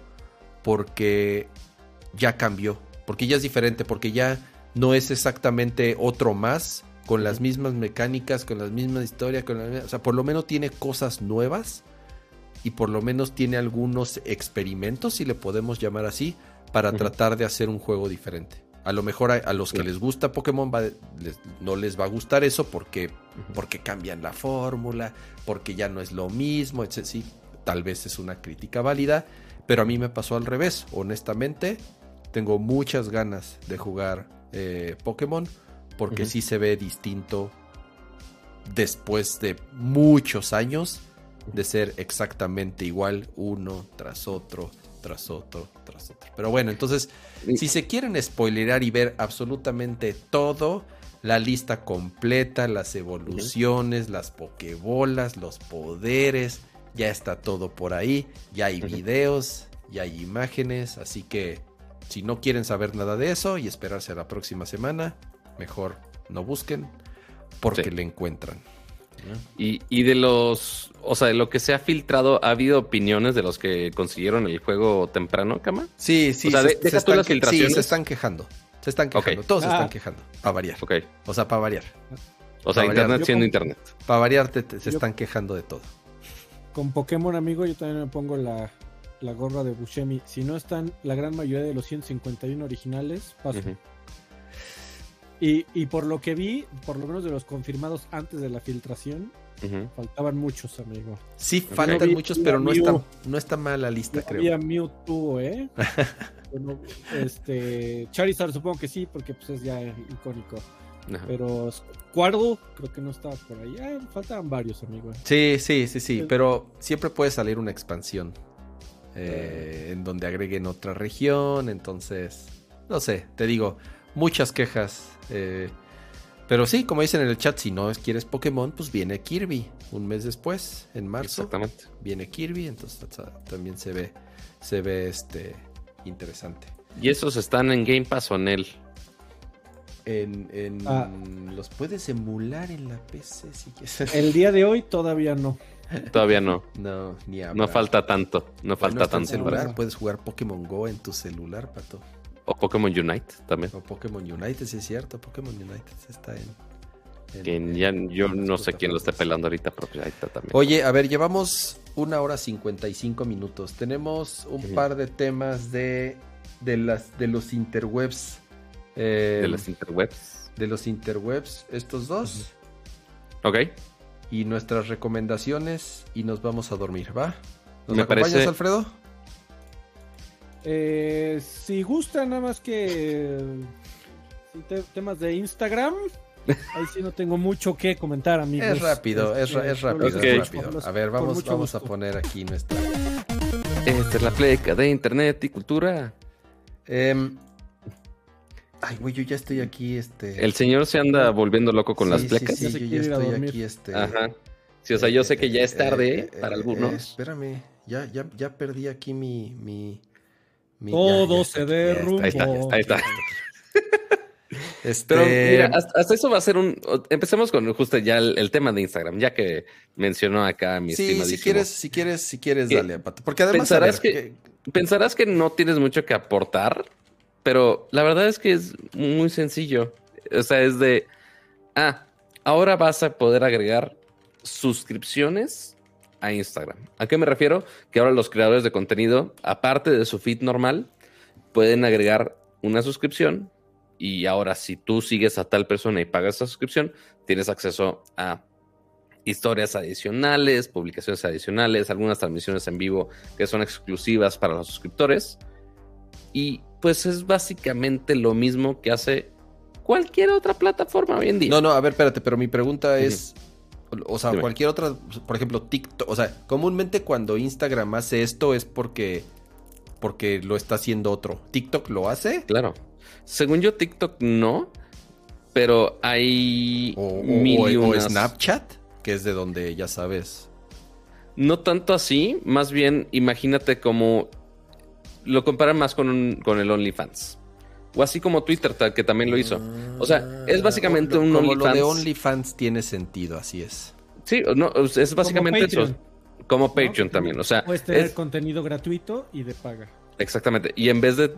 porque ya cambió, porque ya es diferente, porque ya no es exactamente otro más, con las mismas mecánicas, con las mismas historias, con la- o sea, por lo menos tiene cosas nuevas y por lo menos tiene algunos experimentos, si le podemos llamar así, para tratar de hacer un juego diferente. A lo mejor a, a los que les gusta Pokémon va- les- no les va a gustar eso porque, porque cambian la fórmula, porque ya no es lo mismo, etc. Sí, tal vez es una crítica válida, pero a mí me pasó al revés. Honestamente, tengo muchas ganas de jugar eh, Pokémon porque sí se ve distinto después de muchos años de ser exactamente igual uno tras otro, tras otro, tras otro. Pero bueno, entonces, si se quieren spoilerar y ver absolutamente todo, la lista completa, las evoluciones, las pokebolas, los poderes, ya está todo por ahí, ya hay videos, ya hay imágenes, así que si no quieren saber nada de eso y esperarse a la próxima semana, mejor no busquen porque Sí. le encuentran. Y, y de los, o sea, de lo que se ha filtrado, ¿ha habido opiniones de los que consiguieron el juego temprano, Cama? Sí, sí, O sea, se, de- se deja tú están, las que- sí, filtraciones. se están quejando. Se están quejando, todos se Ah. están quejando, para variar. Ok. O sea, para variar. O sea, internet siendo internet. Para variar te- te- se Yo- están quejando de todo. Con Pokémon, amigo, yo también me pongo la, la gorra de Bushemi. Si no están la gran mayoría de los 151 originales, paso. Y por lo que vi, por lo menos de los confirmados antes de la filtración, Faltaban muchos, amigo. Sí, faltan muchos, pero no Mew. está, no está mal la lista, No creo. había Mewtwo, ¿eh? Bueno, este, Charizard supongo que sí, porque pues es ya icónico. Ajá. Pero Squirtle creo que no estaba por ahí. Ah, faltaban varios, amigo. Sí, sí, sí, sí, Sí. pero siempre puede salir una expansión eh, en donde agreguen otra región, entonces, no sé, te digo, muchas quejas, eh, pero sí, como dicen en el chat, si no quieres Pokémon, pues viene Kirby, un mes después, en marzo, Exactamente. viene Kirby, entonces también se ve, se ve este interesante. Y esos están en Game Pass o en él. En, en- Ah. los puedes emular en la PC si quieres. El día de hoy todavía no. Todavía no. No, ni No falta tanto. No Bueno, falta está en tanto. celular, para- puedes jugar Pokémon Go en tu celular, pato. O Pokémon Unite también. O Pokémon United, sí es cierto, Pokémon United está en. en- Que en- ya yo en no sé quién lo esté plataformas. pelando ahorita, pero pues ahí está también. Oye, a ver, llevamos una hora 55 minutos. Tenemos un par de temas de, de, las, de los interwebs. eh, de las interwebs. de los interwebs, estos dos. Ok. Y nuestras recomendaciones. Y nos vamos a dormir, ¿va? ¿Nos Me acompañas, parece- Alfredo? Eh, si gustan nada más que si te- temas de Instagram, ahí sí no tengo mucho que comentar, amigos. Es rápido, es, Este, es rápido, es rápido. A ver, vamos, vamos a poner aquí nuestra. Esta es la pleca de internet y cultura. Em, ay, güey, yo ya estoy aquí, este. El señor se anda volviendo loco con Sí, las sí, plecas. Sí, se yo ya estoy aquí, este. Ajá. Sí, o sea, yo sé que ya es eh, tarde eh, para eh, algunos. eh, espérame, ya, ya, ya perdí aquí mi. mi, mi- Todo ya se ya derrumbó. Ahí está, ahí está. Este, Pero mira, hasta, hasta eso va a ser un. Empecemos con justo ya el, el tema de Instagram, ya que mencionó acá mi sí, estimadísimo. si quieres, si quieres, si quieres, dale, Pato. Porque además, pensarás ver, que- Pensarás que no tienes mucho que aportar, pero la verdad es que es muy sencillo. O sea, es de. Ah, ahora vas a poder agregar suscripciones a Instagram. ¿A qué me refiero? Que ahora los creadores de contenido, aparte de su feed normal, pueden agregar una suscripción y ahora si tú sigues a tal persona y pagas esa suscripción, tienes acceso a historias adicionales, publicaciones adicionales, algunas transmisiones en vivo que son exclusivas para los suscriptores. Y pues es básicamente lo mismo que hace cualquier otra plataforma hoy en día. No, no, a ver, espérate, pero mi pregunta es, o sea, cualquier otra, por ejemplo, TikTok, o sea, comúnmente cuando Instagram hace esto es porque porque lo está haciendo otro. ¿TikTok lo hace? Claro. Según yo, TikTok no, pero hay o, o Snapchat que es de donde ya sabes. No tanto así, más bien imagínate como lo comparan más con, con el OnlyFans. O así como Twitter, que también lo hizo. O sea, es básicamente un como OnlyFans. Lo de OnlyFans tiene sentido, así es. Sí, no, es básicamente eso. Como Patreon también. O sea, puedes tener contenido gratuito y de paga. Exactamente. Y en vez de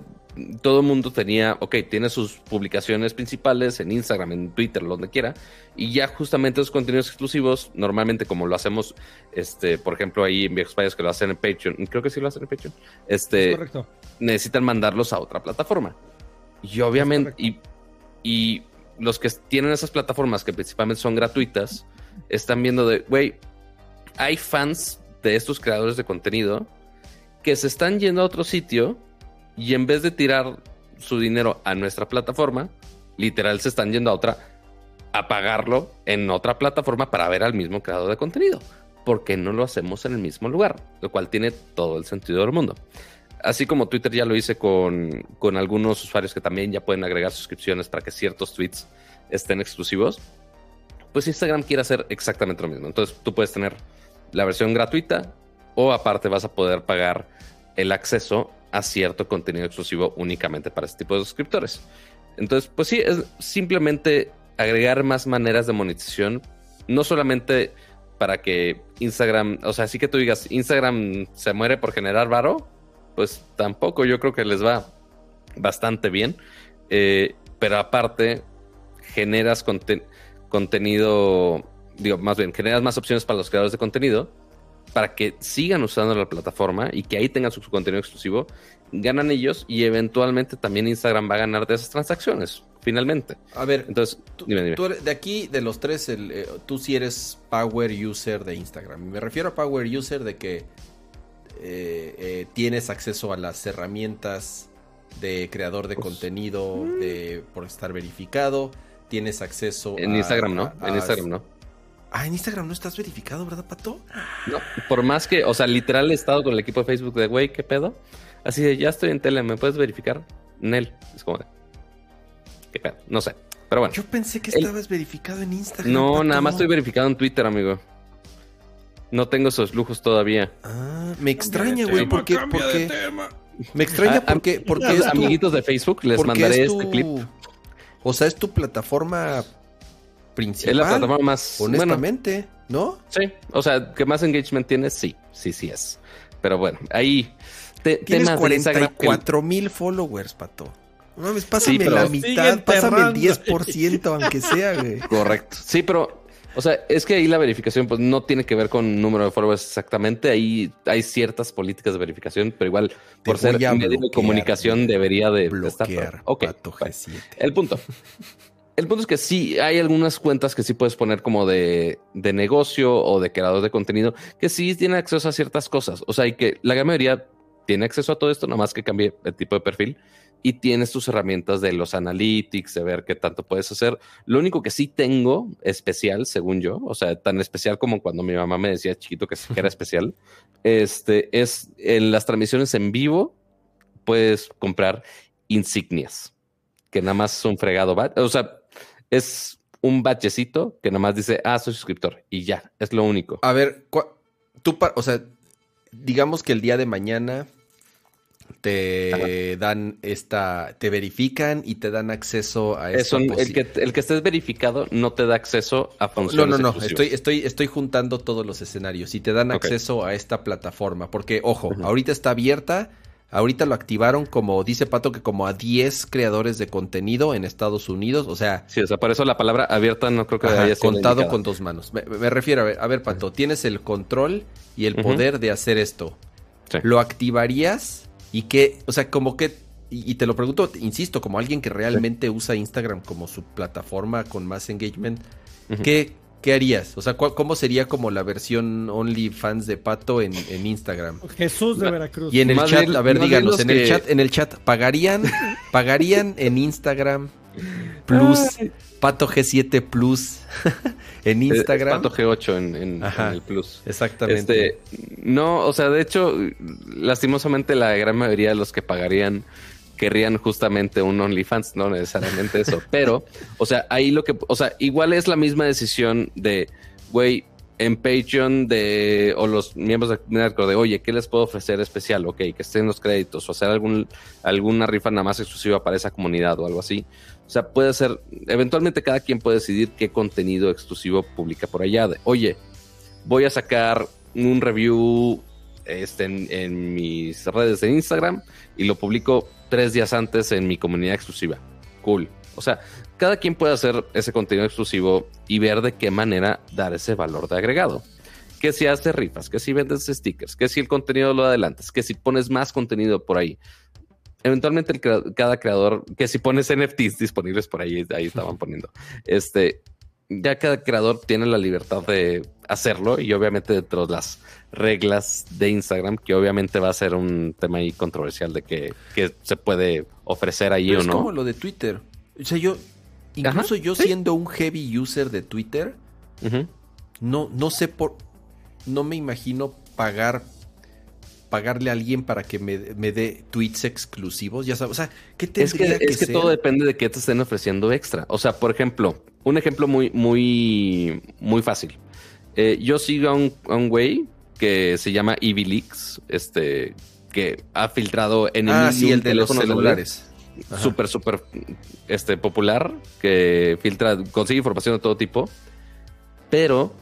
todo el mundo tenía, ok, tiene sus publicaciones principales en Instagram, en Twitter, donde quiera, y ya justamente esos contenidos exclusivos, normalmente como lo hacemos, este, por ejemplo, ahí en Viejos Payos que lo hacen en Patreon, creo que sí lo hacen en Patreon, este, necesitan mandarlos a otra plataforma. Y obviamente, y, y los que tienen esas plataformas que principalmente son gratuitas, están viendo de, güey, hay fans de estos creadores de contenido que se están yendo a otro sitio y en vez de tirar su dinero a nuestra plataforma, literal se están yendo a otra a pagarlo en otra plataforma para ver al mismo creador de contenido. porque no lo hacemos en el mismo lugar? Lo cual tiene todo el sentido del mundo. Así como Twitter ya lo hice con, con algunos usuarios que también ya pueden agregar suscripciones para que ciertos tweets estén exclusivos, pues Instagram quiere hacer exactamente lo mismo. Entonces tú puedes tener la versión gratuita o aparte vas a poder pagar el acceso a cierto contenido exclusivo únicamente para este tipo de suscriptores. Entonces, pues sí, es simplemente agregar más maneras de monetización, no solamente para que Instagram, o sea, sí que tú digas, Instagram se muere por generar varo, pues tampoco, yo creo que les va bastante bien, eh, pero aparte generas contenido, digo, más bien, generas más opciones para los creadores de contenido para que sigan usando la plataforma y que ahí tengan su, contenido exclusivo, ganan ellos y eventualmente también Instagram va a ganar de esas transacciones, finalmente. A ver, entonces, tú, de aquí, de los tres, eh, tú sí eres power user de Instagram. Me refiero a power user de que eh, eh, tienes acceso a las herramientas de creador de pues, contenido, mm. de, por estar verificado, tienes acceso en Instagram, ¿no? en Instagram, ¿no? Ah, en Instagram no estás verificado, ¿verdad, Pato? No, por más que, o sea, literal he estado con el equipo de Facebook de, güey, ¿qué pedo? Así de, ya estoy en tele, ¿me puedes verificar? Nel, es como de, ¿qué pedo? No sé, pero bueno. Yo pensé que estabas verificado en Instagram. No, nada más estoy verificado en Twitter, amigo. No tengo esos lujos todavía. Ah, me extraña, güey, porque, porque... Me extraña ah, porque, porque es amiguitos de Facebook les mandaré este clip. O sea, es tu plataforma principal. Es la plataforma más. Honestamente, ¿no? Sí, o sea, que más engagement tienes, sí, sí, sí es. Pero bueno, ahí. Te, Tienes 44 mil followers, pato. No mames, pásame la mitad, pásame el 10%, aunque sea, güey. Correcto. Sí, pero, o sea, es que ahí la verificación, pues no tiene que ver con número de followers exactamente. Ahí hay ciertas políticas de verificación, pero igual, por ser medio de comunicación, debería de, bloquear, estar. Ok. El punto. El punto es que sí, hay algunas cuentas que sí puedes poner como de, negocio o de creador de contenido que sí tienen acceso a ciertas cosas. O sea, y que la gran mayoría tiene acceso a todo esto, nada más que cambie el tipo de perfil y tienes tus herramientas de los analytics, de ver qué tanto puedes hacer. Lo único que sí tengo especial, según yo, o sea, tan especial como cuando mi mamá me decía chiquito que era especial, este es en las transmisiones en vivo puedes comprar insignias que nada más son fregado. O sea, es un bachecito que nomás dice, ah, soy suscriptor y ya, es lo único. A ver, tú, o sea, digamos que el día de mañana te dan esta, te verifican y te dan acceso a eso. El que, el que estés verificado no te da acceso a funciones. No, no, no, estoy, estoy, estoy juntando todos los escenarios y te dan acceso a esta plataforma, porque, ojo, ahorita está abierta Ahorita lo activaron como, dice Pato, que como a 10 creadores de contenido en Estados Unidos. O sea. Sí, o sea, por eso la palabra abierta no creo que haya sido contado con dos manos. Me, refiero a ver, a ver, Pato, tienes el control y el poder de hacer esto. ¿Lo activarías? Y que, o sea, como que y, te lo pregunto, insisto, como alguien que realmente usa Instagram como su plataforma con más engagement, ¿qué, ¿qué harías? O sea, ¿cómo sería como la versión OnlyFans de Pato en, Instagram? Jesús de Veracruz. Y en el chat, a ver, díganos, en el chat, en el chat, ¿pagarían, pagarían en Instagram Plus, Pato G7 Plus en Instagram? Pato G8 en, el Plus. Exactamente. Este, no, o sea, de hecho, lastimosamente la gran mayoría de los que pagarían querrían justamente un OnlyFans, no necesariamente eso, pero, o sea, ahí lo que, o sea, igual es la misma decisión de, güey, en Patreon de, o los miembros de Nerco de, oye, ¿qué les puedo ofrecer especial? Ok, que estén los créditos o hacer algún, alguna rifa nada más exclusiva para esa comunidad o algo así. O sea, puede ser, eventualmente cada quien puede decidir qué contenido exclusivo publica por allá. De, oye, voy a sacar un review este, en, mis redes de Instagram y lo publico tres días antes en mi comunidad exclusiva. Cool. O sea, cada quien puede hacer ese contenido exclusivo y ver de qué manera dar ese valor de agregado. Que si haces rifas, que si vendes stickers, que si el contenido lo adelantas, que si pones más contenido por ahí. Eventualmente cada creador, que si pones NFTs disponibles por ahí, ahí estaban poniendo, este, ya cada creador tiene la libertad de hacerlo y obviamente dentro de las reglas de Instagram, que obviamente va a ser un tema ahí controversial de que, se puede ofrecer ahí o no. Es como lo de Twitter. O sea, yo, incluso yo siendo un heavy user de Twitter, no, no sé por, no me imagino pagar pagarle a alguien para que me, dé tweets exclusivos, ya sabes, o sea, ¿qué tendría es que, es que todo depende de qué te estén ofreciendo extra. O sea, por ejemplo, un ejemplo muy, muy, muy fácil. Eh, yo sigo a un, a un güey que se llama Evilix, este, que ha filtrado en ah, sí, el de los celulares. Súper, súper este, popular, que filtra, consigue información de todo tipo. Pero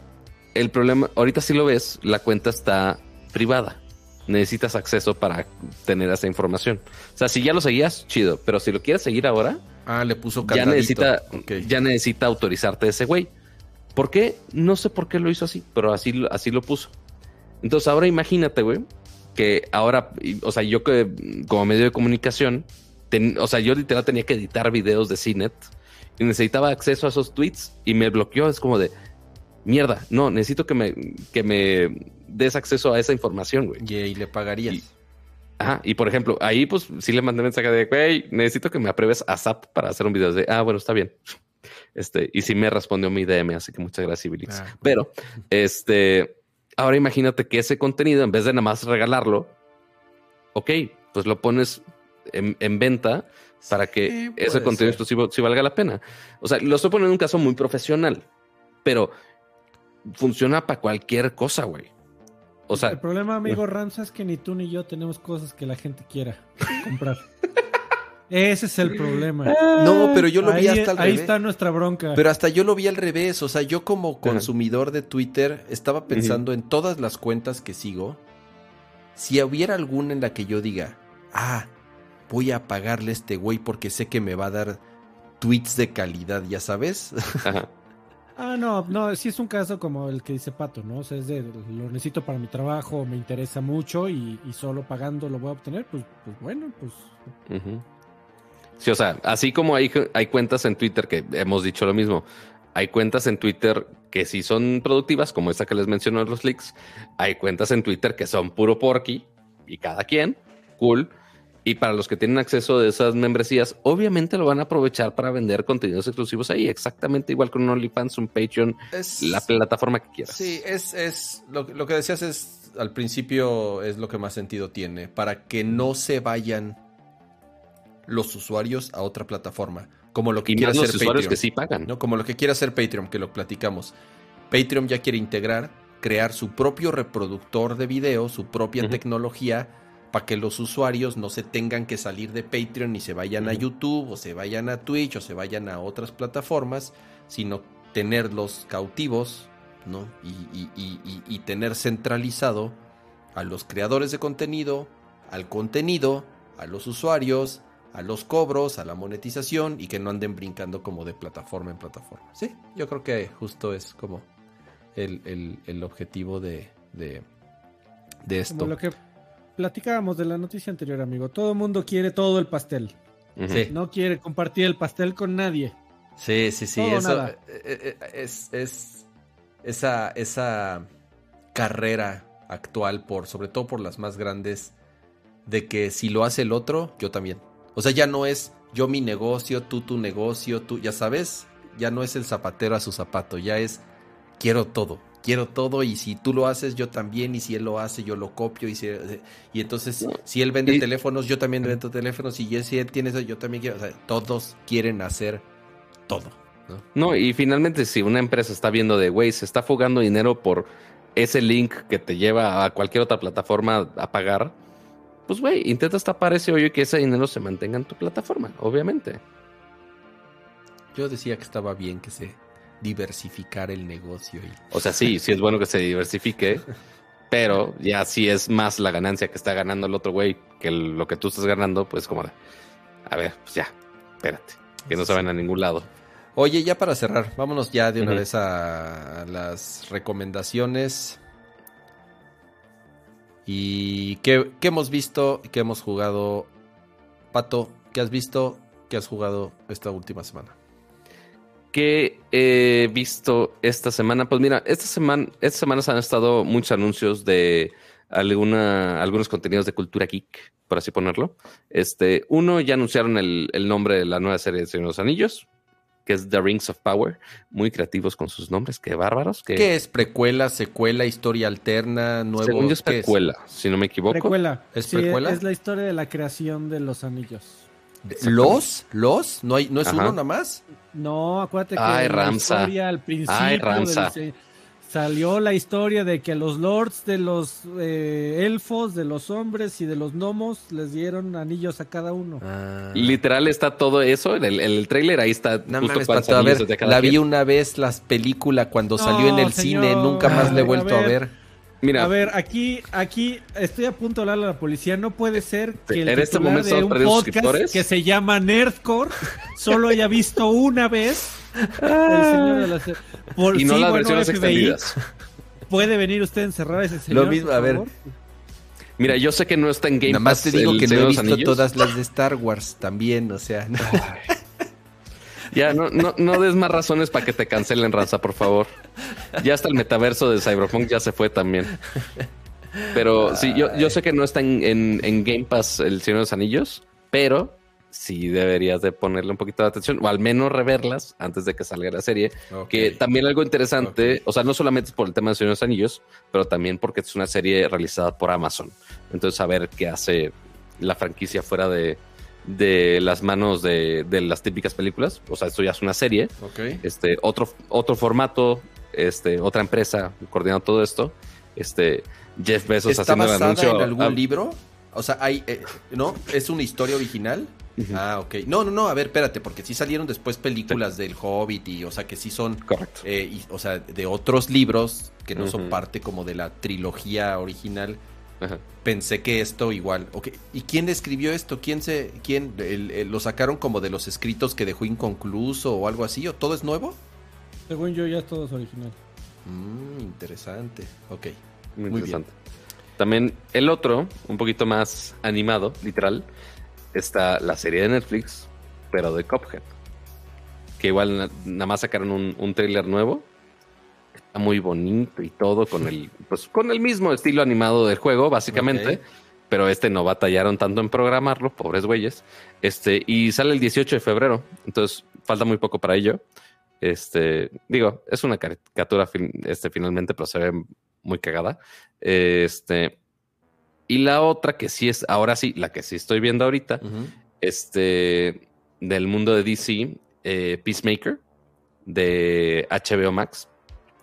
el problema, ahorita sí lo ves, la cuenta está privada. Necesitas acceso para tener esa información. O sea, si ya lo seguías, chido. Pero si lo quieres seguir ahora, ah, le puso ya necesita, ya necesita autorizarte ese güey. ¿Por qué? No sé por qué lo hizo así, pero así, así lo puso. Entonces ahora imagínate, güey, que ahora, o sea, yo que como medio de comunicación, o sea, yo literal tenía que editar videos de CNET y necesitaba acceso a esos tweets y me bloqueó. Es como de, mierda, no, necesito que me, que me des acceso a esa información, güey. Y, le pagarías. ajá, y por ejemplo, ahí pues sí le mandé mensaje de, güey, necesito que me apruebes a SAP para hacer un video de, ah, bueno, está bien. Este, y sí me respondió mi DM, así que muchas gracias, Bilix. Ah, Pero, este, Ahora imagínate que ese contenido, en vez de nada más regalarlo, ok, pues lo pones en, venta para que ese contenido exclusivo sí valga la pena. O sea, lo estoy poniendo en un caso muy profesional, pero funciona para cualquier cosa, güey. O sea, el problema, amigo Ranza, es que ni tú ni yo tenemos cosas que la gente quiera comprar. Ese es el problema. No, pero yo lo vi hasta al revés. Ahí está nuestra bronca. Pero hasta yo lo vi al revés. O sea, yo como consumidor de Twitter estaba pensando en todas las cuentas que sigo. Si hubiera alguna en la que yo diga, ah, voy a pagarle a este güey porque sé que me va a dar tweets de calidad, ya sabes. Ah, no, no, sí es un caso como el que dice Pato, ¿no? O sea, es de lo necesito para mi trabajo, me interesa mucho y, solo pagando lo voy a obtener, pues, pues bueno, pues. Sí, o sea, así como hay, hay cuentas en Twitter que hemos dicho lo mismo, hay cuentas en Twitter que sí son productivas, como esta que les mencionó en los leaks. Hay cuentas en Twitter que son puro porky y cada quien, cool. Y para los que tienen acceso de esas membresías, obviamente lo van a aprovechar para vender contenidos exclusivos ahí, exactamente igual con un OnlyFans, un Patreon, la plataforma que quieras. Sí, es, es lo, lo que decías es al principio es lo que más sentido tiene, para que no se vayan los usuarios a otra plataforma. Como lo que quiere hacer Patreon. que sí pagan. ¿no? Como lo que quiere hacer Patreon, que lo platicamos. Patreon ya quiere integrar, crear su propio reproductor de video, su propia tecnología, para que los usuarios no se tengan que salir de Patreon y se vayan a YouTube o se vayan a Twitch o se vayan a otras plataformas, sino tenerlos cautivos ¿no? y, y tener centralizado a los creadores de contenido, al contenido, a los usuarios, a los cobros, a la monetización y que no anden brincando como de plataforma en plataforma. Sí, yo creo que justo es como el, objetivo de, de, esto. Como lo, que, platicábamos de la noticia anterior, amigo. Todo el mundo quiere todo el pastel. Sí. No quiere compartir el pastel con nadie. Sí, sí, sí. Todo Eso nada. eh, eh, eh, es, es esa, esa carrera actual, por, sobre todo por las más grandes, de que si lo hace el otro, yo también. O sea, ya no es yo mi negocio, tú tu negocio, tú, ya sabes, ya no es el zapatero a su zapato, ya es quiero todo. Quiero todo y si tú lo haces yo también y si él lo hace yo lo copio y, si, y entonces si él vende Y- teléfonos yo también vendo teléfonos y si él tiene eso yo también quiero, o sea, todos quieren hacer todo. ¿no? No, y finalmente si una empresa está viendo de, güey, se está fugando dinero por ese link que te lleva a cualquier otra plataforma a pagar, pues, güey, intentas tapar ese hoyo y que ese dinero se mantenga en tu plataforma, obviamente. Yo decía que estaba bien que se diversificara el negocio y O sea, sí, sí es bueno que se diversifique, pero ya si es más la ganancia que está ganando el otro güey que el- lo que tú estás ganando, pues como de, a ver, pues ya, espérate, que no se van a ningún lado. Oye, ya para cerrar, vámonos ya de una vez a, las recomendaciones. ¿Y qué, qué hemos visto y qué hemos jugado? Pato, ¿qué has visto? ¿Qué has jugado esta última semana? Que he visto esta semana? Pues mira, esta semana, estas semanas han estado muchos anuncios de alguna, algunos contenidos de cultura geek, por así ponerlo. Este, uno ya anunciaron el, el nombre de la nueva serie de Señor de los Anillos, que es The Rings of Power. Muy creativos con sus nombres, qué bárbaros. Que, ¿Qué es? ¿Precuela, secuela, historia alterna, nuevo? según yo es ¿qué precuela, si no me equivoco. Precuela. ¿Es Sí, precuela? es la historia de la creación de los anillos. ¿Los? ¿Los? ¿No, hay, no es Ajá. uno nada más? No, acuérdate que Ay, la historia al principio Ay, Ramsa. salió la historia de que los lords de los eh, elfos, de los hombres y de los gnomos les dieron anillos a cada uno. Ah. Literal está todo eso, en el, en el trailer ahí está No justo Pato, a ver, de cada la vi una vez las películas cuando No, salió en el señor. cine, nunca más le he vuelto a ver. ver. Mira, A ver, aquí, aquí estoy a punto de hablarle a la policía. No puede ser que el En este momento de un podcast que se llama Nerdcore solo haya visto una vez el señor de la Por y no sí, las bueno, versiones FBI, extendidas. ¿Puede venir usted a encerrar a ese señor? Lo mismo, a ver. Mira, yo sé que no está en Game Nada más Pass te digo el que no he visto Anillos. todas las de Star Wars también, o sea. no. Ya, no, no, no des más razones para que te cancelen, raza, por favor. Ya hasta el metaverso de Cyberpunk ya se fue también. Pero sí, yo, yo sé que no está en, en- en Game Pass el Señor de los Anillos, pero sí deberías de ponerle un poquito de atención, o al menos reverlas antes de que salga la serie. Que también algo interesante, o sea, no solamente es por el tema de Señor de los Anillos, pero también porque es una serie realizada por Amazon. Entonces, a ver qué hace la franquicia fuera de, de las manos de, de las típicas películas. O sea, esto ya es una serie, Ok. este, otro, otro formato, este, otra empresa coordinando todo esto. Este, Jeff Bezos ¿Está haciendo el anuncio. en algún ah, libro? O sea, hay, eh, ¿no? ¿Es una historia original? Ah, ok. No, no, no, a ver, espérate, porque sí salieron después películas del Hobbit y, o sea, que sí son, Correcto. eh, y- o sea, de otros libros que no son parte como de la trilogía original. Ajá. Pensé que esto igual. Ok. ¿Y quién escribió esto? ¿Quién se, quién el- el- lo sacaron como de los escritos que dejó inconcluso o algo así? ¿O todo es nuevo? Según yo, ya todo es original. Mm, interesante. Ok. Muy, Muy interesante. También el otro, un poquito más animado, literal, está la serie de Netflix, pero de Cuphead. Que igual na- nada más sacaron un, un tráiler nuevo. Está muy bonito y todo, con el, pues, con el mismo estilo animado del juego, básicamente. Pero este no batallaron tanto en programarlo, pobres güeyes. Este, y sale el 18 de febrero. Entonces, falta muy poco para ello. Este, digo, es una caricatura este, finalmente, pero se ve muy cagada. Este, y la otra que sí es, ahora sí, la que sí estoy viendo ahorita, este, del mundo de DC, eh, Peacemaker, de HBO Max.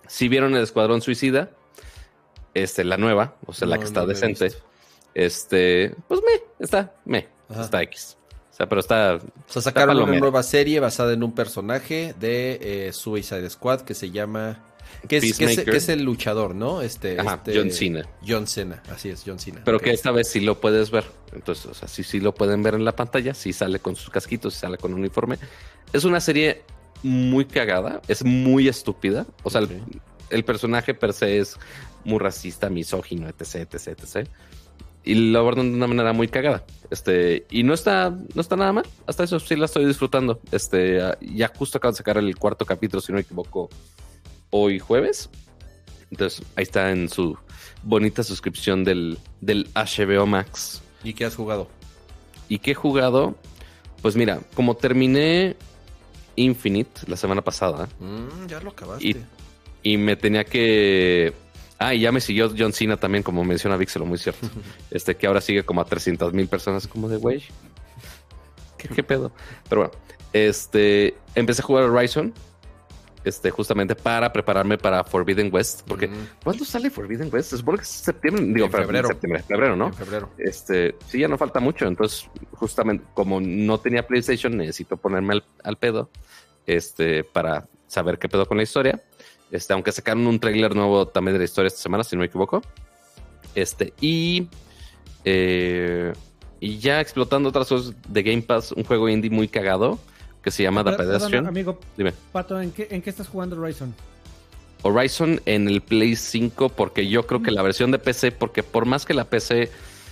Si vieron el Escuadrón Suicida, este, la nueva, o sea, la que está no decente. Este, pues me, está, me, Ajá. está X. O sea, pero está, O sea, sacaron una nueva serie basada en un personaje de eh, Suicide Squad que se llama. Que es, que es- Peacemaker. que es el luchador, ¿no? Este, Ajá, este- John Cena. John Cena, así es, John Cena. pero que esta vez sí lo puedes ver. Entonces, o sea, sí, sí lo pueden ver en la pantalla, sí sale con sus casquitos, sí sale con uniforme. Es una serie muy cagada, es muy estúpida. O sea, el- personaje per se es muy racista, misógino, etc, etc, etc. y lo abordan de una manera muy cagada. Este, y no está, no está nada mal. Hasta eso sí la estoy disfrutando. Este, ya justo acaban de sacar el cuarto capítulo, si no me equivoco, hoy jueves. Entonces, ahí está en su bonita suscripción del, del HBO Max. ¿Y qué has jugado? ¿Y qué he jugado? Pues mira, como terminé Infinite la semana pasada Mm, ya lo acabaste. Y- y me tenía que... Ah, y ya me siguió John Cena también, como menciona Vixelo, muy cierto. Este, que ahora sigue como a 300 mil personas, como de, güey, ¿qué, qué pedo? Pero bueno, este, empecé a jugar Horizon, este, justamente para prepararme para Forbidden West, porque Mm, ¿cuándo sale Forbidden West? Se supone que es septiembre, digo, En febrero. septiembre, febrero, ¿no? En febrero. Este, sí, ya no falta mucho. Entonces, justamente como no tenía PlayStation, necesito ponerme al, al pedo este, para saber qué pedo con la historia. Este, aunque sacaron un tráiler nuevo también de la historia esta semana, si no me equivoco. Este, y, eh, y ya explotando otras cosas de Game Pass, un juego indie muy cagado que se llama The Perdón, Pedestrian. amigo Dime. Pato, ¿en qué, ¿en qué estás jugando Horizon? Horizon en el Play 5 porque yo creo que la versión de PC, porque por más que la PC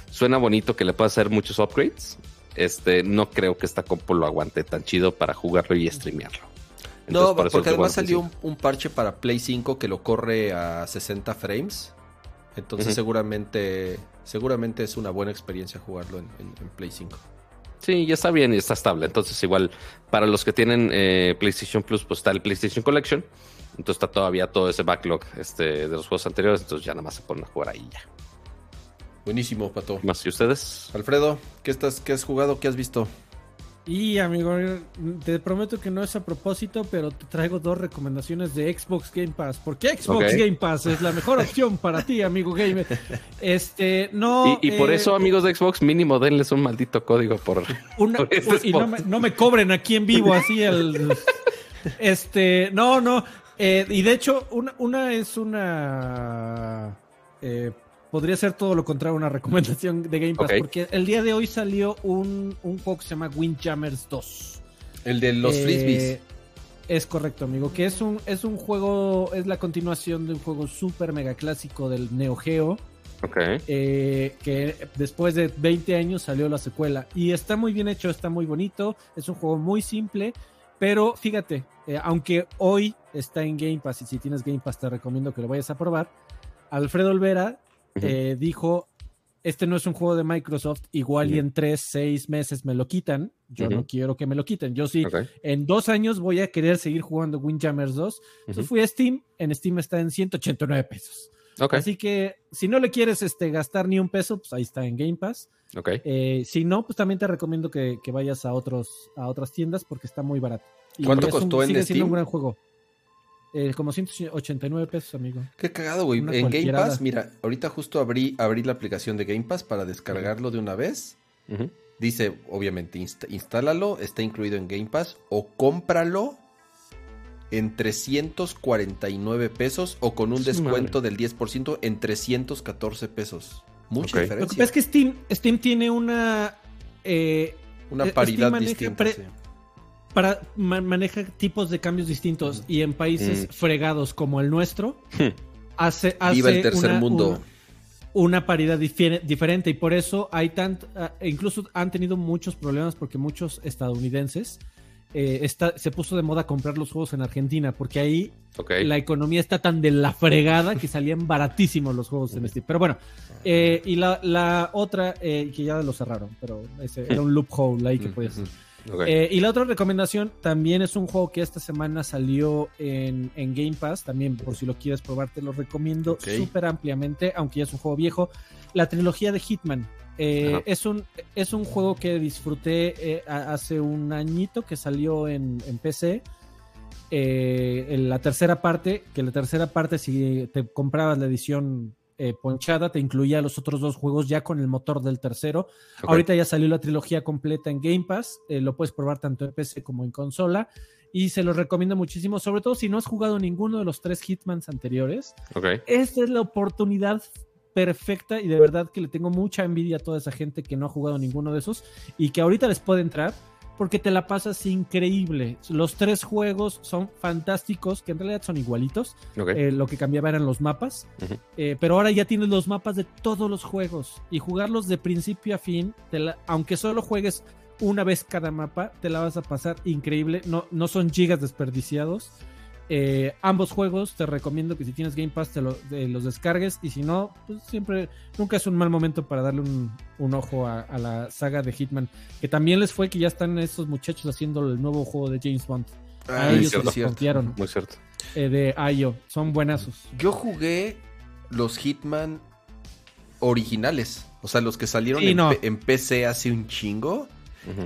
suena bonito que le pueda hacer muchos upgrades, este, no creo que esta compu lo aguante tan chido para jugarlo y streamearlo. Entonces, No, por porque además salió un, un parche para Play 5 que lo corre a 60 frames. Entonces seguramente seguramente es una buena experiencia jugarlo en, en- en Play 5. Sí, ya está bien y está estable. Entonces, igual, para los que tienen eh, PlayStation Plus, pues está el PlayStation Collection. Entonces está todavía todo ese backlog este, de los juegos anteriores. Entonces ya nada más se ponen a jugar ahí ya. Buenísimo, Pato. ¿Más que ustedes? Alfredo, ¿qué, estás, ¿qué has jugado? ¿Qué has visto? Y amigo, te prometo que no es a propósito, pero te traigo dos recomendaciones de Xbox Game Pass. Porque Xbox. Game Pass es la mejor opción para ti, amigo gamer. Este, no. y y por eh, eso, amigos de Xbox, mínimo denles un maldito código por... una- por este y no me, no me cobren aquí en vivo así el. Este, no, no. eh, y de hecho, una, una es una. eh, podría ser todo lo contrario, una recomendación de Game Pass. Ok. Porque el día de hoy salió un, un juego que se llama Windjammers 2. El de los Eh, frisbees. Es correcto, amigo. Que es un, es un juego, es la continuación de un juego súper mega clásico del Neo Geo. Ok. eh, que después de 20 años salió la secuela. Y está muy bien hecho, está muy bonito. Es un juego muy simple. Pero fíjate, eh, aunque hoy está en Game Pass y si tienes Game Pass te recomiendo que lo vayas a probar. Alfredo Olvera Eh, dijo, este no es un juego de Microsoft, igual y en tres, seis meses me lo quitan. Yo no quiero que me lo quiten. Yo sí, en dos años voy a querer seguir jugando Windjammers 2. Entonces fui a Steam, en Steam está en 189 pesos. Así que si no le quieres este, gastar ni un peso, pues ahí está en Game Pass. Eh, si no, pues también te recomiendo que, que vayas a, otros, a otras tiendas porque está muy barato. Y ¿Cuánto es un- costó en sigue siendo Steam? un gran juego. Eh, como 189 pesos, amigo. Qué cagado, güey. En Game. Pass, mira, ahorita justo abrí, abrí la aplicación de Game Pass para descargarlo de una vez. Dice, obviamente, instálalo, está incluido en Game Pass, o cómpralo en 349 pesos o con un descuento del 10% en 314 pesos. Mucha Ok. Lo que diferencia. pasa es que Steam, Steam tiene una... eh, Una eh, paridad distinta. pre- sí. Para ma- maneja tipos de cambios distintos y en países Mm. fregados como el nuestro Hmm. hace, hace Viva el tercer una- mundo. una- una paridad diferente y por eso hay tant ah, e incluso han tenido muchos problemas porque muchos estadounidenses eh, está, se puso de moda comprar los juegos en Argentina porque ahí la economía está tan de la fregada que salían baratísimos los juegos en Steam. Pero bueno, eh, y la, la otra, eh, que ya lo cerraron, pero ese era un loophole ahí que podías Eh, y la otra recomendación también es un juego que esta semana salió en, en Game Pass. También, por si lo quieres probar, te lo recomiendo Ok. súper ampliamente, aunque ya es un juego viejo. La trilogía de Hitman. Eh, es, un, es un juego que disfruté eh, hace un añito que salió en, en PC. En la tercera parte, que la tercera parte, si te comprabas la edición eh, ponchada, te incluía los otros dos juegos ya con el motor del tercero. Ok. Ahorita ya salió la trilogía completa en Game Pass. eh, lo puedes probar tanto en PC como en consola. Y se los recomiendo muchísimo, sobre todo si no has jugado ninguno de los tres Hitmans anteriores. Ok. Esta es la oportunidad perfecta y de verdad que le tengo mucha envidia a toda esa gente que no ha jugado ninguno de esos y que ahorita les puede entrar porque te la pasas increíble. Los tres juegos son fantásticos, que en realidad son igualitos. Eh, lo que cambiaba eran los mapas. Eh, pero ahora ya tienes los mapas de todos los juegos. Y jugarlos de principio a fin, te la- aunque solo juegues una vez cada mapa, te la vas a pasar increíble. No, no son gigas desperdiciados. Eh, ambos juegos te recomiendo que si tienes Game Pass te, lo- te los descargues. Y si no, pues siempre, nunca es un mal momento para darle un, un ojo a, a la saga de Hitman. Que también les fue que ya están estos muchachos haciendo el nuevo juego de James Bond. A Ah, ellos sí, cierto. les cierto. confiaron Muy cierto. eh, de IO. Son buenazos. Yo jugué los Hitman originales, o sea, los que salieron Sí, en, no. P- en PC hace un chingo.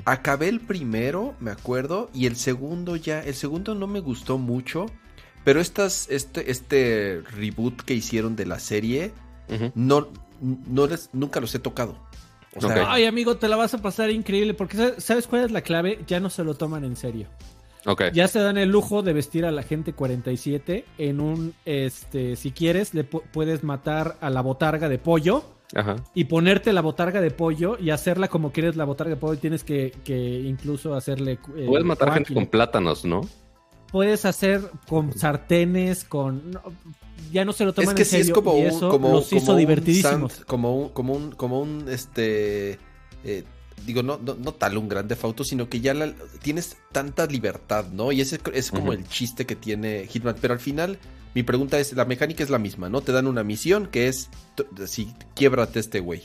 Acabé el primero, me acuerdo, y el segundo ya, el segundo no me gustó mucho, pero estas, este, este reboot que hicieron de la serie, no, no les, nunca los he tocado. O sea, Ok. Ay, amigo, te la vas a pasar increíble porque ¿sabes- ¿sabes cuál es la clave? Ya no se lo toman en serio. Ya se dan el lujo de vestir a la gente 47 en un, este, si quieres, le pu- puedes matar a la botarga de pollo Ajá. y ponerte la botarga de pollo y hacerla como quieres la botarga de pollo. Tienes que, que incluso hacerle... eh, Puedes matar gente con plátanos, ¿no? Puedes hacer con sartenes, con... no, ya no se lo toman es que en sí serio es como y un, eso como, los hizo como un divertidísimos. como un, como un, como un, este, eh, digo, no, no, no tal un grande fauto, sino que ya la- tienes tanta libertad, ¿no? Y ese es como el chiste que tiene Hitman. Pero al final, mi pregunta es, la mecánica es la misma, ¿no? Te dan una misión que es, si quiebrate este güey.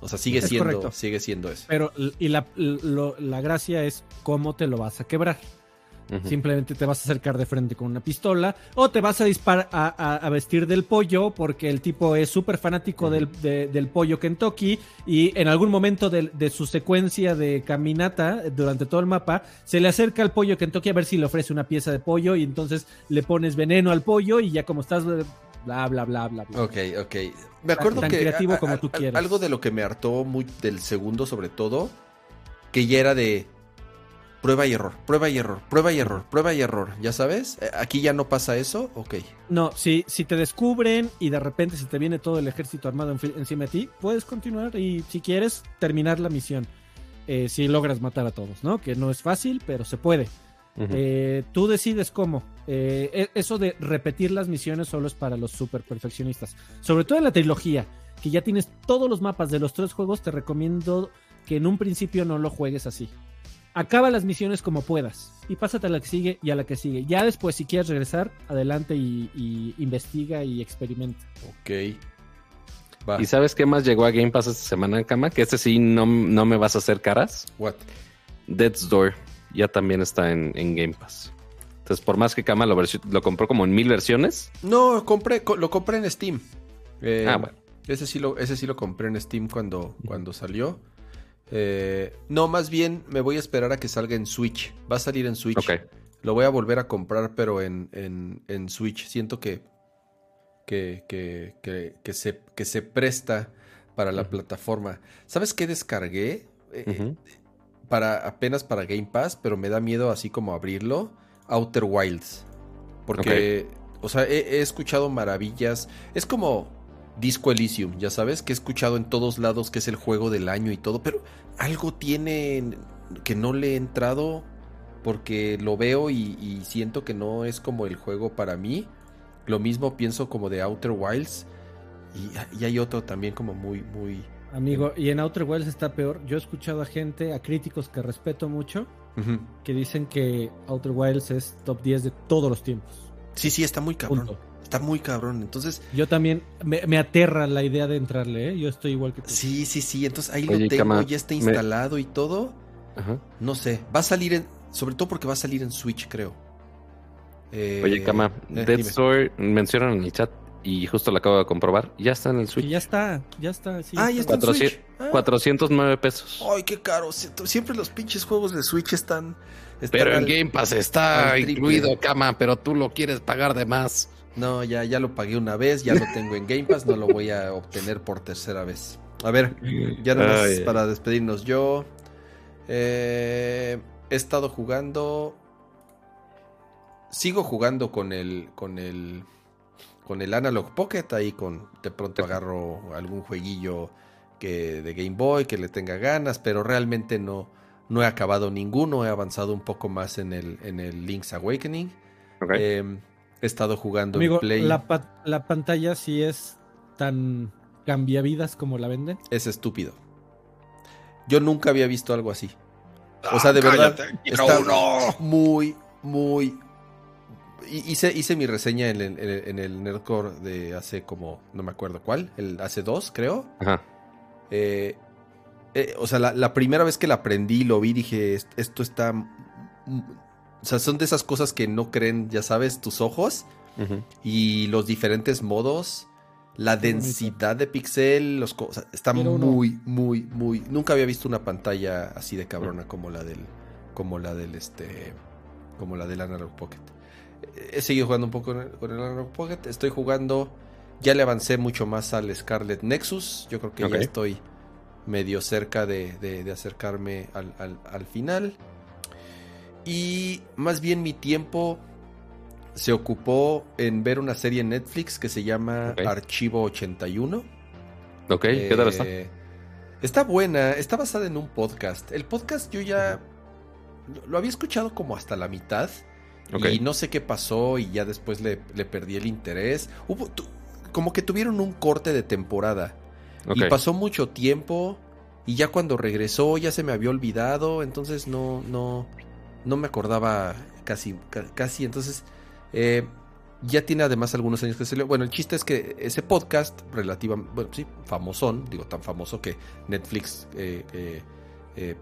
O sea, sigue Es siendo, correcto. sigue siendo eso. Pero y la, lo- la gracia es cómo te lo vas a quebrar. Simplemente te vas a acercar de frente con una pistola o te vas a disparar a, a- a vestir del pollo porque el tipo es súper fanático del, de- del pollo Kentucky y en algún momento de, de su secuencia de caminata durante todo el mapa se le acerca al pollo Kentucky a ver si le ofrece una pieza de pollo y entonces le pones veneno al pollo y ya como estás bla bla bla bla bla. Ok, ok. Me acuerdo tan que creativo a- tú algo de lo que me hartó muy del segundo sobre todo, que ya era de prueba y error, prueba y error, prueba y error, prueba y error, ¿ya sabes? Eh, Aquí ya no pasa eso, ok. No, si, si te descubren y de repente si te viene todo el ejército armado enfi- encima de ti, puedes continuar y si quieres terminar la misión. Eh, si logras matar a todos, ¿no? Que no es fácil, pero se puede. Eh, tú decides cómo. Eh, e- eso de repetir las misiones solo es para los super perfeccionistas. Sobre todo en la trilogía, que ya tienes todos los mapas de los tres juegos, te recomiendo que en un principio no lo juegues así. Acaba las misiones como puedas y pásate a la que sigue y a la que sigue. Ya después, si quieres regresar, adelante y, y investiga y experimenta. Ok. Va. ¿Y sabes qué más llegó a Game Pass esta semana, Cama? Que este sí no, no me vas a hacer caras. What? Death's Door ya también está en, en Game Pass. Entonces, por más que Kama lo, lo compró como en mil versiones. No, compré, co- lo compré en Steam. Eh, Ah, bueno. Ese sí lo, ese sí lo compré en Steam cuando, cuando salió. Eh, no, más bien me voy a esperar a que salga en Switch. Va a salir en Switch. Lo voy a volver a comprar, pero en, en, en Switch. Siento que, que, que, que, que se, que se presta para la plataforma. ¿Sabes qué descargué? Eh, para, apenas para Game Pass, pero me da miedo así como abrirlo. Outer Wilds. Porque, o sea, he, he escuchado maravillas. Es como Disco Elysium, ya sabes, que he escuchado en todos lados que es el juego del año y todo, pero algo tiene que no le he entrado porque lo veo y, y siento que no es como el juego para mí. Lo mismo pienso como de Outer Wilds. Y, y hay otro también como muy, muy... Amigo, y en Outer Wilds está peor. Yo he escuchado a gente, a críticos que respeto mucho, que dicen que Outer Wilds es top 10 de todos los tiempos. Sí, sí, está muy cabrón. Punto. Está muy cabrón. Entonces, Yo también me, me aterra la idea de entrarle, ¿eh? Yo estoy igual que tú. sí, sí, sí. Entonces ahí Oye, lo tengo, Cama, ya está me- instalado y todo. Ajá. No sé. Va a salir en. Sobre todo porque va a salir en Switch, creo. Eh, Oye, Kama, eh, dime. Store mencionan en el chat y justo lo acabo de comprobar. Ya está en el Switch. ya está, ya está. sí, Ah, ya está en 400, Switch. Ah. 409 pesos. Ay, qué caro. Sie- Siempre los pinches juegos de Switch están. están Pero en al- Game Pass está incluido, Kama, pero tú lo quieres pagar de más. No, ya, ya lo pagué una vez, ya lo tengo en Game Pass, no lo voy a obtener por tercera vez. A ver, ya nada más Ay, ay. para despedirnos. Yo eh, he estado jugando. Sigo jugando con el. con el. con el Analog Pocket. Ahí con. De pronto agarro algún jueguillo que. de Game Boy que le tenga ganas. Pero realmente no. no he acabado ninguno, he avanzado un poco más en el, en el Link's Awakening. Ok. Eh, he estado jugando Amigo, en Play. la, pa- la pantalla sí es tan cambiavidas como la venden. Es estúpido. Yo nunca había visto algo así. O Ah, sea, de verdad, Cállate, está uno. muy, muy... hi- Hice, hice mi reseña en el, en el- Nerdcore de hace como, no me acuerdo cuál, el hace dos, creo. Ajá. Eh, eh, o sea, la, la primera vez que la aprendí, lo vi, dije, "Est- esto está... mm", O sea, son de esas cosas que no creen, ya sabes, tus ojos y los diferentes modos, la densidad de pixel, los o sea, está muy, muy, muy. Nunca había visto una pantalla así de cabrona como la del, como la del este, como la del Analog Pocket. Eh, He seguido jugando un poco con el, Analog Pocket. Estoy jugando, ya le avancé mucho más al Scarlet Nexus. Yo creo que ya estoy medio cerca de, de- de acercarme al, al- al final. Y más bien mi tiempo se ocupó en ver una serie en Netflix que se llama. Archivo 81. Ok, ¿qué tal está? Eh, Está buena, está basada en un podcast. El podcast yo ya lo- había escuchado como hasta la mitad y no sé qué pasó y ya después le, le perdí el interés. Hubo, tu- como que tuvieron un corte de temporada Ok. y pasó mucho tiempo y ya cuando regresó ya se me había olvidado, entonces no, no, no me acordaba casi, ca- casi, entonces eh, ya tiene además algunos años que se le... Bueno, el chiste es que ese podcast relativamente, bueno, sí, famosón, digo tan famoso que Netflix eh, eh,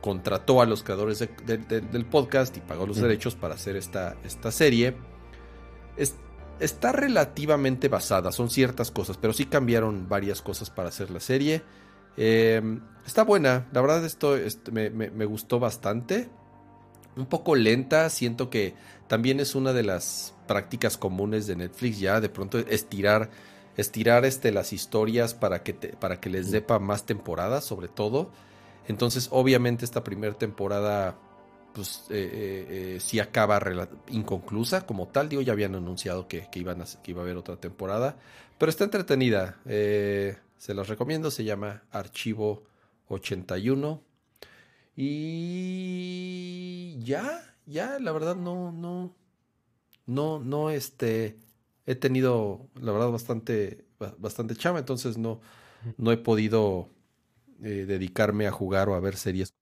contrató a los creadores de- de- de- del podcast y pagó los derechos para hacer esta, esta serie. Es- está relativamente basada, son ciertas cosas, pero sí cambiaron varias cosas para hacer la serie. Está buena, la verdad esto, me, me- me gustó bastante. Un poco lenta, siento que también es una de las prácticas comunes de Netflix ya, de pronto estirar, estirar este, las historias para que, te- para que les depa más temporadas, sobre todo. Entonces, obviamente, esta primera temporada, pues, eh, eh, eh, sí acaba inconclusa como tal. Digo, ya habían anunciado que, que iban a, que iba a haber otra temporada. Pero está entretenida. se los recomiendo. Se llama Archivo 81. Y ya, ya, la verdad no, no, no, no, este, he tenido, la verdad, bastante, ba- bastante chama, entonces no, no he podido eh, dedicarme a jugar o a ver series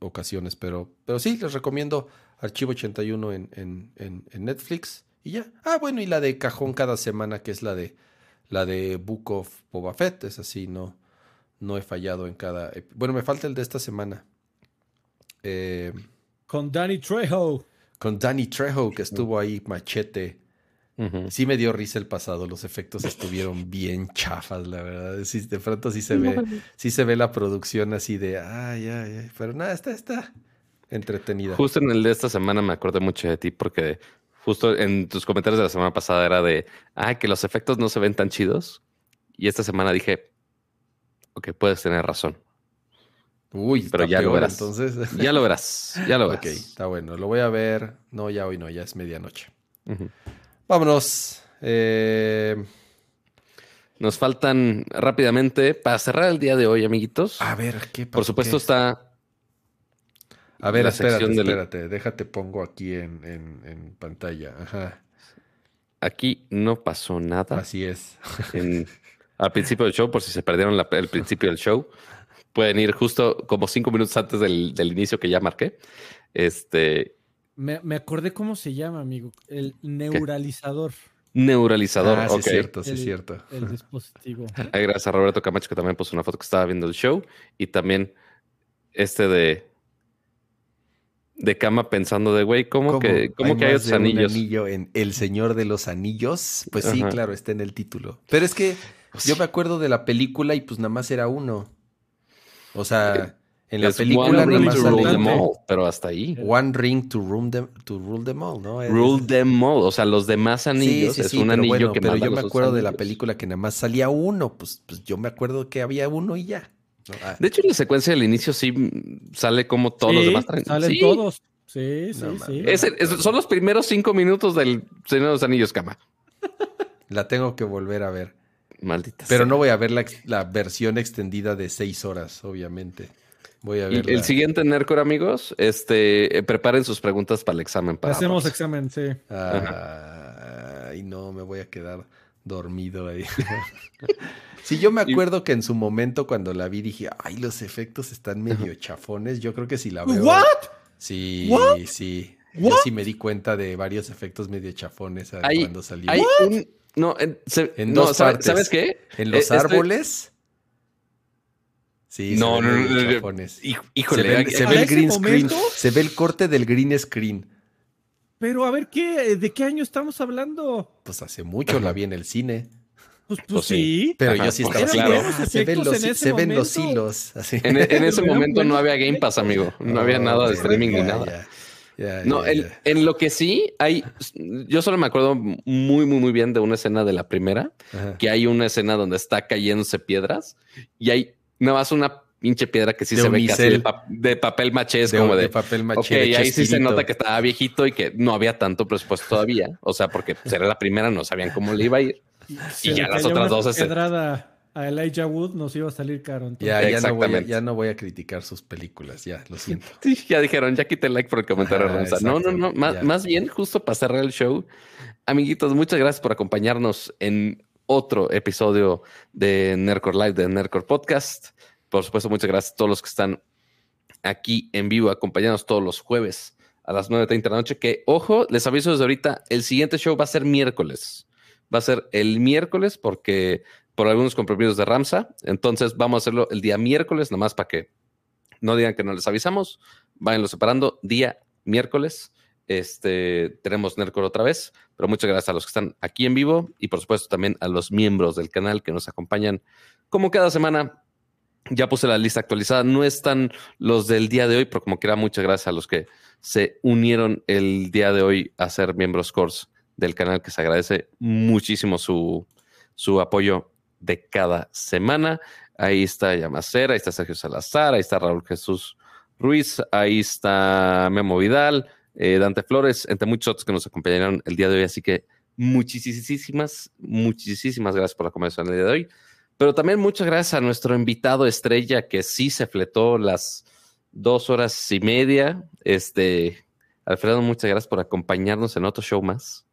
ocasiones, pero, pero sí, les recomiendo Archivo 81 en, en, en, en Netflix y ya. Ah, bueno, y la de cajón cada semana, que es la de, la de Book of Boba Fett, es así, no, no he fallado en cada, bueno, me falta el de esta semana. Eh, Con Danny Trejo. con Danny Trejo, que estuvo ahí machete. Ujú. Sí me dio risa el pasado, los efectos estuvieron bien chafas, la verdad. Sí, de pronto sí se ve, sí se ve la producción así de ay, ay, ay. Pero nada, está, está entretenida. Justo en el de esta semana me acordé mucho de ti porque justo en tus comentarios de la semana pasada era de, ah, que los efectos no se ven tan chidos. Y esta semana dije, ok, puedes tener razón. Uy, pero está ya lo verás. entonces. Ya lo verás, ya lo verás. ok, está bueno, lo voy a ver. No, ya hoy no, ya es medianoche. Vámonos. Eh, Nos faltan rápidamente, para cerrar el día de hoy, amiguitos. a ver, ¿qué por supuesto ¿Qué? está A ver, espérate, del- espérate. Déjate, pongo aquí en, en- en pantalla. Ajá, aquí no pasó nada. así es. en- al principio del show, por si se perdieron la- el principio del show, pueden ir justo como cinco minutos antes del, del inicio que ya marqué. Este Me, me acordé cómo se llama, amigo. El neuralizador. neuralizador. Ah, sí, ok. es cierto, sí, es El- cierto. El dispositivo. Ay, gracias a Roberto Camacho que también puso una foto que estaba viendo el show. Y también este de de cama pensando de güey, ¿cómo, que, cómo que hay más otros de un anillos? anillo en El Señor de los Anillos? Pues sí, Ajá. claro, está en el título. Pero es que yo me acuerdo de la película y pues nada más era uno. O sea, en la Es película one nada ring más to sale rule them uno. all, pero hasta ahí. One ring to rule them, to rule them all, ¿no? Es- Rule them all. O sea, los demás Sí, anillos sí, es sí, un pero anillo bueno, que pero yo me acuerdo de la película que nada más salía uno, pues, pues yo me acuerdo que había uno y ya. ¿no? Ah, De hecho, en la secuencia del inicio sí sale como todos los Sí, demás. Salen Sí. todos. Sí, sí, No sí. mames. Es el- es- son los primeros cinco minutos del Señor de los Anillos, cama. la tengo que volver a ver. Maldita Pero sea. no voy a ver la, versión extendida de seis horas, obviamente. Voy a Y ver. el siguiente Nercor, amigos, este, eh, preparen sus preguntas para el examen. Para Hacemos examen, sí. Ay, no, me voy a quedar dormido ahí. Si yo me acuerdo que en su momento cuando la vi dije, ay, los efectos están medio chafones. Yo creo que si la veo. ¿What? Sí, What? sí. Yo sí me di cuenta de varios efectos medio chafones ah, Hay- cuando salió. Hay un. No, en, se- En no, dos ¿sabe- partes. ¿sabes qué? En los Eh, estoy- árboles. Sí, No, se no, ven no. Hij- Se Híjole, ve, se ¿A ve el green screen. momento? Se ve el corte del green screen. Pero a ver, ¿qué, ¿de qué año estamos hablando? Pues hace mucho la vi en el cine. Pues, pues Pues sí. sí. Pero Ajá, yo sí porque estaba claro. "Ah, se ven, los, se ven los momento". hilos. Así. En, en ese momento no había Game Pass, amigo. No había nada de streaming ni nada. ya, No, el- en lo que sí hay, yo solo me acuerdo muy, muy, muy bien de una escena de la primera, Ajá. que hay una escena donde está cayéndose piedras y hay nada más una pinche piedra que sí De se ve casi de, pa- de papel maché, es De, como de de, papel maché. ok, ahí sí se nota que estaba viejito y que no había tanto presupuesto todavía, o sea, porque pues, era la primera, no sabían cómo le iba a ir. Se Y ya las otras dos, pedrada a Elijah Wood nos iba a salir caro. entonces. Ya, ya, no voy a, Exactamente. ya no voy a criticar sus películas, ya, lo siento. Sí, ya dijeron, ya quité like por el comentario, Ah, Ramsa. No, no, no, más, más bien, justo para cerrar el show, amiguitos, muchas gracias por acompañarnos en otro episodio de Nerdcore Live, de Nerdcore Podcast. Por supuesto, muchas gracias a todos los que están aquí en vivo, acompañándonos todos los jueves a las 9.30 de la noche. Que, ojo, les aviso desde ahorita, el siguiente show va a ser miércoles. Va a ser el miércoles porque por algunos compromisos de Ramsa. Entonces vamos a hacerlo el día miércoles, nomás para que no digan que no les avisamos. Váyanlo separando. Día miércoles. Este, tenemos Nerdcore otra vez, pero muchas gracias a los que están aquí en vivo y por supuesto también a los miembros del canal que nos acompañan como cada semana. Ya puse la lista actualizada, no están los del día de hoy, pero como quiera, muchas gracias a los que se unieron el día de hoy a ser miembros Cores del canal, que se agradece muchísimo su, su apoyo de cada semana. Ahí está Yamacera, ahí está Sergio Salazar, ahí está Raúl Jesús Ruiz, ahí está Memo Vidal, eh, Dante Flores, entre muchos otros que nos acompañaron el día de hoy. Así que muchísimas, muchísimas gracias por la conversación el día de hoy. Pero también muchas gracias a nuestro invitado estrella que sí se fletó las dos horas y media. Este, Alfredo, muchas gracias por acompañarnos en otro show más.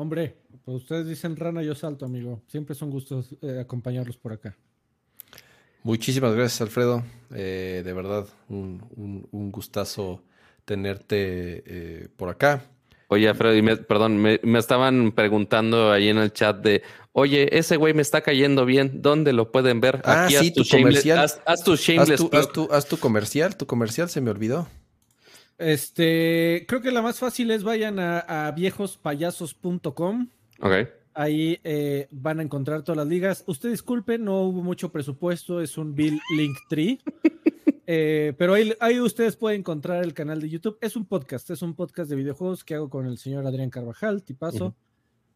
Hombre, pues ustedes dicen rana, yo salto, amigo. Siempre son gustos eh, acompañarlos por acá. Muchísimas gracias, Alfredo. Eh, de verdad, un, un- un gustazo tenerte eh, por acá. Oye, Alfredo, y me- perdón, me, me estaban preguntando ahí en el chat de, oye, ese güey me está cayendo bien, ¿dónde lo pueden ver? Ah, haz sí, tu shameless- comercial. Haz, haz tu Haz shameless tu, plug. haz tu- haz tu comercial, tu comercial se me olvidó. Este, creo que la más fácil es vayan a, a viejospayasos.com. Ok. Ahí eh, van a encontrar todas las ligas. Usted disculpe, no hubo mucho presupuesto, es un Bill Link Tree. Eh, pero ahí, ahí ustedes pueden encontrar el canal de YouTube. Es un podcast, es un podcast de videojuegos que hago con el señor Adrián Carvajal, tipazo.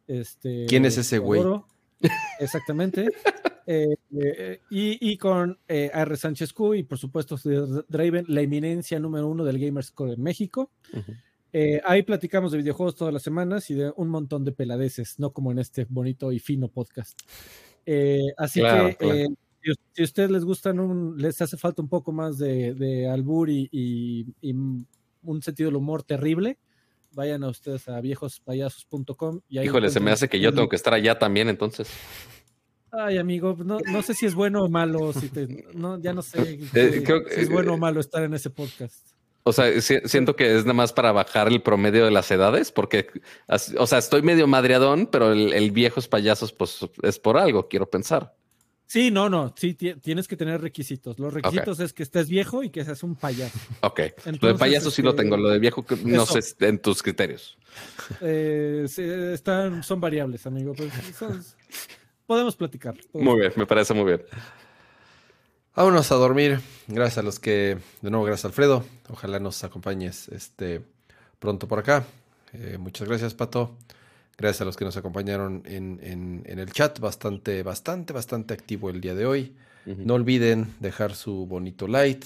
Este, ¿Quién es ese güey? Exactamente. Eh, eh, y, y con eh, R. Sánchez Q y por supuesto Draven, la eminencia número uno del Gamerscore en México. Eh, ahí platicamos de videojuegos todas las semanas y de un montón de peladeces, no como en este bonito y fino podcast. Así Claro, que claro. si, si a ustedes les gustan, un, les hace falta un poco más de, de albur y, y- y un sentido del humor terrible, vayan a ustedes a viejospayasos.com. Híjole, se me hace que yo tengo que estar allá también, entonces. Ay, amigo, no, no sé si es bueno o malo, si te- no, ya no sé Eh, creo si es bueno o malo estar en ese podcast. O sea, si- siento que es nada más para bajar el promedio de las edades, porque, o sea, estoy medio madreadón, pero el, el viejos payasos, pues es por algo, quiero pensar. Sí, no, no, sí, ti- tienes que tener requisitos. Los requisitos es que estés viejo y que seas un payaso. Ok. lo de payaso sí lo este, tengo, lo de viejo no eso. sé en tus criterios. Eh, sí, están, son variables, amigo. pues, son- podemos platicar. podemos- Muy bien, me parece muy bien. Vámonos a dormir. Gracias a los que, de nuevo, gracias Alfredo. Ojalá nos acompañes este, pronto por acá. Eh, muchas gracias, Pato. Gracias a los que nos acompañaron en, en- en el chat. Bastante, bastante, bastante activo el día de hoy. No olviden dejar su bonito light.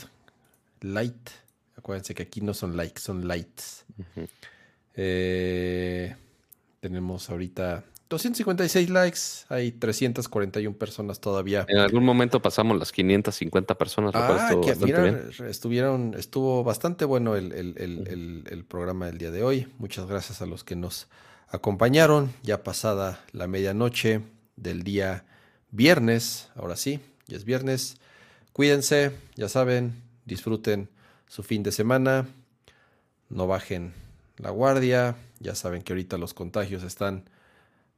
Light. Acuérdense que aquí no son likes, son lights. Eh, tenemos ahorita 256 likes, hay 341 personas todavía. En algún momento pasamos las 550 personas. Ah, que mira, estuvieron, estuvo bastante bueno el, el, el, programa del día de hoy. Muchas gracias a los que nos acompañaron. Ya pasada la medianoche del día viernes, ahora sí, ya es viernes. Cuídense, ya saben, disfruten su fin de semana, no bajen la guardia, ya saben que ahorita los contagios están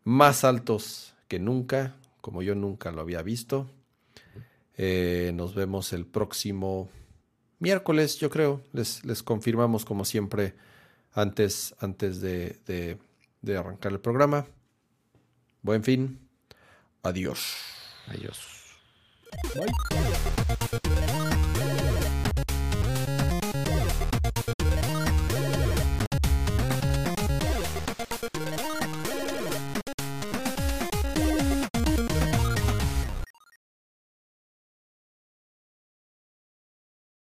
más altos que nunca, como yo nunca lo había visto. Eh, nos vemos el próximo miércoles, yo creo. Les, les confirmamos como siempre antes, antes de, de, de arrancar el programa. Buen fin. Adiós. Adiós. Bye.